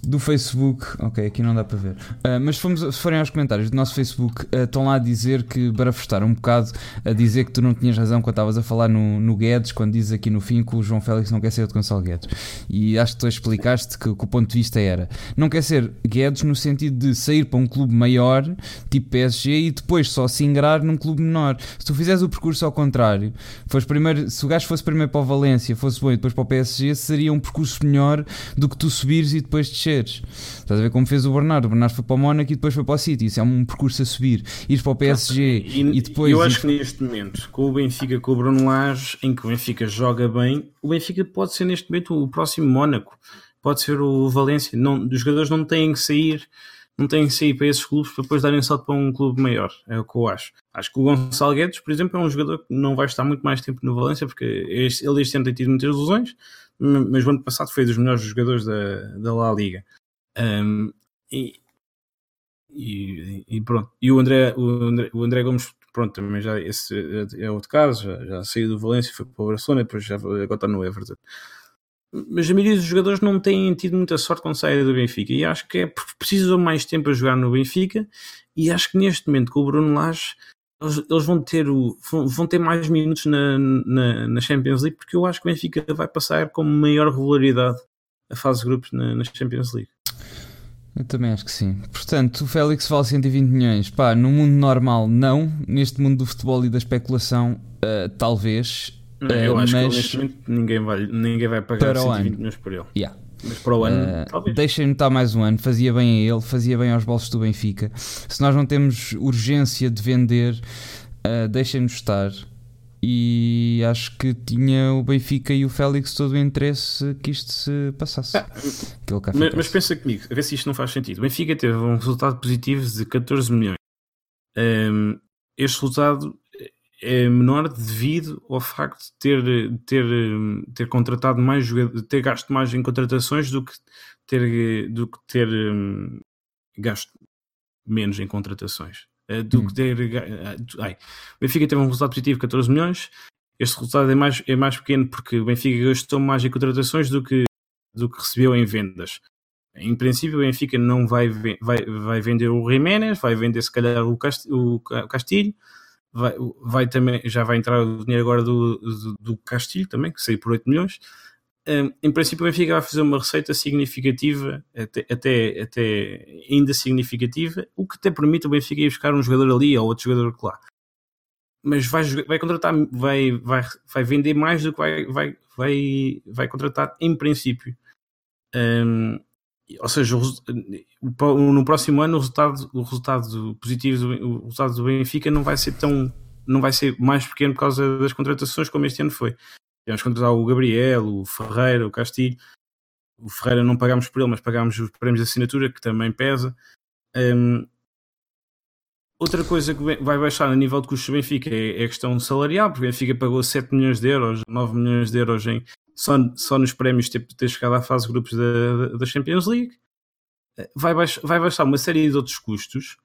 Speaker 1: do Facebook, ok, aqui não dá para ver, uh, mas fomos, se forem aos comentários do nosso Facebook, uh, estão lá a dizer que barafestaram um bocado, a dizer que tu não tinhas razão quando estavas a falar no, no Guedes, quando dizes aqui no fim que o João Félix não quer ser de Gonçalo Guedes. E acho que tu explicaste que, que, o ponto de vista era: não quer ser Guedes no sentido de sair para um clube maior, tipo PSG, e depois só se ingrar num clube menor. Se tu fizeres o percurso ao contrário, fosse primeiro, se o gajo fosse primeiro para o Valência, fosse bom e depois para o PSG, seria um percurso melhor do que tu subires e depois descer desceres. Estás a ver como fez o Bernardo? O Bernardo foi para o Mónaco e depois foi para o City. Isso é um percurso a subir. Ir para o PSG e, e depois.
Speaker 2: Eu acho que neste momento, com o Benfica, com o Bruno Lage, em que o Benfica joga bem, o Benfica pode ser neste momento o próximo Mónaco, pode ser o Valência. Não, os jogadores não têm que sair. Não têm que sair para esses clubes para depois darem salto para um clube maior. É o que eu acho. Acho que o Gonçalo Guedes, por exemplo, é um jogador que não vai estar muito mais tempo no Valência porque ele este ano tem tido muitas lesões mas o ano passado foi dos melhores jogadores da, da La Liga. Um, e, e, e, pronto. E o André, o André, o André Gomes, pronto, também já esse é outro caso, já, já saiu do Valência, foi para o Barcelona, depois já agora está no Everton. Mas a maioria dos jogadores não têm tido muita sorte quando saem do Benfica e acho que é precisam mais tempo a jogar no Benfica e acho que neste momento com o Bruno Lage eles, vão, ter o, vão, ter mais minutos na, na, na, Champions League porque eu acho que o Benfica vai passar com maior regularidade a fase de grupos na, na Champions League.
Speaker 1: Eu também acho que sim. Portanto, o Félix vale 120 milhões. Pá, no mundo normal, não. Neste mundo do futebol e da especulação, uh, talvez.
Speaker 2: eu uh, acho mas... que neste momento ninguém vai, ninguém vai pagar 120 milhões por ele.
Speaker 1: Yeah.
Speaker 2: Mas para o ano, uh.
Speaker 1: Deixem-no estar mais um ano, fazia bem a ele, fazia bem aos bolsos do Benfica. Se nós não temos urgência de vender, uh, deixem-nos estar. E acho que tinha o Benfica e o Félix todo o interesse que isto se passasse. Ah,
Speaker 2: mas, mas, pensa comigo, a ver se isto não faz sentido. O Benfica teve um resultado positivo de 14 milhões. Um, este resultado é menor devido ao facto de ter, ter, ter contratado mais jogadores, ter gasto mais em contratações do que ter, do que ter um, gasto menos em contratações. Eh, do hum. que ter. Eh, ai, o Benfica teve um resultado positivo de 14 milhões. Este resultado é mais, é mais pequeno porque o Benfica gastou mais em contratações do que, do que recebeu em vendas. Em princípio, o Benfica não vai, vai, vai vender o Jiménez, vai vender se calhar o, Castilho, vai, vai também, já vai entrar o dinheiro agora do, do, do Castilho também, que saiu por 8 milhões. Um, em princípio, o Benfica vai fazer uma receita significativa, até, até, até ainda significativa, o que até permite o Benfica ir buscar um jogador ali ou outro jogador lá. Mas vai, vai contratar, vai, vai, vai vender mais do que vai, vai, vai, vai contratar em princípio. Um, ou seja, no próximo ano o resultado, o resultado positivo o resultado do Benfica não vai ser tão não vai ser mais pequeno por causa das contratações como este ano foi. Tivemos contratar o Gabriel, o Ferreira, o Castilho. O Ferreira não pagámos por ele, mas pagámos os prémios de assinatura, que também pesa. Um, outra coisa que vai baixar a nível de custos do Benfica é, é a questão salarial, porque o Benfica pagou 7 milhões de euros, 9 milhões de euros em, só, só nos prémios ter, ter chegado à fase de grupos da, da Champions League. Eh, vai baixar, vai baixar uma série de outros custos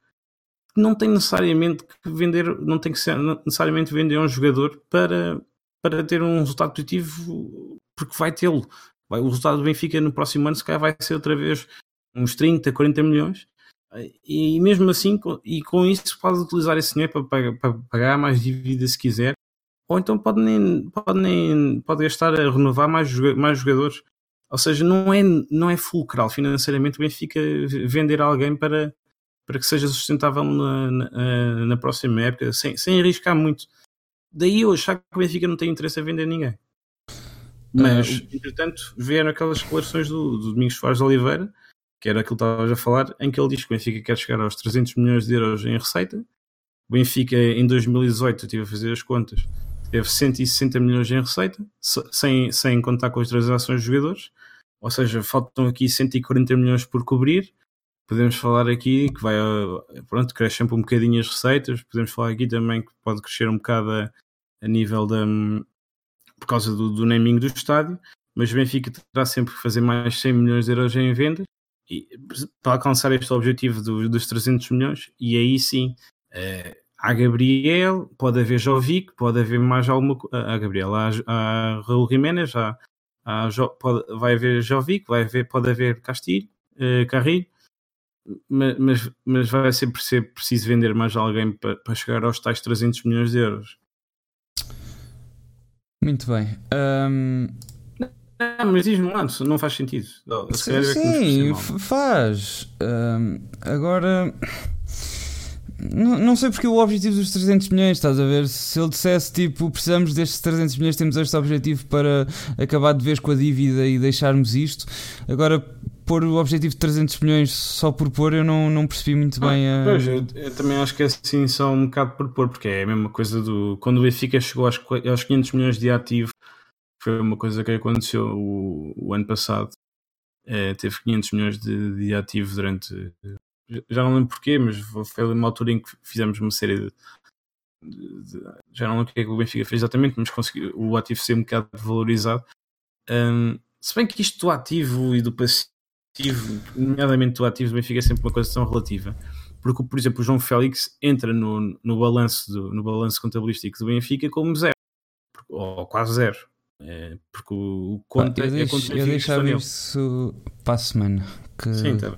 Speaker 2: que não tem necessariamente que vender, não tem que ser necessariamente vender um jogador para, para ter um resultado positivo, porque vai tê-lo. O resultado do Benfica no próximo ano, se calhar, vai ser outra vez uns 30, 40 milhões. Eh, e mesmo assim, e com isso, pode utilizar esse dinheiro para, para, para pagar mais dívida se quiser ou então pode nem, pode nem pode gastar a renovar mais, mais jogadores. Ou seja, não é, não é fulcral financeiramente o Benfica vender alguém para, para que seja sustentável na, na, na próxima época, sem, sem arriscar muito. Daí eu achar que o Benfica não tem interesse em vender ninguém. Mas, entretanto, vieram aquelas declarações do, do Domingos Soares de Oliveira, que era aquilo que estavas a falar, em que ele diz que o Benfica quer chegar aos 300 milhões de euros em receita. O Benfica, em 2018, eu estive a fazer as contas, teve 160 milhões em receita, sem, sem contar com as transações de jogadores, ou seja, faltam aqui 140 milhões por cobrir. Podemos falar aqui que vai, pronto, cresce sempre um bocadinho as receitas. Podemos falar aqui também que pode crescer um bocado a, a nível da. por causa do, do naming do estádio, mas o Benfica terá sempre que fazer mais 100 milhões de euros em vendas e, para alcançar este objetivo do, dos 300 milhões. E aí sim. Eh, há Gabriel, pode haver Jovic, pode haver mais alguma coisa. Há Gabriel, há, Raul Jiménez, há, há, pode, vai haver Jovic, vai haver, pode haver Castilho. uh, Carri, mas, mas, mas, vai sempre ser preciso vender mais alguém para, para chegar aos tais 300 milhões de euros.
Speaker 1: Muito bem. Um...
Speaker 2: Não, mas diz-me lá, não faz sentido.
Speaker 1: Sim, sim faz. Um, agora. Não, não sei porque o objetivo dos 300 milhões, estás a ver? Se ele dissesse tipo, precisamos destes 300 milhões, temos este objetivo para acabar de vez com a dívida e deixarmos isto. Agora, pôr o objetivo de 300 milhões só por pôr, eu não, não percebi muito bem
Speaker 2: a. Pois, eu, eu, também acho que é assim só um bocado por pôr, porque é a mesma coisa do. Quando o Benfica chegou aos, aos 500 milhões de ativo, foi uma coisa que aconteceu o, o ano passado. É, teve 500 milhões de, de ativo durante já não lembro porquê, mas foi uma altura em que fizemos uma série de. de, de já não lembro o que é que o Benfica fez exatamente, mas conseguiu o ativo ser um bocado valorizado. Um, se bem que isto do ativo e do passivo, nomeadamente do ativo do Benfica, é sempre uma coisa tão relativa. Porque, por exemplo, o João Félix entra no, balanço, no balanço contabilístico do Benfica como zero, ou quase zero. É, porque o, o
Speaker 1: eu
Speaker 2: é
Speaker 1: deixo, Eu deixava isso para a semana. Que Sim, tá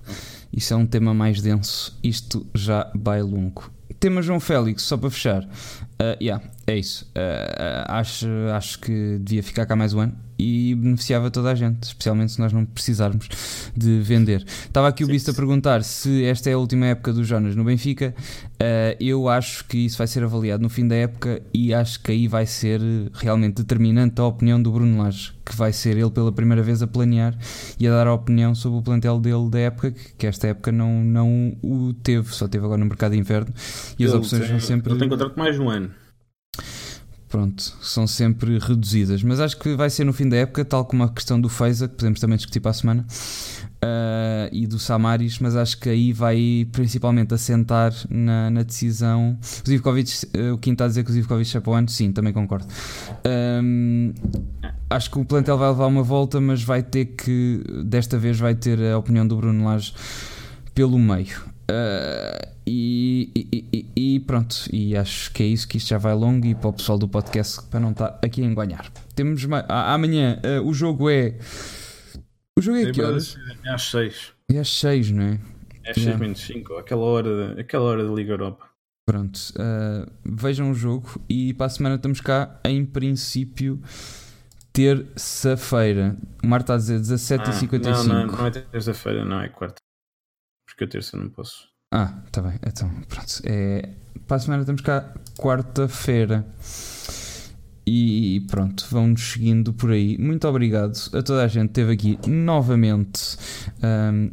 Speaker 1: isso é um tema mais denso. Isto já vai longo. Tema João Félix, só para fechar. Uh, yeah, é isso. Uh, acho, acho que devia ficar cá mais um ano e beneficiava toda a gente, especialmente se nós não precisarmos de vender. Estava aqui o Bisto a perguntar se esta é a última época do Jonas no Benfica. Uh, eu acho que isso vai ser avaliado no fim da época e acho que aí vai ser realmente determinante a opinião do Bruno Lage, que vai ser ele pela primeira vez a planear e a dar a opinião sobre o plantel dele da época, que esta época não, não o teve, só teve agora no mercado de inverno e as opções tem, são sempre.
Speaker 2: Ele tem contrato mais um ano
Speaker 1: pronto, são sempre reduzidas. Mas acho que vai ser no fim da época, tal como a questão do Feiza, que podemos também discutir para a semana, uh, e do Samaris, mas acho que aí vai principalmente assentar na, na decisão. O Zivkovic, uh, o Quinto está a dizer que o Zivkovic é para o ano, sim, também concordo. Um, acho que o plantel vai levar uma volta, mas vai ter que, desta vez, vai ter a opinião do Bruno Lage pelo meio. Uh, e, e, e, pronto, e acho que é isso que isto já vai longo e para o pessoal do podcast para não estar aqui a enganhar. Temos amanhã uh, o jogo é. O jogo é que horas?
Speaker 2: É às 6.
Speaker 1: É às 6, não é?
Speaker 2: É às 6 menos 5, aquela hora, aquela hora da Liga Europa.
Speaker 1: Pronto, uh, vejam o jogo e para a semana estamos cá em princípio terça-feira. O Marta está a dizer 17h55.
Speaker 2: Ah, não, não, não é terça-feira, não, é quarta porque a terça não posso.
Speaker 1: Ah, tá bem. Então, pronto. É, para a semana estamos cá quarta-feira. E pronto, vão-nos seguindo por aí. Muito obrigado a toda a gente que esteve aqui novamente. Um,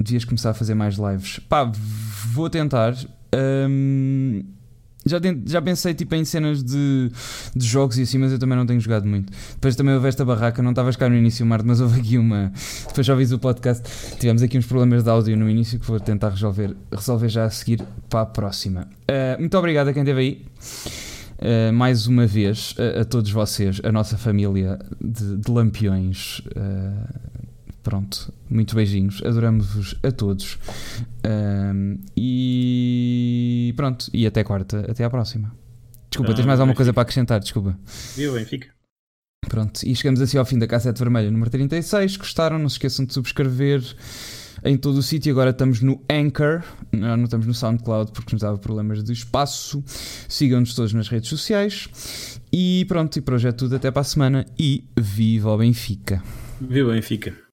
Speaker 1: devias começar a fazer mais lives. Pá, vou tentar. Um, já, já pensei tipo, em cenas de, de jogos e assim, mas eu também não tenho jogado muito. Depois também houve esta barraca, não estavas cá no início, Marta, mas houve aqui uma. Depois já ouvi o podcast, tivemos aqui uns problemas de áudio no início que vou tentar resolver, resolver já a seguir para a próxima. Uh, muito obrigado a quem esteve aí. Uh, mais uma vez a, a, todos vocês, a nossa família de, de lampiões. Uh, Pronto, muito beijinhos, adoramos-vos a todos. Um, e pronto, e até quarta, até à próxima. Desculpa, tens mais alguma coisa para acrescentar? Desculpa.
Speaker 2: Viu, Benfica.
Speaker 1: Pronto, e chegamos assim ao fim da cassete vermelha número 36. Gostaram? Não se esqueçam de subscrever em todo o sítio. Agora estamos no Anchor, não, não estamos no SoundCloud porque nos dava problemas de espaço. Sigam-nos todos nas redes sociais. E pronto, e hoje é tudo. Até para a semana e viva o Benfica!
Speaker 2: Viva o Benfica!